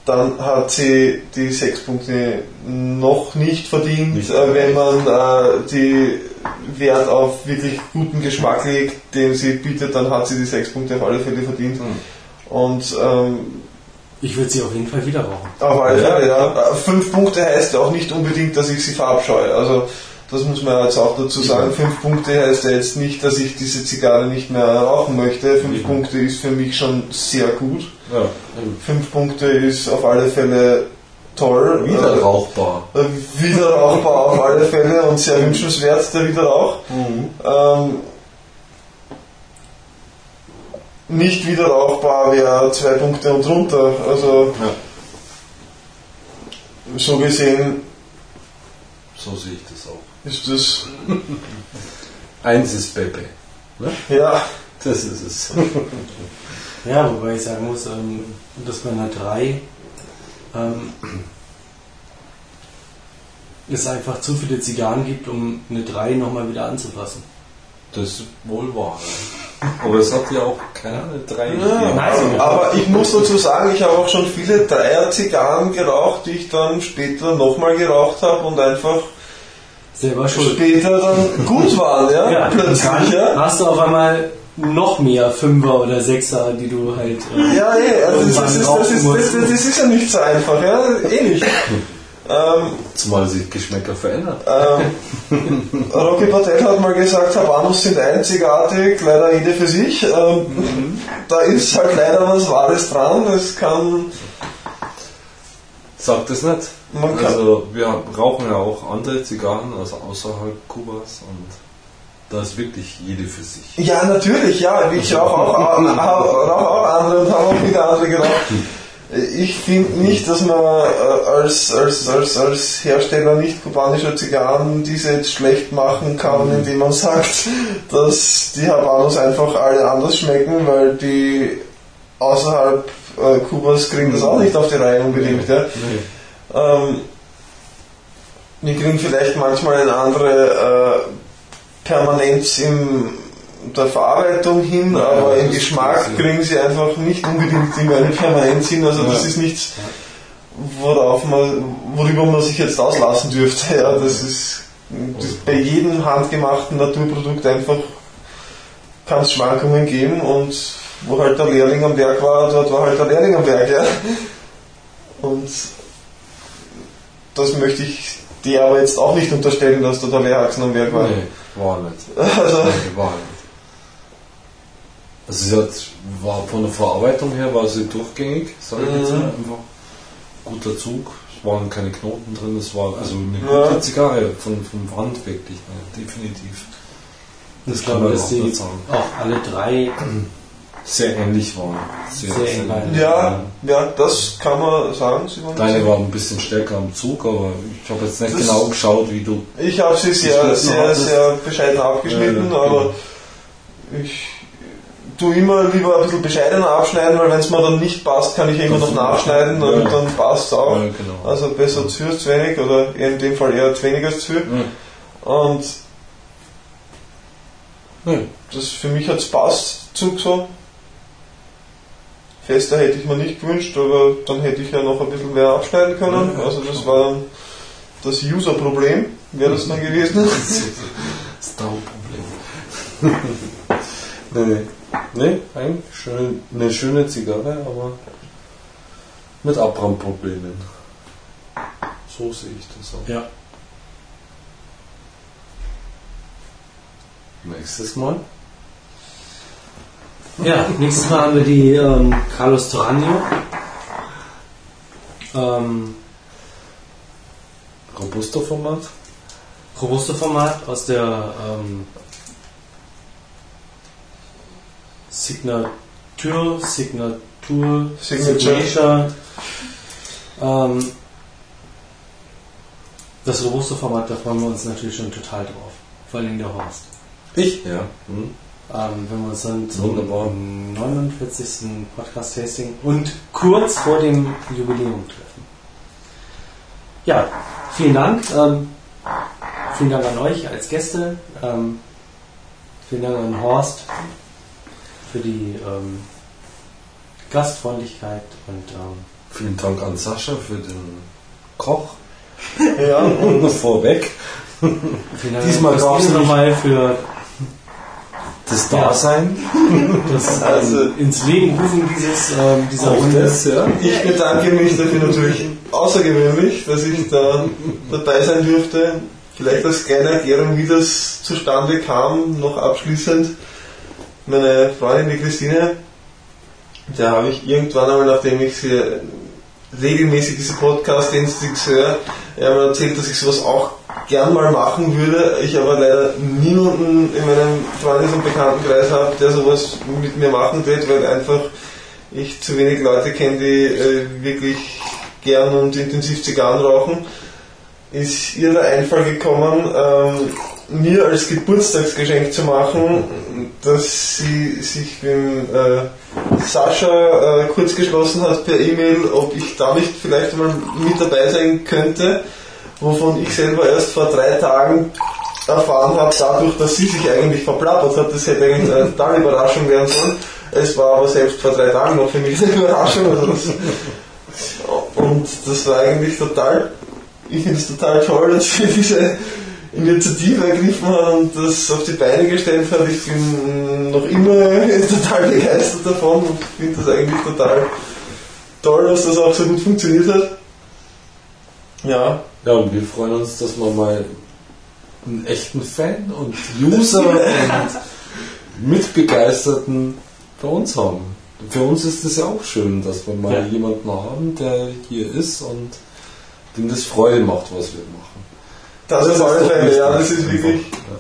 dann hat sie die sechs Punkte noch nicht verdient. Nicht äh, wenn man äh, die Wert auf wirklich guten Geschmack legt, den sie bietet, dann hat sie die sechs Punkte auf alle Fälle verdient. Hm. Und ähm, Ich würde sie auf jeden Fall wieder rauchen. Auf alle Fälle, ja. Fünf Punkte heißt ja auch nicht unbedingt, dass ich sie verabscheue. Also das muss man jetzt auch dazu sagen. Fünf Punkte heißt ja jetzt nicht, dass ich diese Zigarre nicht mehr rauchen möchte. Fünf Punkte ist für mich schon sehr gut. Ja, Fünf Punkte ist auf alle Fälle toll. wieder Äh, rauchbar. äh, Wieder rauchbar auf alle Fälle und sehr wünschenswert, der Wiederrauch. Ähm, nicht wieder rauchbar wäre zwei Punkte und runter. Also so gesehen So sehe ich das auch. ist das Eins ist Pepe. ja Das ist es. Ja, wobei ich sagen muss, ähm, dass bei einer 3 ähm, es einfach zu viele Zigarren gibt, um eine 3 nochmal wieder anzufassen. Das ist wohl wahr. ja. Aber es hat ja auch keine drei Ja. Nein, aber ich muss dazu sagen, ich habe auch schon viele Dreier-Zigarren geraucht, die ich dann später nochmal geraucht habe und einfach Selber schuld. später dann gut waren, ja, Ja, plötzlich, ja. hast du auf einmal noch mehr Fünfer oder Sechser, die du halt. Äh, Ja, eh, also das, ist, das, ist, das, musst. das, das ist ja nicht so einfach, ja, eh nicht. Ähm, Zumal sich Geschmäcker verändern. ähm, Rocky Patel hat mal gesagt, Habanos sind einzigartig, leider jede für sich. Ähm, Da ist halt leider was Wahres dran. Es kann, Sagt es nicht. Also wir rauchen ja auch andere Zigarren, also außerhalb Kubas und da ist wirklich jede für sich. Ja, natürlich, ja. Ich rauche auch, auch, auch andere und habe auch wieder andere geraucht. Ich finde nicht, dass man äh, als, als, als, als Hersteller nicht kubanischer Zigarren diese jetzt schlecht machen kann, indem man sagt, dass die Habanos einfach alle anders schmecken, weil die außerhalb äh, Kubas kriegen das auch nicht auf die Reihe unbedingt. Ja. Ähm, die kriegen vielleicht manchmal eine andere äh, Permanenz in der Verarbeitung hin, Ja, aber im Geschmack kriegen sie einfach nicht unbedingt immer eine Permanenz hin. Also das ist nichts, worauf man, worüber man sich jetzt auslassen dürfte. Ja, das ist, das ist bei jedem handgemachten Naturprodukt einfach kann es Schwankungen geben und wo halt der Lehrling am Berg war, dort war halt der Lehrling am Berg, ja. Und das möchte ich dir aber jetzt auch nicht unterstellen, dass da der Lehrhaxen am Werk war. Nee, war nicht. Also, Nee, war nicht. Also sie hat, war von der Verarbeitung her war sie durchgängig, sage ich jetzt Mhm. mal. Einfach guter Zug, es waren keine Knoten drin, es war also eine Ja. gute Zigarre von, vom Brand wirklich, ja, definitiv. ich kann man dass die sagen. auch alle drei Sehr ähnlich waren. Sehr, Sehr eng waren. ja, ja, das kann man sagen. Simon. Deine war ein bisschen stärker am Zug, aber ich habe jetzt nicht Das- genau geschaut, wie du. Ich habe sie sehr, sehr, sehr bescheiden abgeschnitten, Ja, ja, aber ich tue immer lieber ein bisschen bescheidener abschneiden, weil wenn es mir dann nicht passt, kann ich immer noch nachschneiden und Ja. dann passt es auch. Ja, genau. Also besser zu als zu wenig oder in dem Fall eher zu wenig als zu viel. Ja. Und das für mich hat es passt, Zug so. Fester hätte ich mir nicht gewünscht, aber dann hätte ich ja noch ein bisschen mehr abschneiden können. Also das war dann das User-Problem, wäre das dann gewesen. das Dauerproblem. nee, nee, eigentlich schön, eine schöne Zigarre, aber mit Abbrandproblemen. So sehe ich das auch. Ja. Nächstes Mal. Ja, nächstes Mal haben wir die ähm, Carlos Torano. Ähm, Robusto-Format. Robusto-Format aus der ähm, Signature, Signatur, Signature. Signature. Ähm, das Robusto-Format, da freuen wir uns natürlich schon total drauf. Vor allem der Horst. Ich? Ja. Hm. Ähm, wenn wir uns dann zum Wunderbar. 49. Podcast-Tasting und kurz vor dem Jubiläum treffen. Ja, vielen Dank. Ähm, vielen Dank an euch als Gäste. Ähm, vielen Dank an Horst für die ähm, Gastfreundlichkeit und ähm, Vielen Dank an Sascha für den Koch. ja, Und vorweg. vielen Diesmal Christine nicht- nochmal für das Dasein. Das Also- ähm, ins Leben rufen dieses, ähm, dieser Runde. das, ja. Ich bedanke mich dafür natürlich außergewöhnlich, dass ich da dabei sein dürfte. Vielleicht als kleine Erklärung, wie das zustande kam, noch abschließend. Meine Freundin, die Christine, der habe ich irgendwann einmal, nachdem ich sie regelmäßig diese Podcast-Instincts höre, mir erzählt, dass ich sowas auch gern mal machen würde. Ich aber leider niemanden in meinem Freundes- und Bekanntenkreis habe, der sowas mit mir machen wird, weil einfach ich zu wenig Leute kenne, die äh, wirklich gern und intensiv Zigarren rauchen, ist ihr der Einfall gekommen, ähm, mir als Geburtstagsgeschenk zu machen, dass sie sich mit äh, Sascha äh, kurz geschlossen hat per E-Mail, ob ich da nicht vielleicht mal mit dabei sein könnte, wovon ich selber erst vor drei Tagen erfahren habe, dadurch, dass sie sich eigentlich verplappert hat. Das hätte eigentlich eine totale Überraschung werden sollen. Es war aber selbst vor drei Tagen noch für mich eine Überraschung. Also das, und das war eigentlich total, ich finde es total toll, dass sie diese Initiative ergriffen hat und das auf die Beine gestellt hat. Ich bin noch immer total begeistert davon und finde das eigentlich total toll, dass das auch so gut funktioniert hat. Ja, Ja, und wir freuen uns, dass wir mal einen echten Fan und User und Mitbegeisterten bei uns haben. Für uns ist es ja auch schön, dass wir mal Ja. jemanden haben, der hier ist und dem das Freude macht, was wir machen. Das ist auf alle Fälle, ja, das ist wirklich. Ja,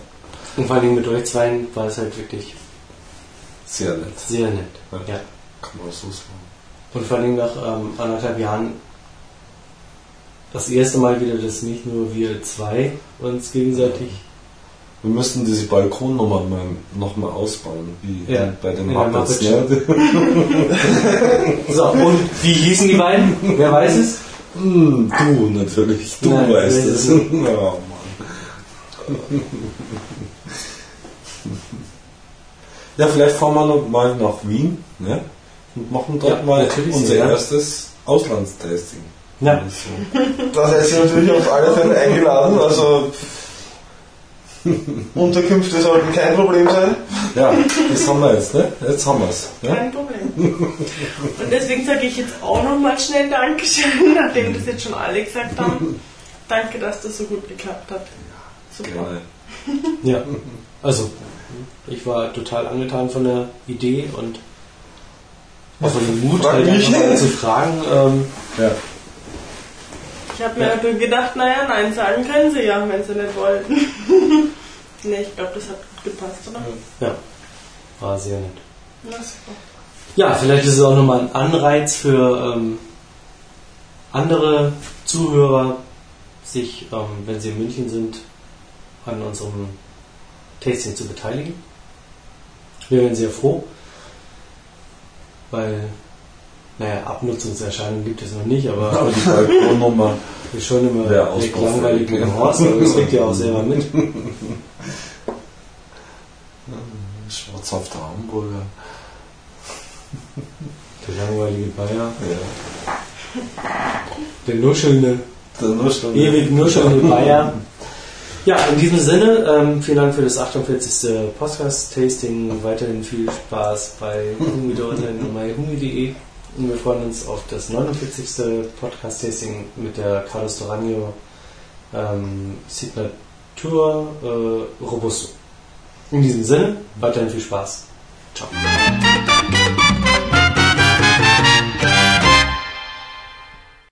Und vor allem mit euch zweien war es halt wirklich sehr nett. sehr nett. Ja. Ja. Kann man so sagen. Und vor allem nach ähm, anderthalb Jahren das erste Mal wieder, dass nicht nur wir zwei uns gegenseitig Wir müssten diese Balkonnummer mal, noch mal ausbauen, wie Ja, bei den Muppets. Muppet Ne? So, und wie hießen die beiden? Wer weiß es? Hm, du natürlich, du Nein, weißt weiß es. Ja, Mann. Ja, vielleicht fahren wir noch mal nach Wien ne? und machen dort Ja, mal unser ja. erstes Auslandstesting. Ja. Da seid ihr natürlich auf alle Fälle eingeladen, also Unterkünfte sollten kein Problem sein. ja, das haben wir jetzt, ne? Jetzt haben wir es. Ne? Kein Problem. Und deswegen sage ich jetzt auch nochmal schnell Dankeschön, nachdem das jetzt schon alle gesagt haben. Danke, dass das so gut geklappt hat. Super. Gerne. Ja. Also, ich war total angetan von der Idee und auch von dem Mut, halt mich. einfach mal zu fragen. Ähm, Ja. Ich habe mir nur gedacht, naja, nein sagen können sie ja, wenn sie nicht wollten. nee, ich glaube, das hat gut gepasst, oder? ja, war sehr nett. Na super. Ja, vielleicht ist es auch nochmal ein Anreiz für ähm, andere Zuhörer, sich, ähm, wenn sie in München sind, an unserem Tasting zu beteiligen. Wir wären sehr froh, weil, naja, Abnutzungserscheinungen gibt es noch nicht, aber Aber die Balkonnummer, ist schon immer recht langweilig mit dem. Horst, aber das kriegt ihr auch selber mit. schwarzhafter Hamburger. Der langweilige Bayer, Ja. der nuschelnde. Der Nuschel. Ewig nuschelnde Bayer. Ja, in diesem Sinne, ähm, vielen Dank für das 48. Podcast-Tasting. Weiterhin viel Spaß bei Humide Online und myhumi.de. Und wir freuen uns auf das 49. Podcast-Tasting mit der Carlos Doranio ähm, Signatur äh, Robusto. In diesem Sinne, weiterhin viel Spaß. Ciao.